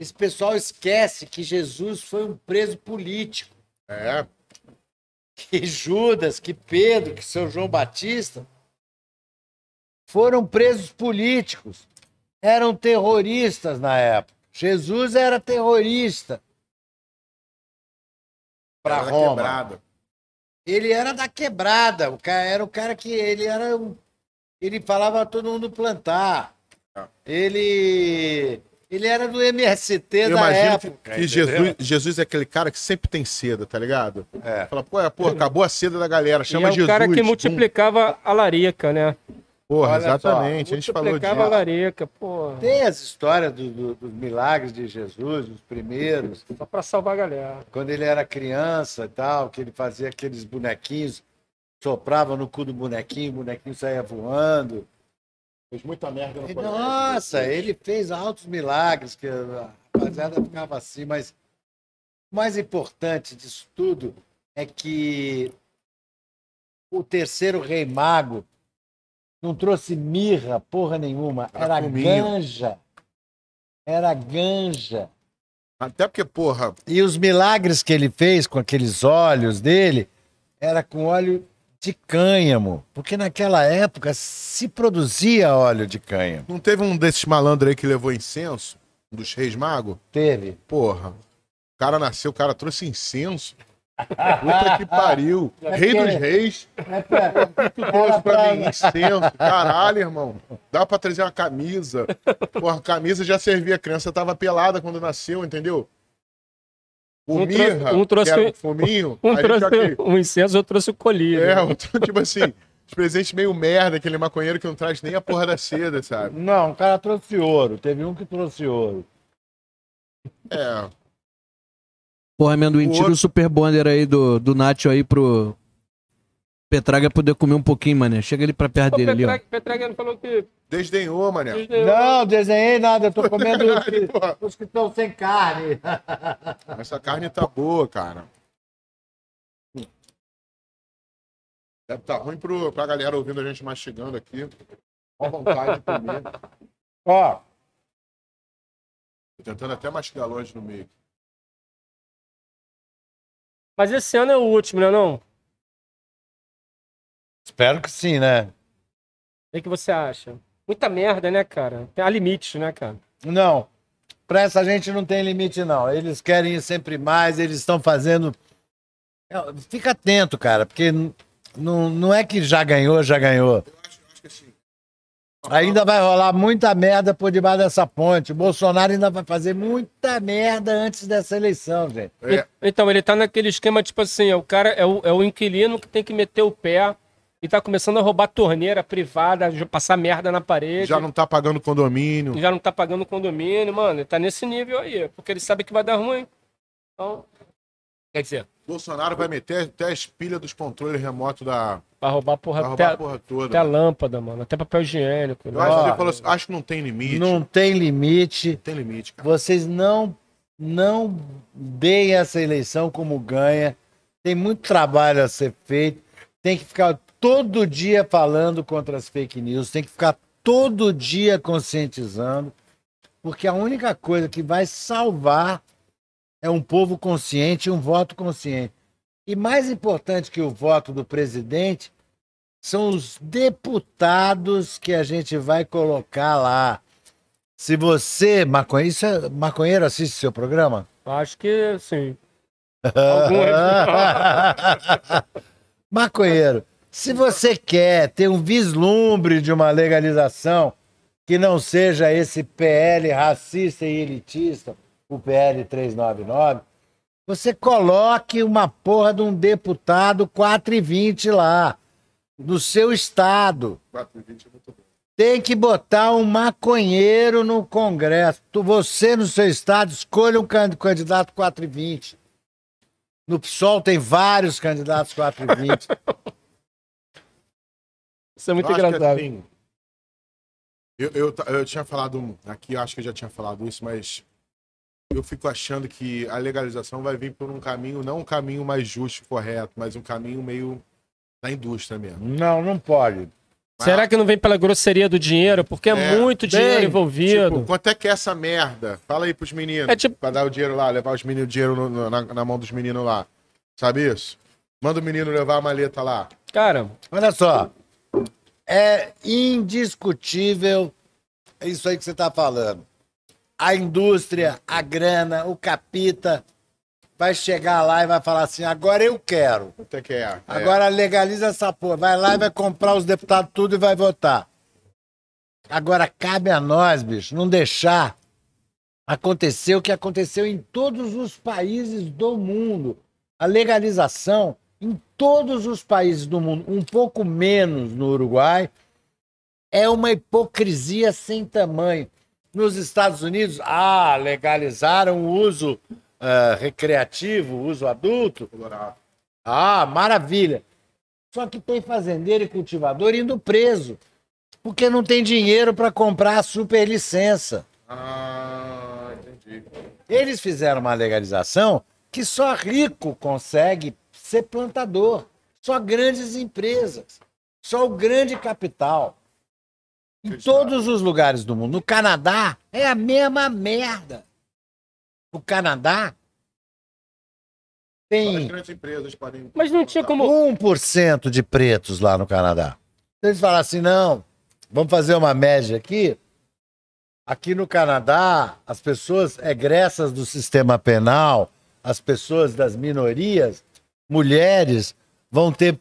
Esse pessoal esquece que Jesus foi um preso político, É, que Judas, que Pedro, que São João Batista foram presos políticos, eram terroristas na época. Jesus era terrorista para Roma. quebrada. Ele era da quebrada, o cara era o cara que ele era um, ele falava a todo mundo plantar. Ah. Ele ele era do MST Eu da que, época. que entendeu? Jesus, Jesus é aquele cara que sempre tem seda, tá ligado? É. Fala, pô, é, pô, acabou a seda da galera, E chama é o Jesus. cara que multiplicava a larica, né? Porra, Olha só, exatamente, a gente falou Multiplicava a disso. larica, pô. Tem as histórias do- do- dos milagres de Jesus, os primeiros, Só pra salvar a galera. quando ele era criança e tal, que ele fazia aqueles bonequinhos, soprava no cu do bonequinho, o bonequinho saía voando. Fez muita merda no colégio. Nossa, ele fez altos milagres, que a rapaziada ficava assim, mas o mais importante disso tudo é que o terceiro rei mago não trouxe mirra, porra nenhuma, Era era ganja. Era ganja. Até porque, porra, E os milagres que ele fez com aqueles olhos dele era com óleo de cânhamo, porque naquela época se produzia óleo de cânhamo. não teve um desses malandros aí que levou incenso? Um dos reis magos? Teve. Porra. O cara nasceu, o cara trouxe incenso. Puta que pariu. Rei dos reis. É pra- Tu trouxe pra mim incenso. Caralho, irmão. Dá pra trazer uma camisa. Porra, a camisa já servia. A criança tava pelada quando nasceu, entendeu? O Um trouxe- mirra, um trouxe- que era o fuminho. Um a gente trouxe aqui- um incenso, outro trouxe o colírio. É, outro, tipo assim, os presentes meio merda, aquele maconheiro que não traz nem a porra da seda, sabe? Não, o cara trouxe ouro. Teve um que trouxe ouro. É. Porra, amendoim, O tira outro- o super bonder aí do, do Nacho aí pro Petraga poder comer um pouquinho, mané. Chega ali pra perto dele ali, ó. Petrag- Petragano falou que. Desdenhou, mané. Não, desenhei nada. Eu tô comendo os que- Porra, os que estão sem carne. Essa carne tá boa, cara. Deve tá ruim pro, pra galera ouvindo a gente mastigando aqui. Com vontade de comer. Ó, Tô tentando até mastigar longe no meio. Mas esse ano é o último, né? Não? O espero que sim, né? que, que você acha? Muita merda, né, cara? Tem há limites, né, cara? Não. Pra essa gente não tem limite, não. Eles querem ir sempre mais, eles estão fazendo É, Fica atento, cara, porque não, não é que já ganhou, já ganhou. Eu acho, acho que assim. Ainda vai rolar muita merda por debaixo dessa ponte. O Bolsonaro ainda vai fazer muita merda antes dessa eleição, gente. É, Então, ele tá naquele esquema, tipo assim, é o cara, é o, é o inquilino que tem que meter o pé e tá começando a roubar torneira privada, passar merda na parede. já não tá pagando condomínio. já não tá pagando condomínio, mano. Ele tá nesse nível aí, porque ele sabe que vai dar ruim. Então, quer dizer, Bolsonaro vai meter até as pilhas dos controles remotos da. vai roubar porra, Vai até, roubar a porra toda. até a lâmpada, mano. Até papel higiênico. Eu acho que falou assim, acho que não tem limite. Não tem limite. tem limite, cara. Vocês não, não deem essa eleição como ganha. Tem muito trabalho a ser feito. Tem que ficar todo dia falando contra as fake news. Tem que ficar todo dia conscientizando. Porque a única coisa que vai salvar é um povo consciente e um voto consciente. E mais importante que o voto do presidente são os deputados que a gente vai colocar lá. Se você, maconheiro, é, maconheiro assiste seu programa? Acho que sim. maconheiro, se você quer ter um vislumbre de uma legalização que não seja esse PL racista e elitista, o PL 399, você coloque uma porra de um deputado 420 lá, no seu estado. 420 é muito bom. Tem que botar um maconheiro no Congresso. Você, no seu estado, escolha um can- candidato 420. No PSOL tem vários candidatos 420. Isso é muito Eu engraçado. assim, eu, eu, eu tinha falado aqui, eu acho que eu já tinha falado isso, mas eu fico achando que a legalização vai vir por um caminho, não um caminho mais justo e correto, mas um caminho meio da indústria mesmo. não, não pode. Será que não vem pela grosseria do dinheiro? Porque é, É, muito dinheiro bem, envolvido. Tipo, quanto é que é essa merda? Fala aí pros meninos. É tipo- Pra dar o dinheiro lá, levar os meninos, o dinheiro no- no- na, na mão dos meninos lá. Sabe isso? Manda o menino levar a maleta lá. Cara, Olha só. É indiscutível isso aí que você está falando. A indústria, a grana, o capita vai chegar lá e vai falar assim: agora eu quero. É que é? Agora legaliza essa porra. Vai lá e vai comprar os deputados tudo e vai votar. Agora cabe a nós, bicho, não deixar acontecer o que aconteceu em todos os países do mundo. A legalização todos os países do mundo, um pouco menos no Uruguai, é uma hipocrisia sem tamanho. Nos Estados Unidos, ah, legalizaram o uso ah, recreativo, o uso adulto. Ah, maravilha. Só que tem fazendeiro e cultivador indo preso, porque não tem dinheiro para comprar a superlicença. Ah, entendi. Eles fizeram uma legalização que só rico consegue ser plantador, só grandes empresas, só o grande capital. Em todos os lugares do mundo. No Canadá é a mesma merda. O Canadá Só as tem grandes empresas podem. mas não tinha como. 1% de pretos lá no Canadá. Eles falam assim: não, vamos fazer uma média aqui. Aqui no Canadá, as pessoas egressas do sistema penal, as pessoas das minorias, mulheres, vão ter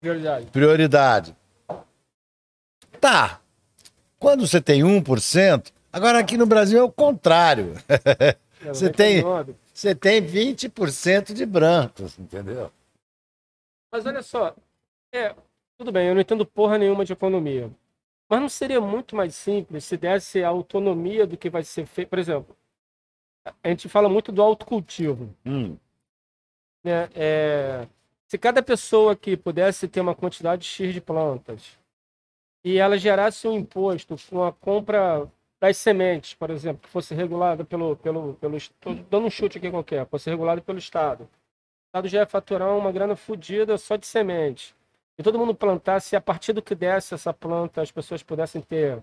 Prioridade. prioridade. Tá. Quando você tem 1%, agora aqui no Brasil é o contrário. Você tem- Você tem 20% de brancos, entendeu? Mas olha só, é, tudo bem, eu não entendo porra nenhuma de economia. Mas não seria muito mais simples se desse a autonomia do que vai ser feito? Por exemplo, a gente fala muito do autocultivo. Hum. Né? É, se cada pessoa aqui pudesse ter uma quantidade X de plantas e ela gerasse um imposto com a compra das sementes, por exemplo, que fosse regulada pelo. pelo, pelo estou dando um chute aqui qualquer, fosse regulado pelo Estado. O Estado já ia faturar uma grana fodida só de semente. E todo mundo plantasse, e a partir do que desse essa planta, as pessoas pudessem ter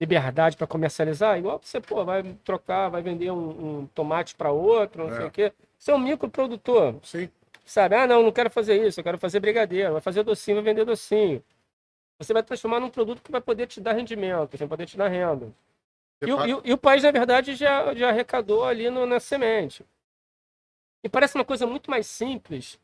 liberdade para comercializar, igual você pô, vai trocar, vai vender um, um tomate para outro, não É. sei o quê. Você é um microprodutor, Sim. sabe? Ah, não, não quero fazer isso, eu quero fazer brigadeiro, vai fazer docinho, vai vender docinho. Você vai transformar num produto que vai poder te dar rendimento, vai poder te dar renda. E, faz- e e o país, na verdade, já, já arrecadou ali no- na semente. E parece uma coisa muito mais simples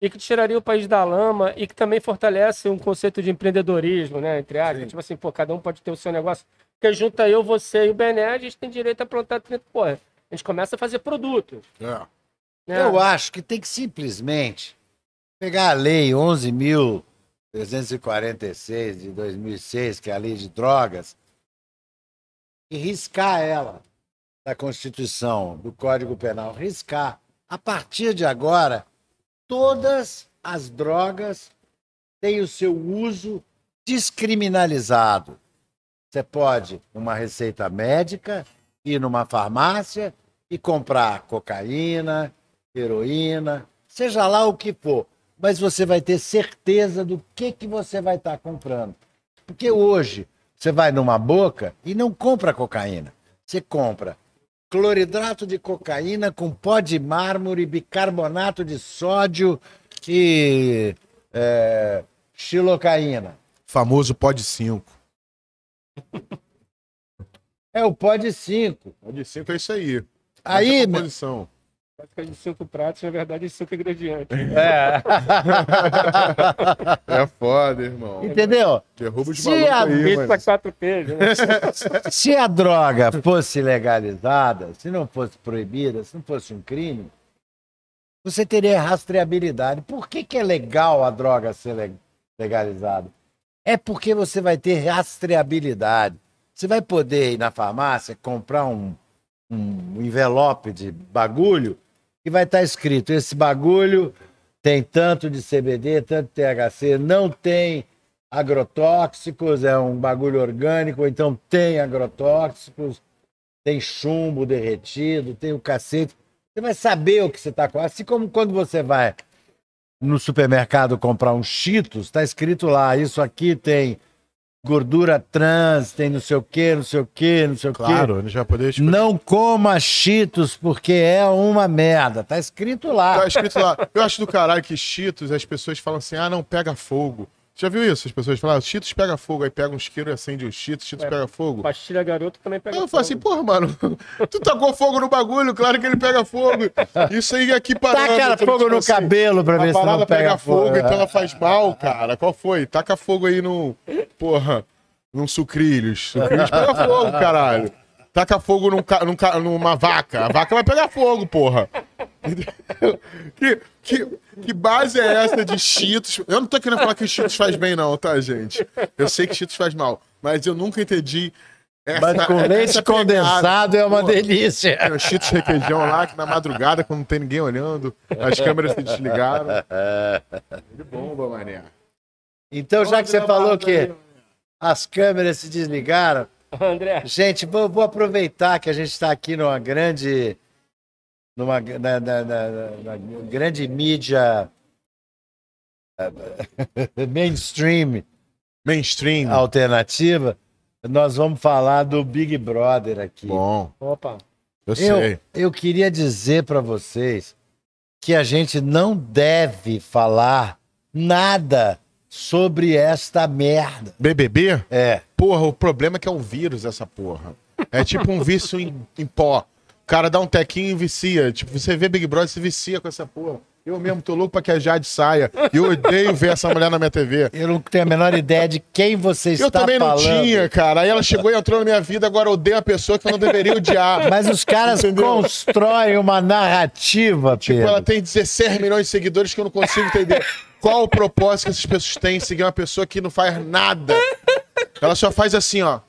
e que tiraria o país da lama e que também fortalece um conceito de empreendedorismo, né? Entre aspas. Tipo assim, pô, cada um pode ter o seu negócio. Porque junta eu, você e o Bené, a gente tem direito a plantar 30. Porra, a gente começa a fazer produto. É. Né? Eu acho que tem que simplesmente pegar a lei 11.346 de 2006, que é a lei de drogas, e riscar ela da Constituição, do Código Penal. Riscar. A partir de agora, todas as drogas têm o seu uso descriminalizado. Você pode, numa receita médica, ir numa farmácia e comprar cocaína, heroína, seja lá o que for, mas você vai ter certeza do que, que você vai estar comprando. Porque hoje você vai numa boca e não compra cocaína. Você compra cloridrato de cocaína com pó de mármore, bicarbonato de sódio e é, xilocaína. Famoso pó de 5. É o pó de 5. Pó de 5 é isso aí. Aí, Essa meu- composição. Prática de cinco pratos, na verdade, de cinco ingredientes. é. É foda, irmão. entendeu? Derruba os Se malucos a aí, mano. quatro né? Se a droga fosse legalizada, se não fosse proibida, se não fosse um crime, você teria rastreabilidade. Por que, que é legal a droga ser le- legalizada? É porque você vai ter rastreabilidade. Você vai poder ir na farmácia comprar um, um envelope de bagulho e vai estar escrito: esse bagulho tem tanto de CBD, tanto de THC, não tem agrotóxicos, é um bagulho orgânico, então tem agrotóxicos, tem chumbo derretido, tem o cacete. Você vai saber o que você está com. Assim como quando você vai no supermercado comprar um Cheetos, está escrito lá, isso aqui tem gordura trans, tem não sei o que, não sei o que, não sei o quê. Claro, vai poder escolher. Não coma Cheetos porque é uma merda. Tá escrito lá. Tá escrito lá. Eu acho do caralho que Cheetos, as pessoas falam assim, ah, não, pega fogo. Já viu isso? As pessoas falam, ah, Cheetos pega fogo, aí pega um isqueiro e acende o Cheetos, Cheetos Ué, pega fogo. Pastilha garoto também pega Aí eu falo assim, fogo. porra, mano, tu tacou fogo no bagulho, claro que ele pega fogo. Isso aí é aqui parando. Taca fogo no cabelo pra ver tipo A se parada não pega pega fogo, fogo. então ela faz mal, cara. Qual foi? Taca fogo aí no. Porra, num sucrilhos. Sucrilhos pega fogo, caralho. Taca fogo num, ca- num ca- numa vaca. A vaca vai pegar fogo, porra. Que, que, que base é essa de Cheetos? Eu não tô querendo falar que Cheetos faz bem, não, tá, gente? Eu sei que Cheetos faz mal, mas eu nunca entendi. Essa, Mas com essa leite pegada. condensado é uma Pô, delícia. Tem o Cheetos requeijão lá, que na madrugada, quando não tem ninguém olhando, as câmeras se desligaram. De bomba, mané. Então, já que você falou que as câmeras se desligaram, André, gente, vou, vou aproveitar que a gente está aqui numa grande, numa na, na- na- na grande mídia mainstream Mainstream. alternativa. Nós vamos falar do Big Brother aqui. Bom, opa. eu sei. Eu, eu queria dizer para vocês que a gente não deve falar nada sobre esta merda. BBB? É. Porra, o problema é que é um vírus essa porra. É tipo um vício em, em pó. O cara dá um tequinho e vicia. Tipo, você vê Big Brother, você vicia com essa porra. Eu mesmo tô louco pra que a Jade saia. E eu odeio ver essa mulher na minha TV. Eu não tenho a menor ideia de quem você está Eu também não falando. tinha, cara. Aí ela chegou e entrou na minha vida, agora eu odeio a pessoa que eu não deveria odiar. Mas os caras Entendeu? constroem uma narrativa, Tipo, Pedro. ela tem 16 milhões de seguidores que eu não consigo entender. Qual o propósito que essas pessoas têm em seguir uma pessoa que não faz nada? Ela só faz assim, ó.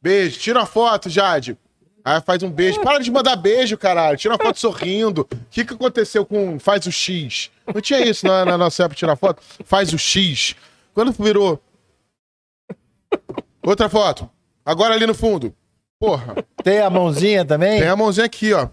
Beijo, tira uma foto, Jade. Aí faz um beijo. Para de mandar beijo, caralho. Tira uma foto sorrindo. O que, que aconteceu com faz o X? Não tinha isso na, na nossa época de tirar foto? Faz o X. Quando virou. Outra foto. Agora ali no fundo. Porra. Tem a mãozinha também? Tem a mãozinha aqui, ó.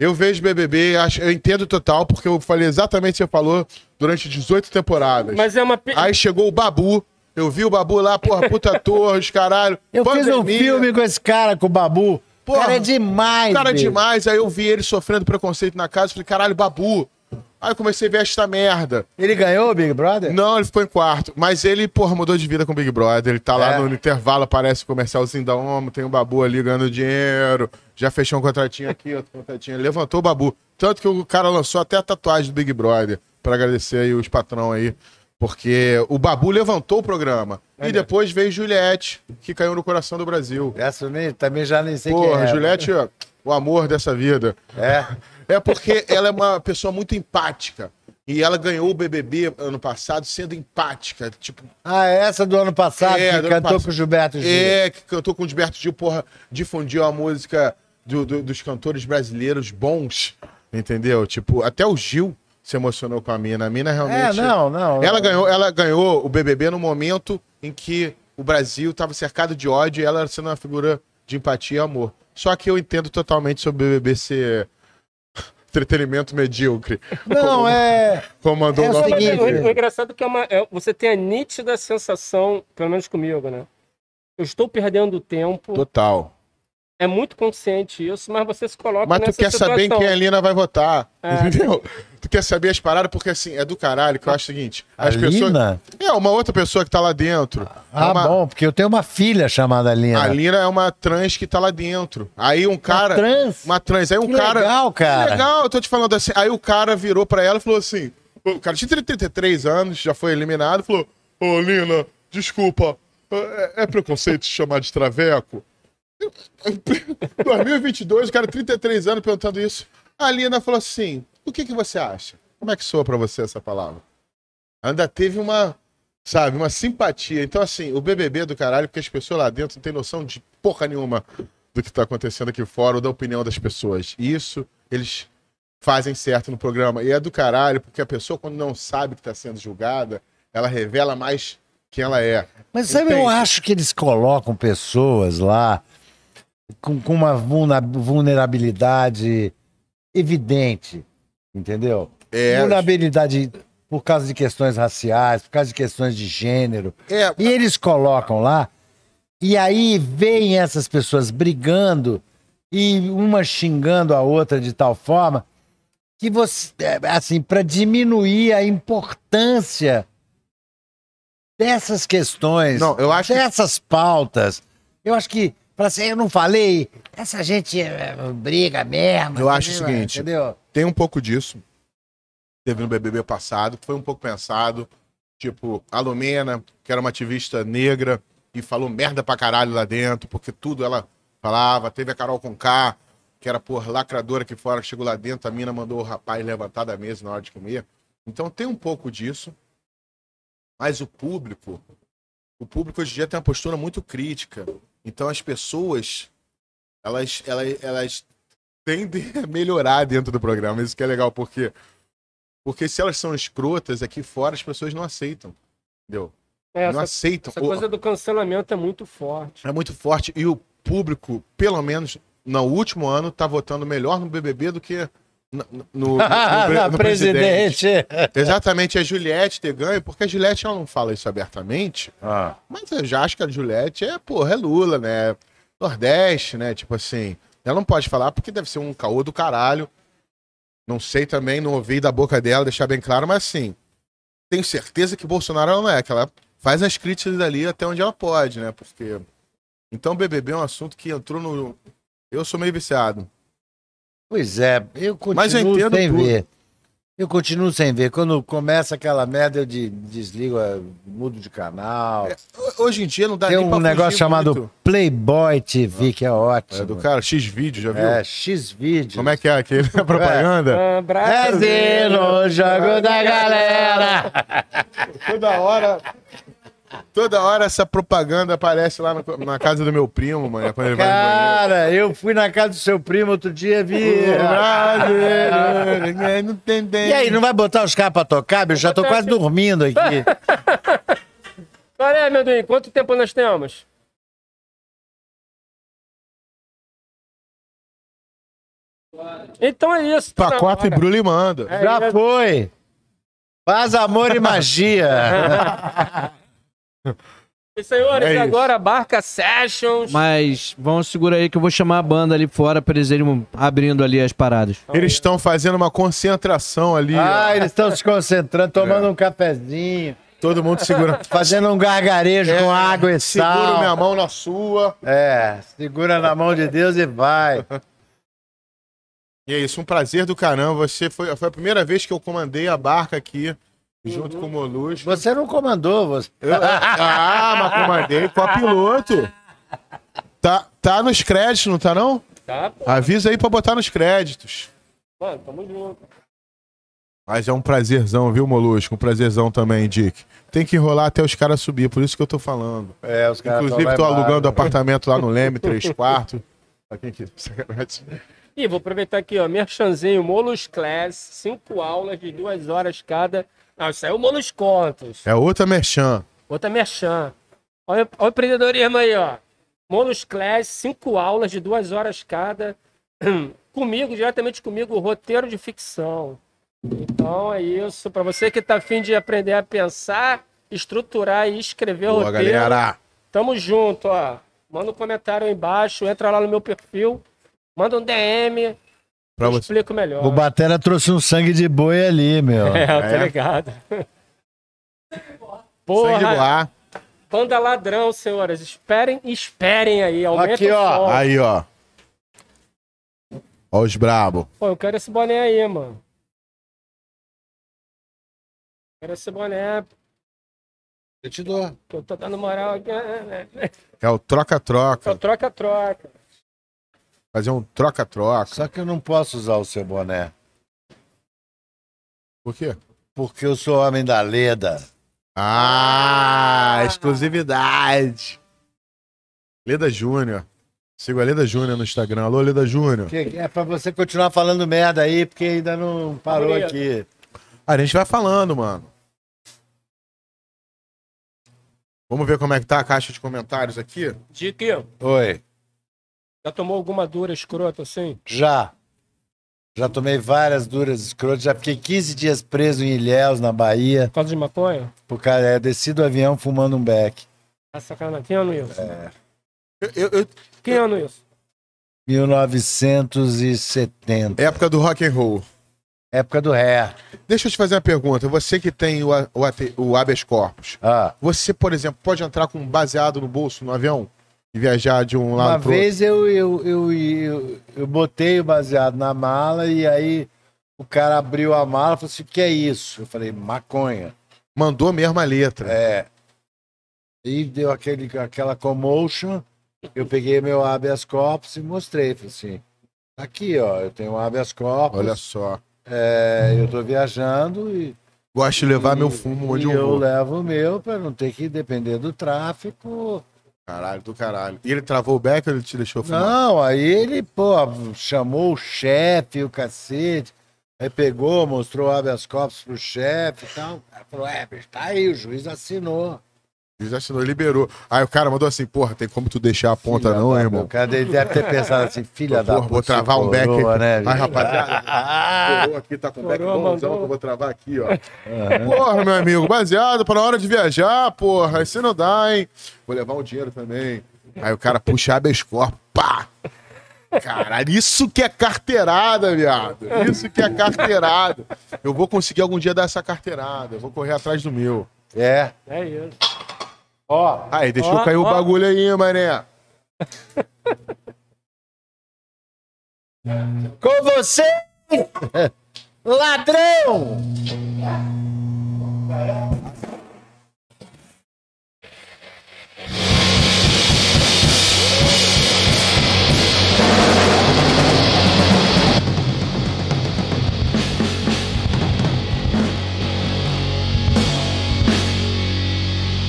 Eu vejo BBB, acho, eu entendo total, porque eu falei exatamente o que você falou durante 18 temporadas. Mas é uma. Aí chegou o Babu, eu vi o Babu lá, porra, puta ator, os caralho. Eu fiz um pandemia, filme com esse cara, com o Babu. O Porra, cara é demais, O cara é demais, aí eu vi ele sofrendo preconceito na casa, falei, caralho, Babu, Aí eu comecei a ver esta merda. Ele ganhou o Big Brother? Não, ele ficou em quarto. Mas ele, porra, mudou de vida com o Big Brother. Ele tá lá É. no intervalo, aparece o comercialzinho da OMO, tem o Babu ali ganhando dinheiro. Já fechou um contratinho aqui, outro contratinho. Ele levantou o Babu. Tanto que o cara lançou até a tatuagem do Big Brother. Pra agradecer aí os patrão aí. Porque o Babu levantou o programa. E depois veio Juliette, que caiu no coração do Brasil. Essa nem- também já nem sei quem Porra, é. Juliette, ó, o amor dessa vida. É. É porque ela é uma pessoa muito empática. E ela ganhou o BBB ano passado sendo empática. Tipo, Ah, é essa do ano passado É, que ano cantou passado. com o Gilberto Gil. é, que cantou com o Gilberto Gil, porra, difundiu a música do- do- dos cantores brasileiros bons, entendeu? Tipo, até o Gil se emocionou com a mina. A mina É, realmente. não, não. Ela ganhou, ela ganhou o BBB no momento em que o Brasil estava cercado de ódio e ela era sendo uma figura de empatia e amor. Só que eu entendo totalmente sobre o BBB ser entretenimento medíocre. Não, é. Como mandou É o seguinte, o, o engraçado é que é uma, é- você tem a nítida sensação, pelo menos comigo, né? Eu estou perdendo tempo. Total. É muito consciente isso, mas você se coloca Mas tu nessa quer saber em situação. quem a Lina vai votar. É. Entendeu? Tu quer saber as paradas, porque assim, é do caralho, que eu acho o seguinte. A As pessoas. Lina? É, uma outra pessoa que tá lá dentro. Ah, é uma... bom, porque eu tenho uma filha chamada Lina. A Lina é uma trans que tá lá dentro. Aí um cara. trans? Uma trans. Aí um Que cara. legal, cara. Que legal, eu tô te falando assim. Aí o cara virou pra ela e falou assim: o cara tinha 33 anos, já foi eliminado, falou: Ô, Lina, desculpa, é, é preconceito te chamar de traveco? 2022, o cara 33 anos perguntando isso. A Lina falou assim: o que, que você acha? Como é que soa pra você essa palavra? Ainda teve uma, sabe, uma simpatia. Então, assim, o BBB é do caralho, porque as pessoas lá dentro não têm noção de porra nenhuma do que tá acontecendo aqui fora ou da opinião das pessoas. E isso eles fazem certo no programa. E é do caralho, porque a pessoa, quando não sabe que tá sendo julgada, ela revela mais quem ela é. Mas sabe, eu Entende? acho que eles colocam pessoas lá com, com uma vulnerabilidade evidente, entendeu? É, Vulnerabilidade por causa de questões raciais, por causa de questões de gênero. é, E eles colocam lá, e aí vem essas pessoas brigando e uma xingando a outra de tal forma que você, é, assim, para diminuir a importância dessas questões, Não, eu acho que- dessas pautas. Eu acho que, para assim, eu não falei, essa gente é, briga mesmo. Eu acho o seguinte, Entendeu? tem um pouco disso. Teve no BBB passado, que foi um pouco pensado. Tipo, a Lumena, que era uma ativista negra e falou merda pra caralho lá dentro, porque tudo ela falava. Teve a Carol Conká, que era, por lacradora aqui fora, que chegou lá dentro, a mina mandou o rapaz levantar da mesa na hora de comer. Então tem um pouco disso. Mas o público, o público hoje em dia tem uma postura muito crítica. Então as pessoas, elas, elas, elas tendem a melhorar dentro do programa. Isso que é legal, porque porque se elas são escrotas aqui fora, as pessoas não aceitam. Entendeu? É, não essa, aceitam. essa coisa do cancelamento é muito forte. É muito forte. E o público, pelo menos no último ano, tá votando melhor no BBB do que no, no, no- no no presidente. presidente. Exatamente, a Juliette ter ganho, porque a Juliette ela não fala isso abertamente, Ah. mas eu já acho que a Juliette é, porra, é Lula, né? Nordeste, né? Tipo assim, ela não pode falar porque deve ser um caô do caralho. Não sei também, não ouvi da boca dela, deixar bem claro, mas assim, tenho certeza que Bolsonaro ela não é, que ela faz as críticas dali até onde ela pode, né? Porque. Então, BBB é um assunto que entrou no. Eu sou meio viciado. Pois é, eu continuo Mas eu entendo sem tudo. ver. Eu continuo sem ver. Quando começa aquela merda, eu de- desligo, a- mudo de canal. Hoje em dia não dá Tem nem um pra negócio fugir chamado muito. Playboy TV, que é ótimo. É do cara, X-Vídeo, já viu? É, X-Vídeos. Como é que é aquele propaganda? Ah, É Brasil. no jogo da galera. Toda hora. Toda hora essa propaganda aparece lá no- na casa do meu primo, mano. Quando ele. Cara, eu fui na casa do seu primo outro dia, vi. Não tem E aí, não vai botar os caras pra tocar? bicho? Eu já tô quase dormindo aqui. Qual é, amendoim? Quanto tempo nós temos? Então é isso. tá na Pacote e hora. Brulho e manda. É Já isso. foi. Paz, amor e magia. E, senhores, É agora Barca Sessions. Mas vamos segurar aí que eu vou chamar a banda ali fora pra eles irem abrindo ali as paradas. Eles estão fazendo uma concentração ali. ó. Ah, eles estão se concentrando, tomando um cafezinho, Todo mundo segura. fazendo um gargarejo com água e Segura sal. minha mão na sua. É, segura na mão de Deus e vai. E é isso, um prazer do caramba. Você foi, foi a primeira vez que eu comandei a barca aqui, junto com o Molusco. Você não comandou, você. Eu- ah, mas comandei com a piloto. Tá, tá nos créditos, não tá não? Tá, pô. Avisa aí pra botar nos créditos. Mano, tamo junto. Mas é um prazerzão, viu, Molusco? Um prazerzão também, Dick. Tem que enrolar até os caras subir, por isso que eu tô falando. É, os caras Inclusive, tô alugando apartamento lá no Leme, três quartos. Pra quem que... Sacanagem. Ih, vou aproveitar aqui, ó. Merchanzinho, Molus Class, cinco aulas de duas horas cada. Não, isso aí é o Molus Contos. É outra merchan. Outra merchan. Olha, olha o empreendedorismo aí, ó. Molus Class, cinco aulas de duas horas cada. comigo, diretamente comigo, roteiro de ficção. Então é isso. Para você que tá afim de aprender a pensar, estruturar e escrever Boa, roteiro. galera. Tamo junto, ó. Manda um comentário aí embaixo, entra lá no meu perfil, manda um DM, Pra eu você. explico melhor. O Batera trouxe um sangue de boi ali, meu. É, eu tô É? ligado. Sangue de Porra, boa. banda ladrão, senhoras. Esperem, esperem aí. Aumenta Aqui, o ó. som. Aí, ó. Ó os brabo. Pô, eu quero esse boné aí, mano. Quero esse boné, Eu te dou. eu tô dando moral aqui. É o troca-troca. Só troca-troca. Fazer um troca-troca. Só que eu não posso usar o seu boné. Por quê? Porque eu sou homem da leda. Ah, exclusividade. Leda Júnior. Sigo a Leda Júnior no Instagram. Alô, Leda Júnior. É pra você continuar falando merda aí, porque ainda não parou aqui. Ah, a gente vai falando, mano. Vamos ver como é que tá a caixa de comentários aqui? Dique, Oi. Já tomou alguma dura escrota assim? Já. Já tomei várias duras escrotas. Já fiquei 15 dias preso em Ilhéus, na Bahia. Por causa de maconha? Por causa, é, desci do avião fumando um beck. Tá sacanagem. Que ano isso? Eu- eu- eu- Que ano isso? 1970. época do rock and roll. Época do ré. Deixa eu te fazer uma pergunta. Você que tem o, o, o habeas corpus, Ah, você, por exemplo, pode entrar com um baseado no bolso no avião e viajar de um lado uma pro outro? vez eu, eu, eu, eu, eu botei o baseado na mala e aí o cara abriu a mala e falou assim: o que é isso? Eu falei: maconha. Mandou mesmo a letra. É. E deu aquele, aquela commotion. Eu peguei meu habeas corpus e mostrei. Falei assim: aqui, ó, eu tenho um habeas corpus. Olha só. é, eu tô viajando e. Gosto de levar e- meu fumo onde e eu eu vou. levo o meu para não ter que depender do tráfico. Caralho, do caralho. E ele travou o beck ou ele te deixou fumar? Não, aí ele, pô, chamou o chefe, o cacete. Aí pegou, mostrou o habeas corpus pro chefe e tal. O cara falou: é, tá aí, o juiz assinou. O juiz assinou, liberou. Aí o cara mandou assim, porra, tem como tu deixar a ponta Filha não, da- irmão? O cara deve ter pensado assim, filha da Porra, vou travar um beck coroa, aqui. né? Vai, bicho? rapaziada. Coroa aqui, tá com beck Coroa bonzão mandou. que eu vou travar aqui, ó. Porra, meu amigo, baseado pra hora de viajar, porra. Aí você não dá, hein? Vou levar um dinheiro também. Aí o cara puxa habeas corpus, pá! Caralho, isso que é carteirada, viado. Isso que é carteirada. Eu vou conseguir algum dia dar essa carteirada. Eu vou correr atrás do meu. É. É isso. Ó, Aí, deixou Ó, cair o bagulho aí, mané. com você, ladrão!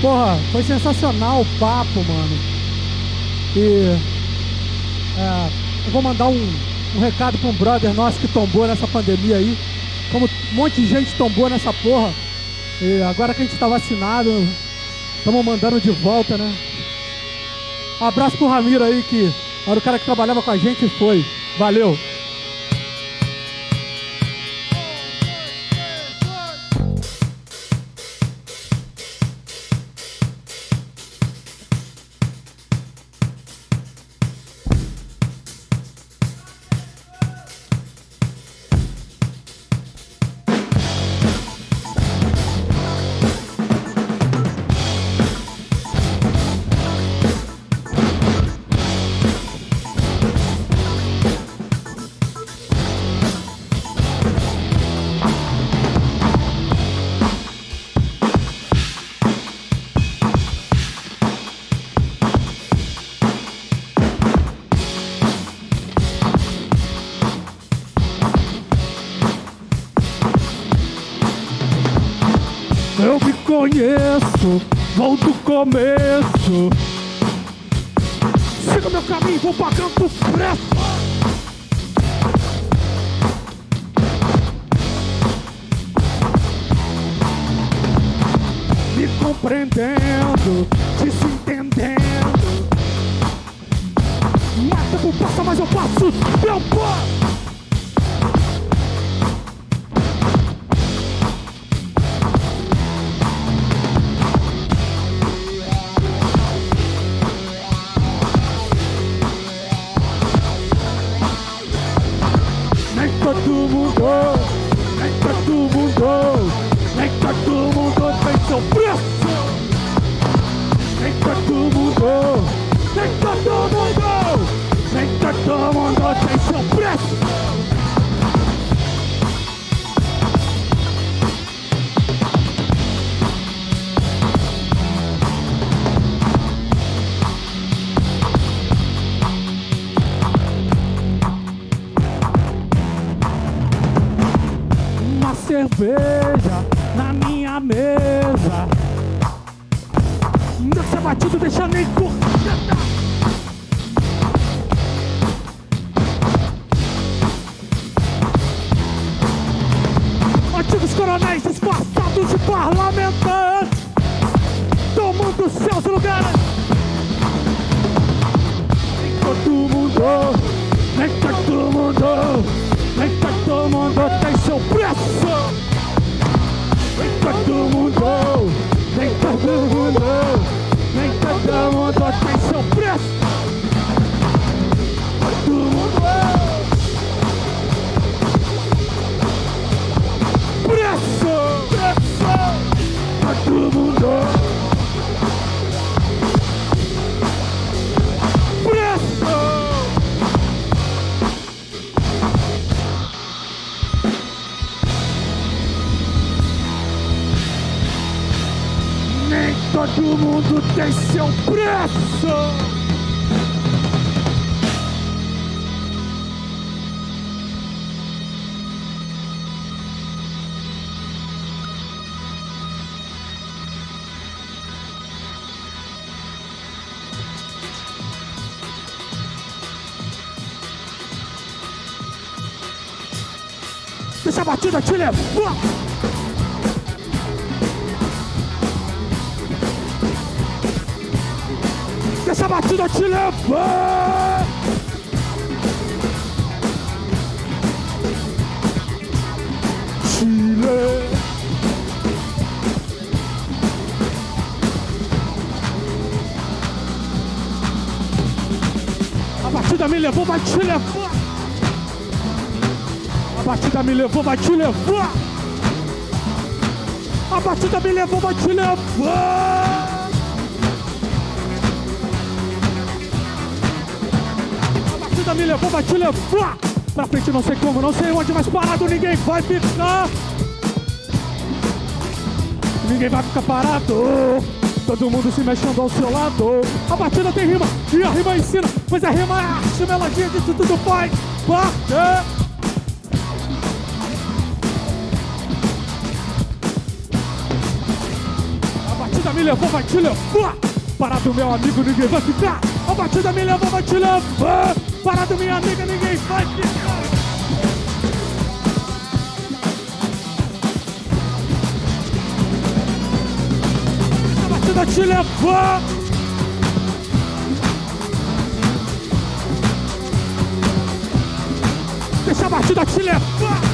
Porra, foi sensacional o papo, mano. E. é, eu vou mandar um, um recado pra um brother nosso que tombou nessa pandemia aí. Como um monte de gente tombou nessa porra. E agora que a gente tá vacinado, estamos mandando de volta, né? Um abraço pro Ramiro aí, que era o cara que trabalhava com a gente e foi. Valeu! Conheço, vou do começo. Siga meu caminho, vou pagando os preços. Me compreendendo, batida te levar. Deixa a batida te levar. Chile. A batida me levou, vai te levar. Batida me levou, vai te levar. A batida me levou, vai te levar. A batida me levou, vai te levar. Pra frente não sei como, não sei onde, mas parado ninguém vai ficar. Ninguém vai ficar parado. Todo mundo se mexendo ao seu lado. A batida tem rima e a rima ensina. Pois a rima é arte, melodia disso tudo faz parte. Levou, vai te levar. Parado, meu amigo, ninguém vai ficar. A batida me levou, vai te levar. Parado, minha amiga, ninguém vai ficar. A batida te levar. Deixa a batida te levar.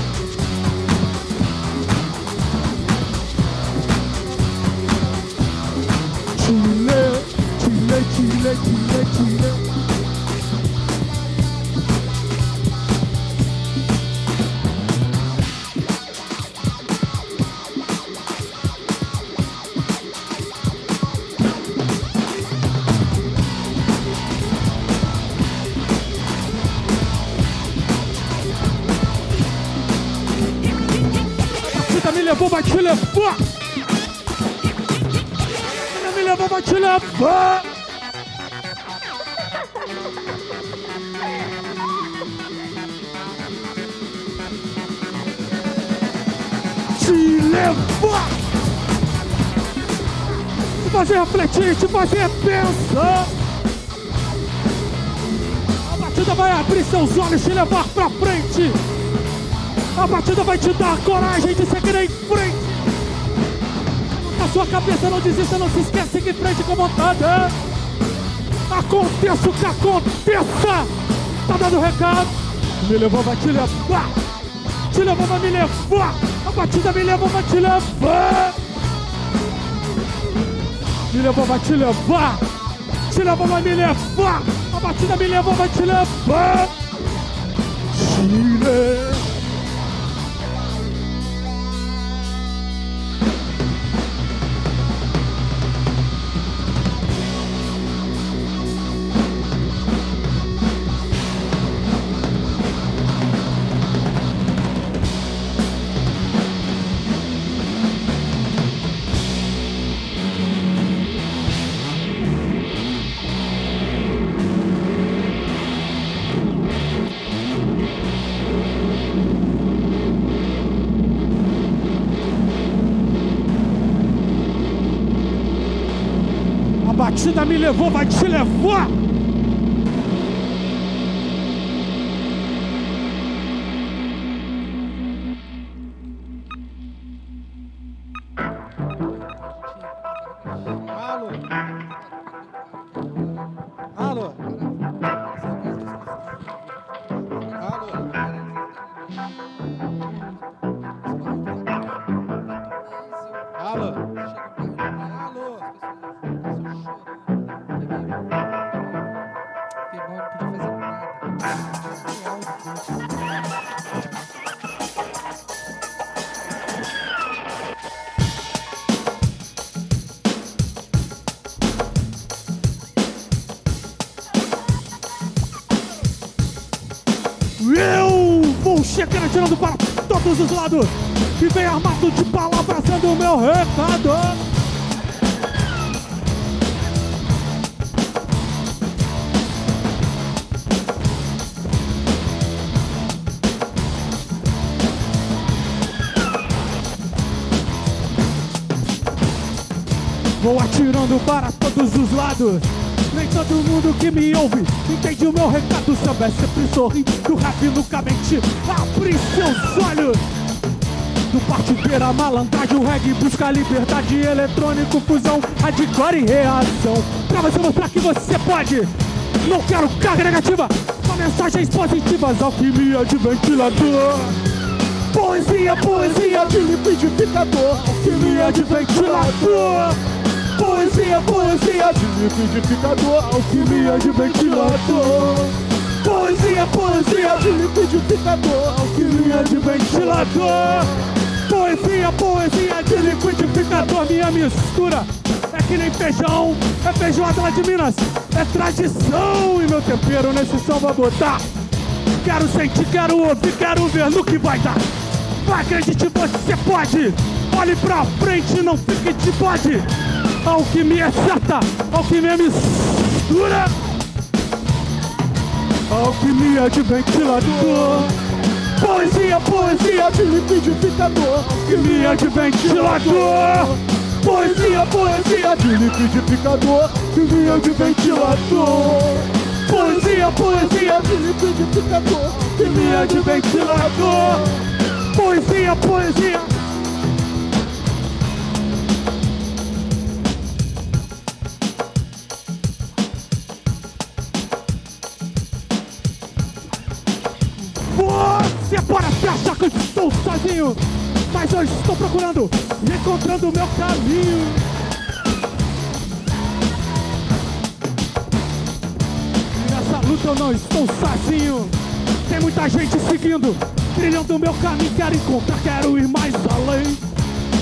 Te levar. Te fazer refletir, te fazer pensar. A batida vai abrir seus olhos, te levar pra frente. A batida vai te dar coragem de seguir em frente. Sua cabeça não desista, não se esquece, seguir em frente com vontade. Aconteça o que aconteça. Tá dando recado. Me levou, vai te levar. Te levou, vai me levar. A batida me levou, vai te levar. Me levou, vai te levar. Te levou, vai me levar. A batida me levou, vai te levar. A batida me levou, vai te levar. Todos os lados e vem armado de palavras dando o meu recado. Vou atirando para todos os lados. Nem todo mundo que me ouve entende o meu recado. Samba é sempre sorrir, do rap nunca mentir. Abre seus olhos. Do partideira, malandragem, o reggae busca liberdade eletrônico, fusão, hardcore e reação. Pra você mostrar que você pode. Não quero carga negativa, só mensagens positivas, alquimia de ventilador. Poesia, poesia de liquidificador, alquimia de ventilador. Poesia, poesia de liquidificador, alquimia de ventilador. Poesia, poesia de liquidificador, alquimia de ventilador. Poesia, poesia de liquidificador, minha mistura é que nem feijão, é feijoada lá de Minas, é tradição e meu tempero nesse som vai botar. Quero sentir, quero ouvir, quero ver no que vai dar. Vai, acredite, você pode. Olhe pra frente, não fique de bode. Alquimia é certa, alquimia é mistura. Alquimia de ventilador. Poesia, poesia de liquidificador. Alquimia de ventilador. Poesia, poesia de liquidificador. Alquimia de ventilador. Poesia, poesia de liquidificador. Alquimia de ventilador. Poesia, poesia. Sozinho, mas eu estou procurando encontrando o meu caminho. E nessa luta eu não estou sozinho. Tem muita gente seguindo, trilhando o meu caminho. Quero encontrar, quero ir mais além.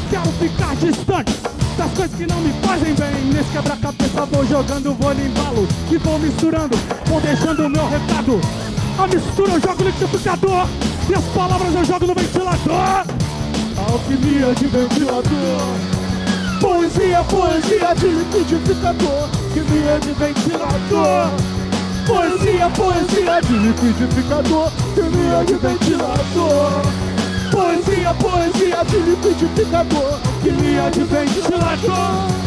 Quero ficar distante das coisas que não me fazem bem. Nesse quebra-cabeça vou jogando, vou embalo e vou misturando, vou deixando o meu recado. A mistura eu jogo no liquidificador e as palavras eu jogo no ventilador. Alquimia de ventilador. Poesia, poesia de liquidificador. Alquimia de ventilador. Poesia, poesia de liquidificador. Alquimia de ventilador. Poesia, poesia de liquidificador. Alquimia de ventilador.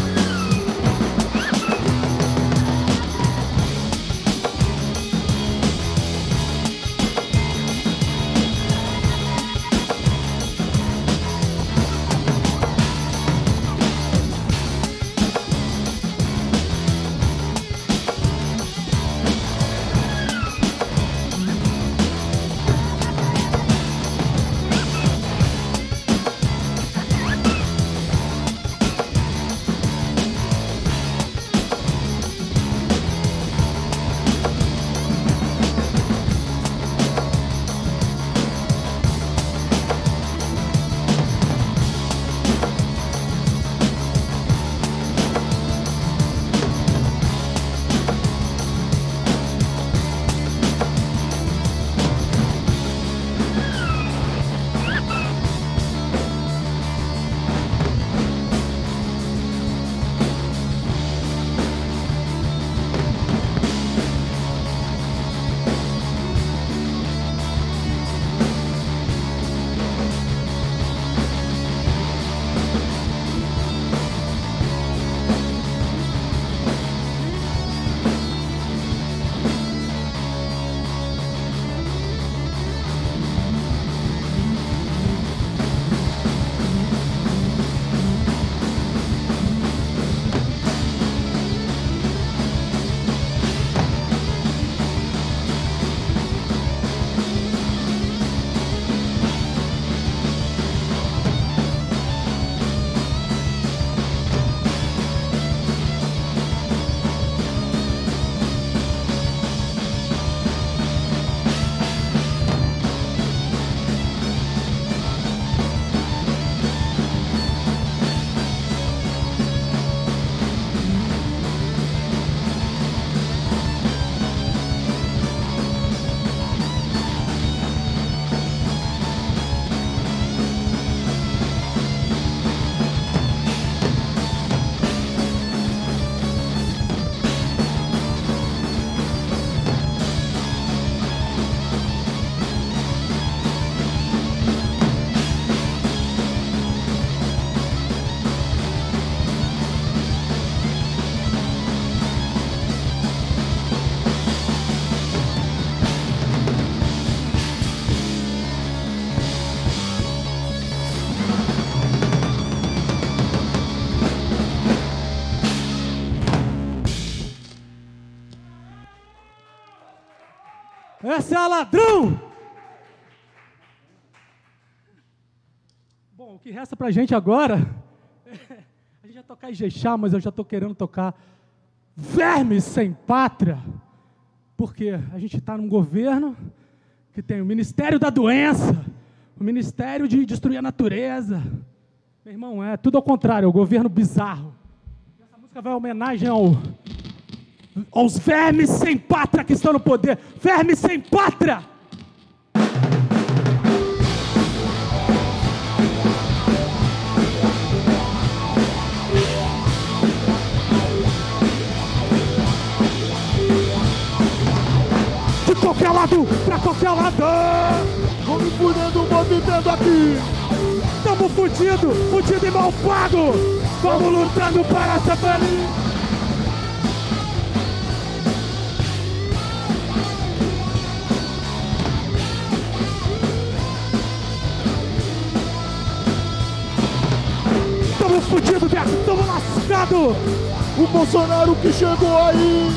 Essa é a ladrão! Bom, o que resta pra gente agora. A gente vai tocar Ijexá, mas eu já tô querendo tocar Vermes sem Pátria. Porque a gente está num governo que tem o Ministério da Doença, o Ministério de Destruir a Natureza. Meu irmão, é tudo ao contrário, é o governo bizarro. Essa música vai em homenagem ao, aos vermes sem pátria que estão no poder. Vermes sem pátria! De qualquer lado, pra qualquer lado! Vou me fudendo, vou aqui. Tamo fudido, fudido e mal pago! Vamos lutando para ser feliz! Fudido, Beto, tamo lascado! O Bolsonaro que chegou aí.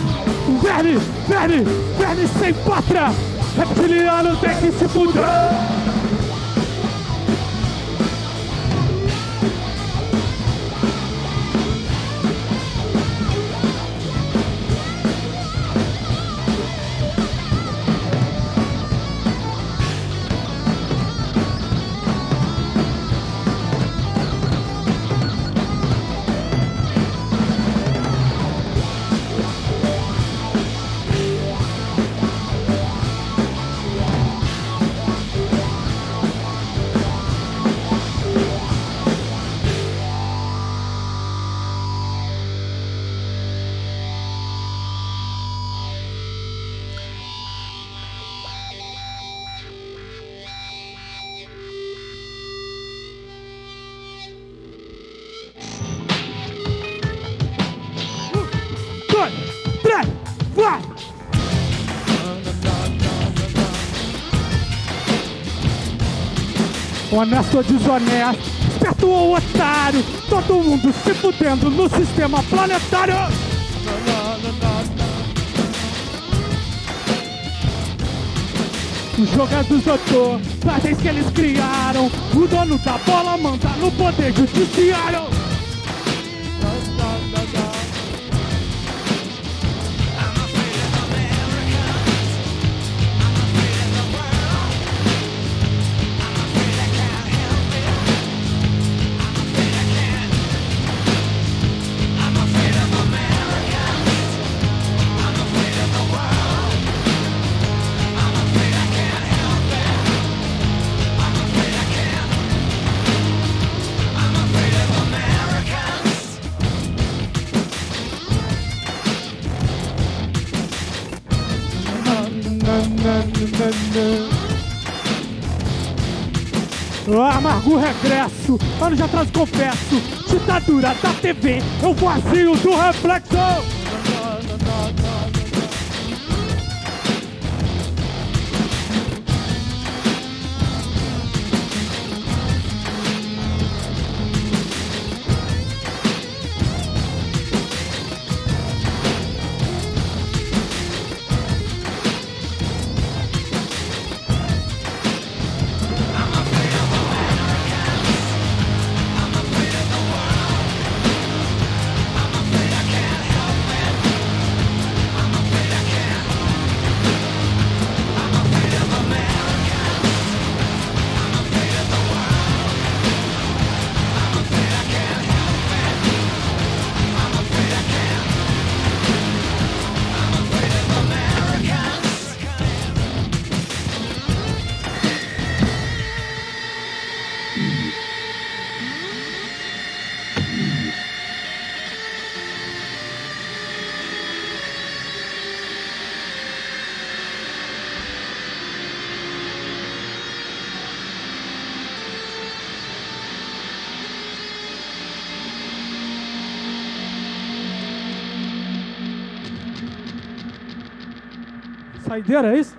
Verme, verme, verme sem pátria! Reptiliano tem que se fuder! Honesto ou desonesto, esperto ou otário, todo mundo se fudendo no sistema planetário. Os jogadores doutor, ordens que eles criaram, o dono da bola manda no poder judiciário. Regresso, de atrás confesso Ditadura da TV, é o vazio do reflexo Saideira, é isso?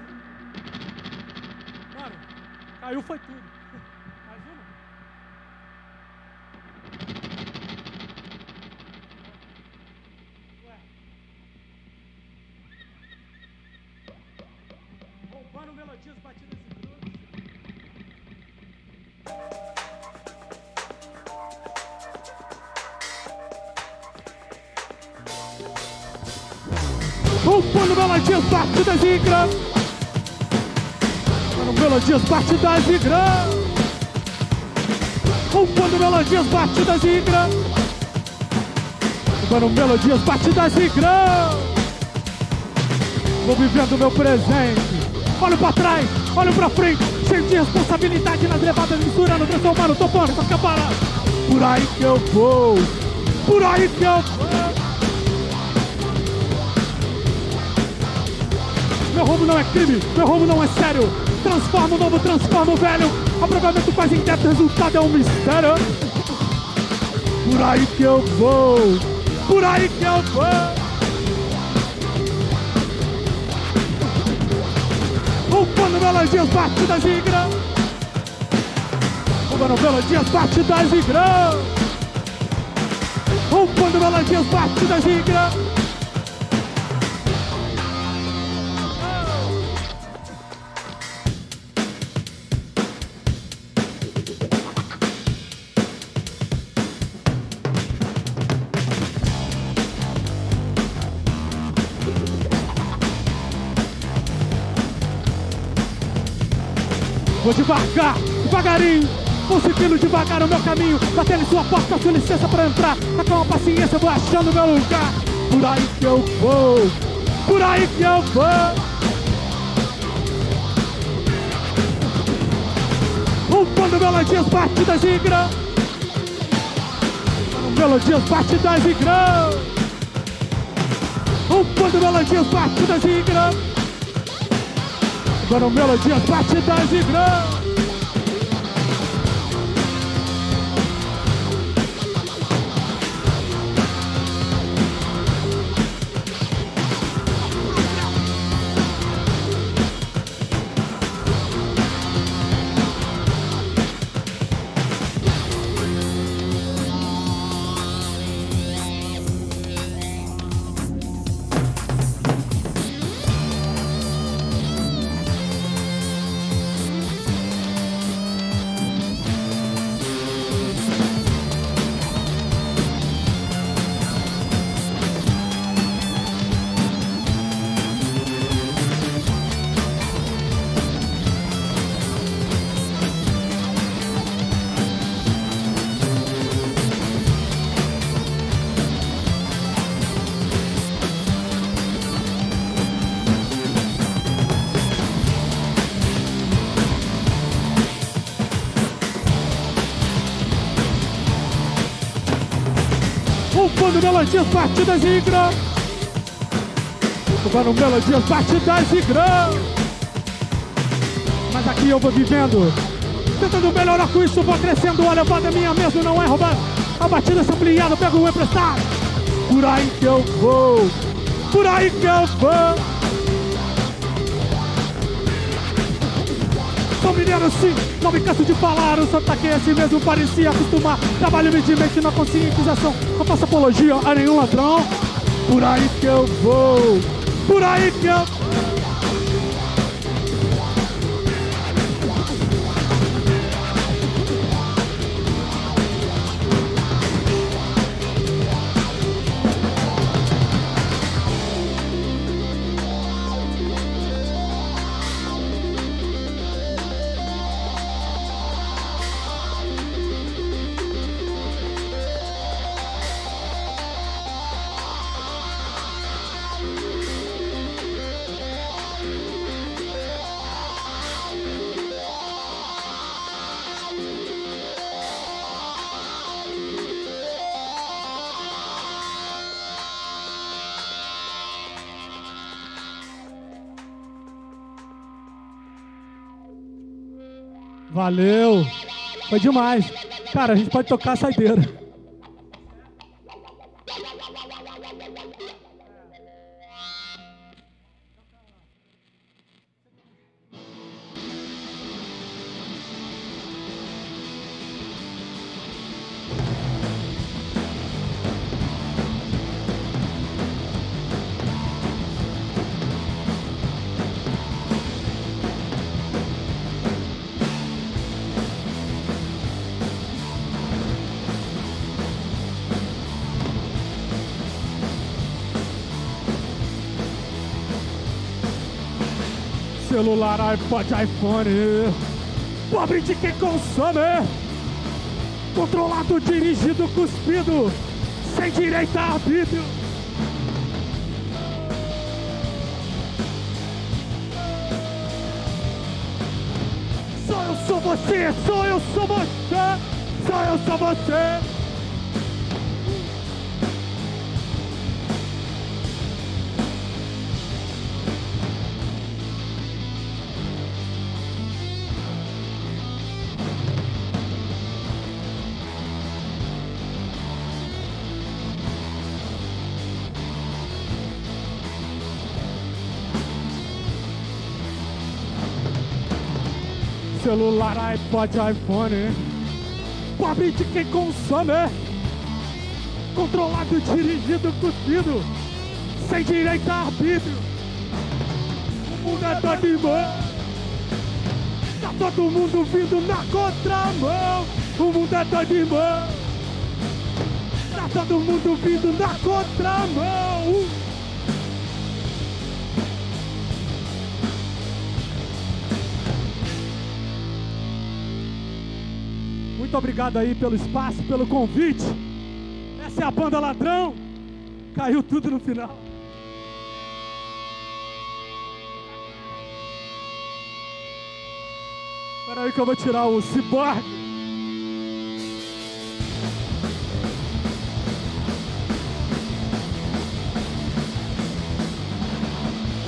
Mano, caiu foi batidas e grãos. Compondo melodias, batidas e grãos. Compondo melodias, batidas e grãos. Vou vivendo meu presente. Olho pra trás, olho pra frente. De responsabilidade nas levadas, misturando, transformando, topando, só fica parado. Por aí que eu vou. Por aí que eu vou. Meu roubo não é crime, meu roubo não é sério. Transforma o novo, transforma o velho. Aprovamento quase indeto, resultado é um mistério. Por aí que eu vou, por aí que eu vou. Roubando melodias, batidas e grãos. Roubando melodias, batidas e grãos. Roubando melodias, batidas e grãos. Devagarinho, vou seguindo devagar o meu caminho, batendo sua porta, sua licença pra entrar. Tá com a paciência, vou achando meu lugar. Por aí que eu vou, por aí que eu vou. Roubando melodias, batidas e grãos. Melodias, batidas e grãos. Roubando melodias, batidas e grãos. Agora melodias, batidas e grãos. Melodias, batidas e grãos. Roubando melodias, batidas e grãos. Mas aqui eu vou vivendo. Tentando melhorar com isso, vou crescendo. A levada é minha mesmo, não é roubada. A batida é ampliada, pego o emprestado. Por aí que eu vou. Por aí que eu vou. Sou mineiro sim, não me canso de falar O sotaque é assim mesmo, parecia acostumar. Trabalho humildemente na conscientização Não faço apologia a nenhum ladrão. Por aí que eu vou Por aí que eu Valeu! Foi demais. Cara, a gente pode tocar a saideira. Celular, iPod, iPhone. Pobre de quem consome. Controlado, dirigido, cuspido. Sem direito a arbítrio. Só eu sou você, só eu sou você. Só eu sou você. Celular, iPod, iPhone. Pobre de quem consome. Controlado, dirigido, cuspido. Sem direito a arbítrio. O mundo é todo irmão. Tá todo mundo vindo na contramão. O mundo é todo irmão. Tá todo mundo vindo na contramão. Muito obrigado aí pelo espaço, pelo convite. Essa é a banda Ladrão. Caiu tudo no final. Espera aí que eu vou tirar o ciborgue.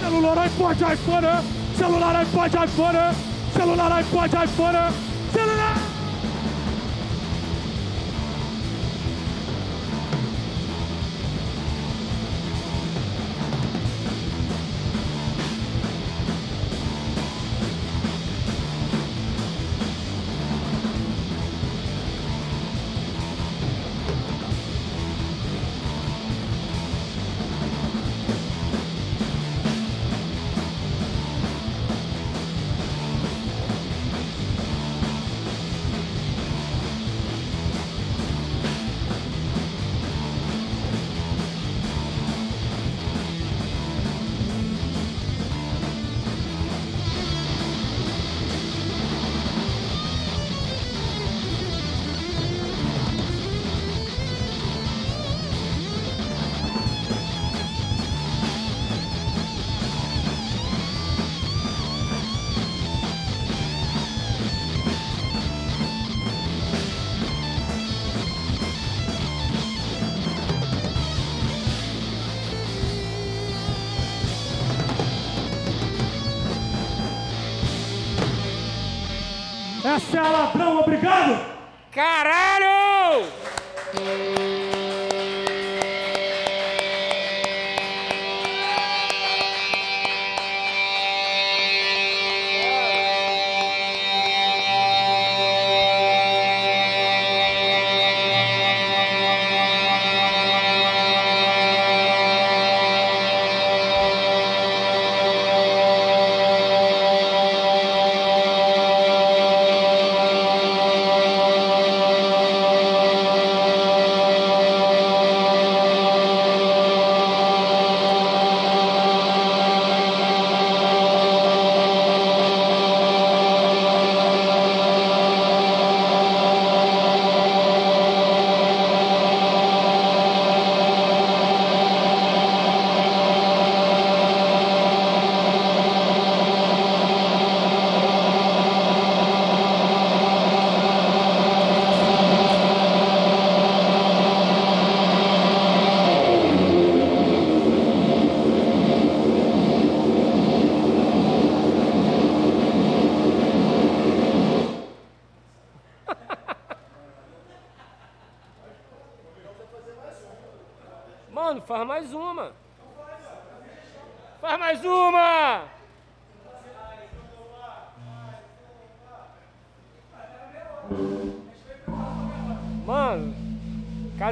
Celular, iPod, iPhone. Celular, iPod, iPhone. Celular, iPod, iPhone.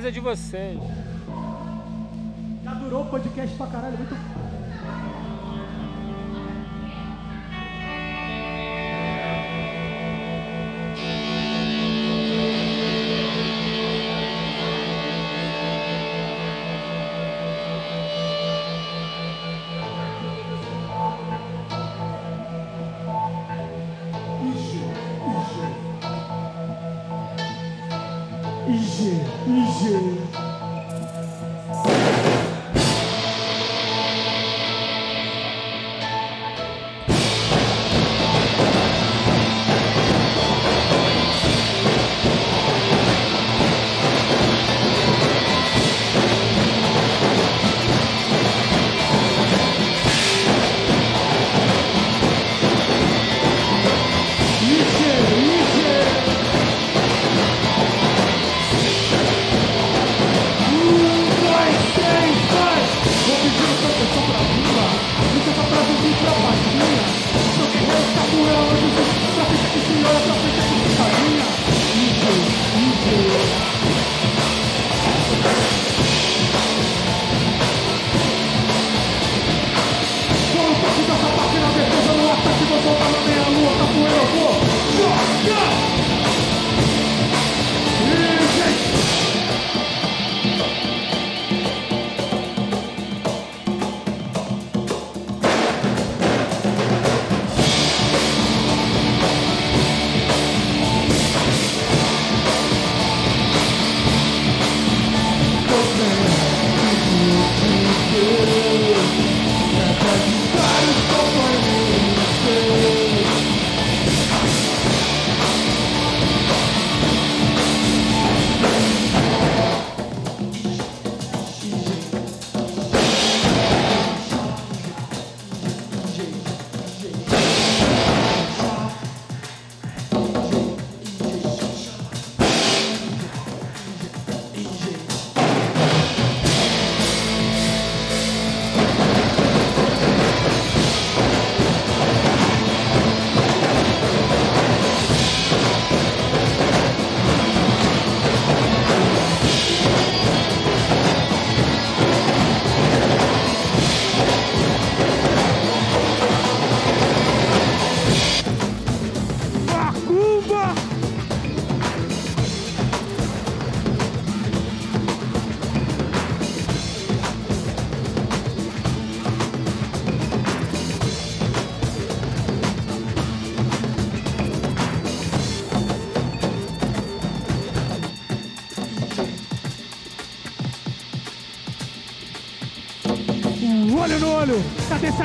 Casa é de vocês.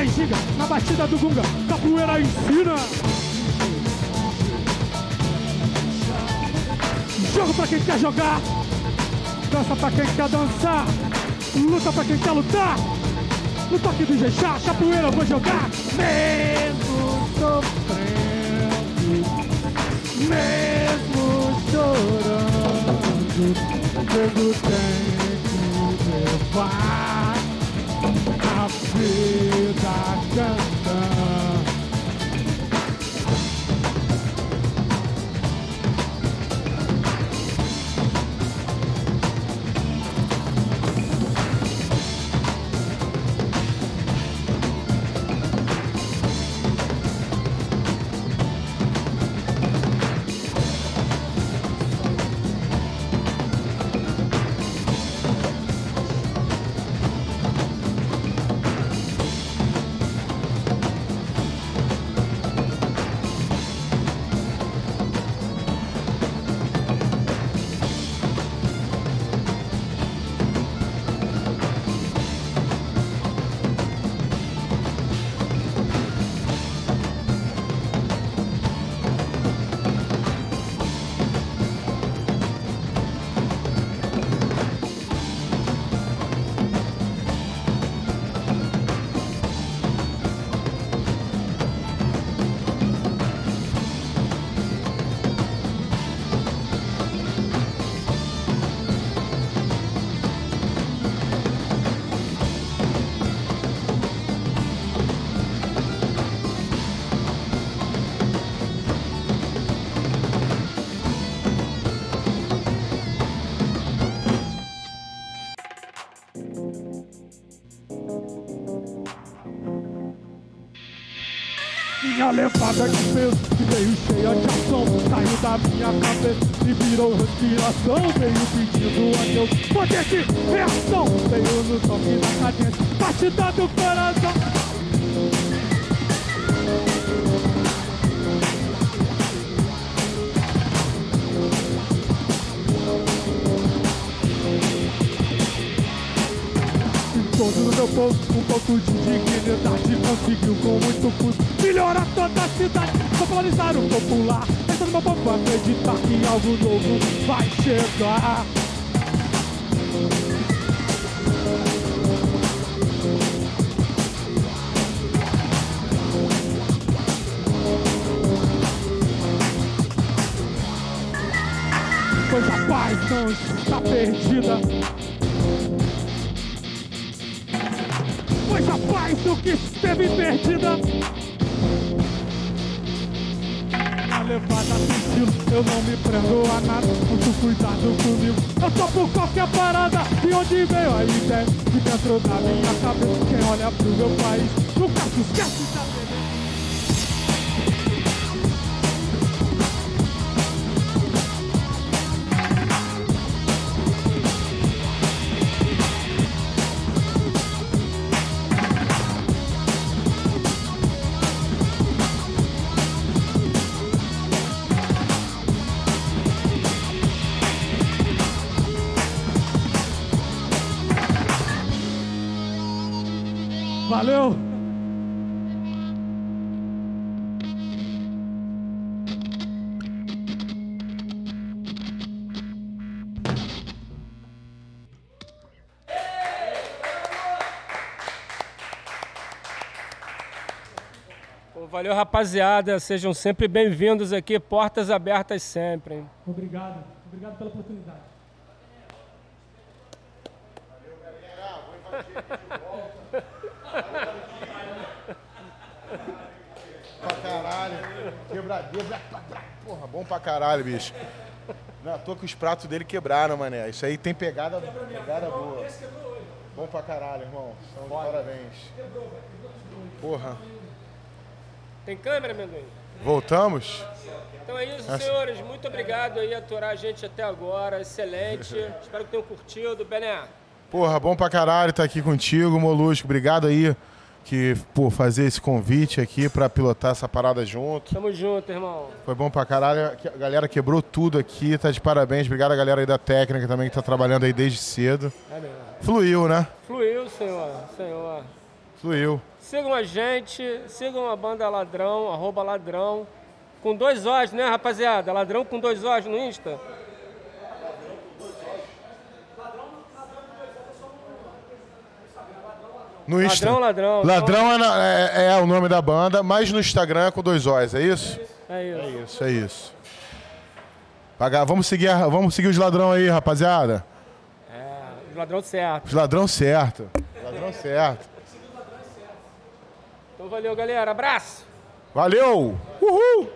Em giga, na batida do gunga, capoeira ensina. Jogo pra quem quer jogar, dança pra quem quer dançar, luta pra quem quer lutar. No toque do Ijexá, capoeira eu vou jogar, mesmo sofrendo, mesmo chorando, nego tem que levar saiu da minha cabeça e virou respiração. Veio pedindo é a Deus poder de reação. Veio no toque da cadência, batida do coração. todo o meu povo Um pouco de dignidade conseguiu com muito custo Melhorar toda a cidade, popularizar o popular Acreditar que algo novo vai chegar. Pois a paz não está perdida. Pois a paz nunca esteve perdida. Eu não me prendo a nada. Muito cuidado comigo. Eu topo qualquer parada. De onde veio a ideia? De dentro da minha cabeça. Quem olha pro meu país nunca se esquece rapaziada. Sejam sempre bem-vindos aqui. Portas abertas sempre. hein? Obrigado, obrigado pela oportunidade. Pra caralho. Quebradeira. blá. Porra, bom pra caralho, bicho. Não, à toa que os pratos dele quebraram, mané. Isso aí tem pegada, pegada boa. Bom pra caralho, irmão. Então, de parabéns. Porra. Tem câmera, amendoim? Voltamos? Então é isso, senhores. Muito obrigado aí aturar a gente até agora. Excelente. Espero que tenham curtido. Bené, Porra, bom pra caralho estar aqui contigo, Molusco. Obrigado aí que, por fazer esse convite aqui pra pilotar essa parada junto. tamo junto, irmão. Foi bom pra caralho. A galera quebrou tudo aqui, tá de parabéns. Obrigado a galera aí da técnica também que tá trabalhando aí desde cedo. É mesmo. Fluiu, né? Fluiu, senhor. Senhor. Fluiu. Sigam a gente, sigam a banda Ladrão, arroba Ladrão. Com dois Os, né, rapaziada? Ladrão com dois Os no Insta. No Insta. Ladrão, ladrão. Ladrão é, na- é- é o nome da banda, mas no Instagram é com dois Os, é isso? É isso. Isso, é isso. Pagar, vamos seguir, vamos seguir os ladrão aí, rapaziada. É, ladrão certo. Os ladrão certo. Ladrão certo. Então valeu, galera. Abraço! Valeu! Uhul!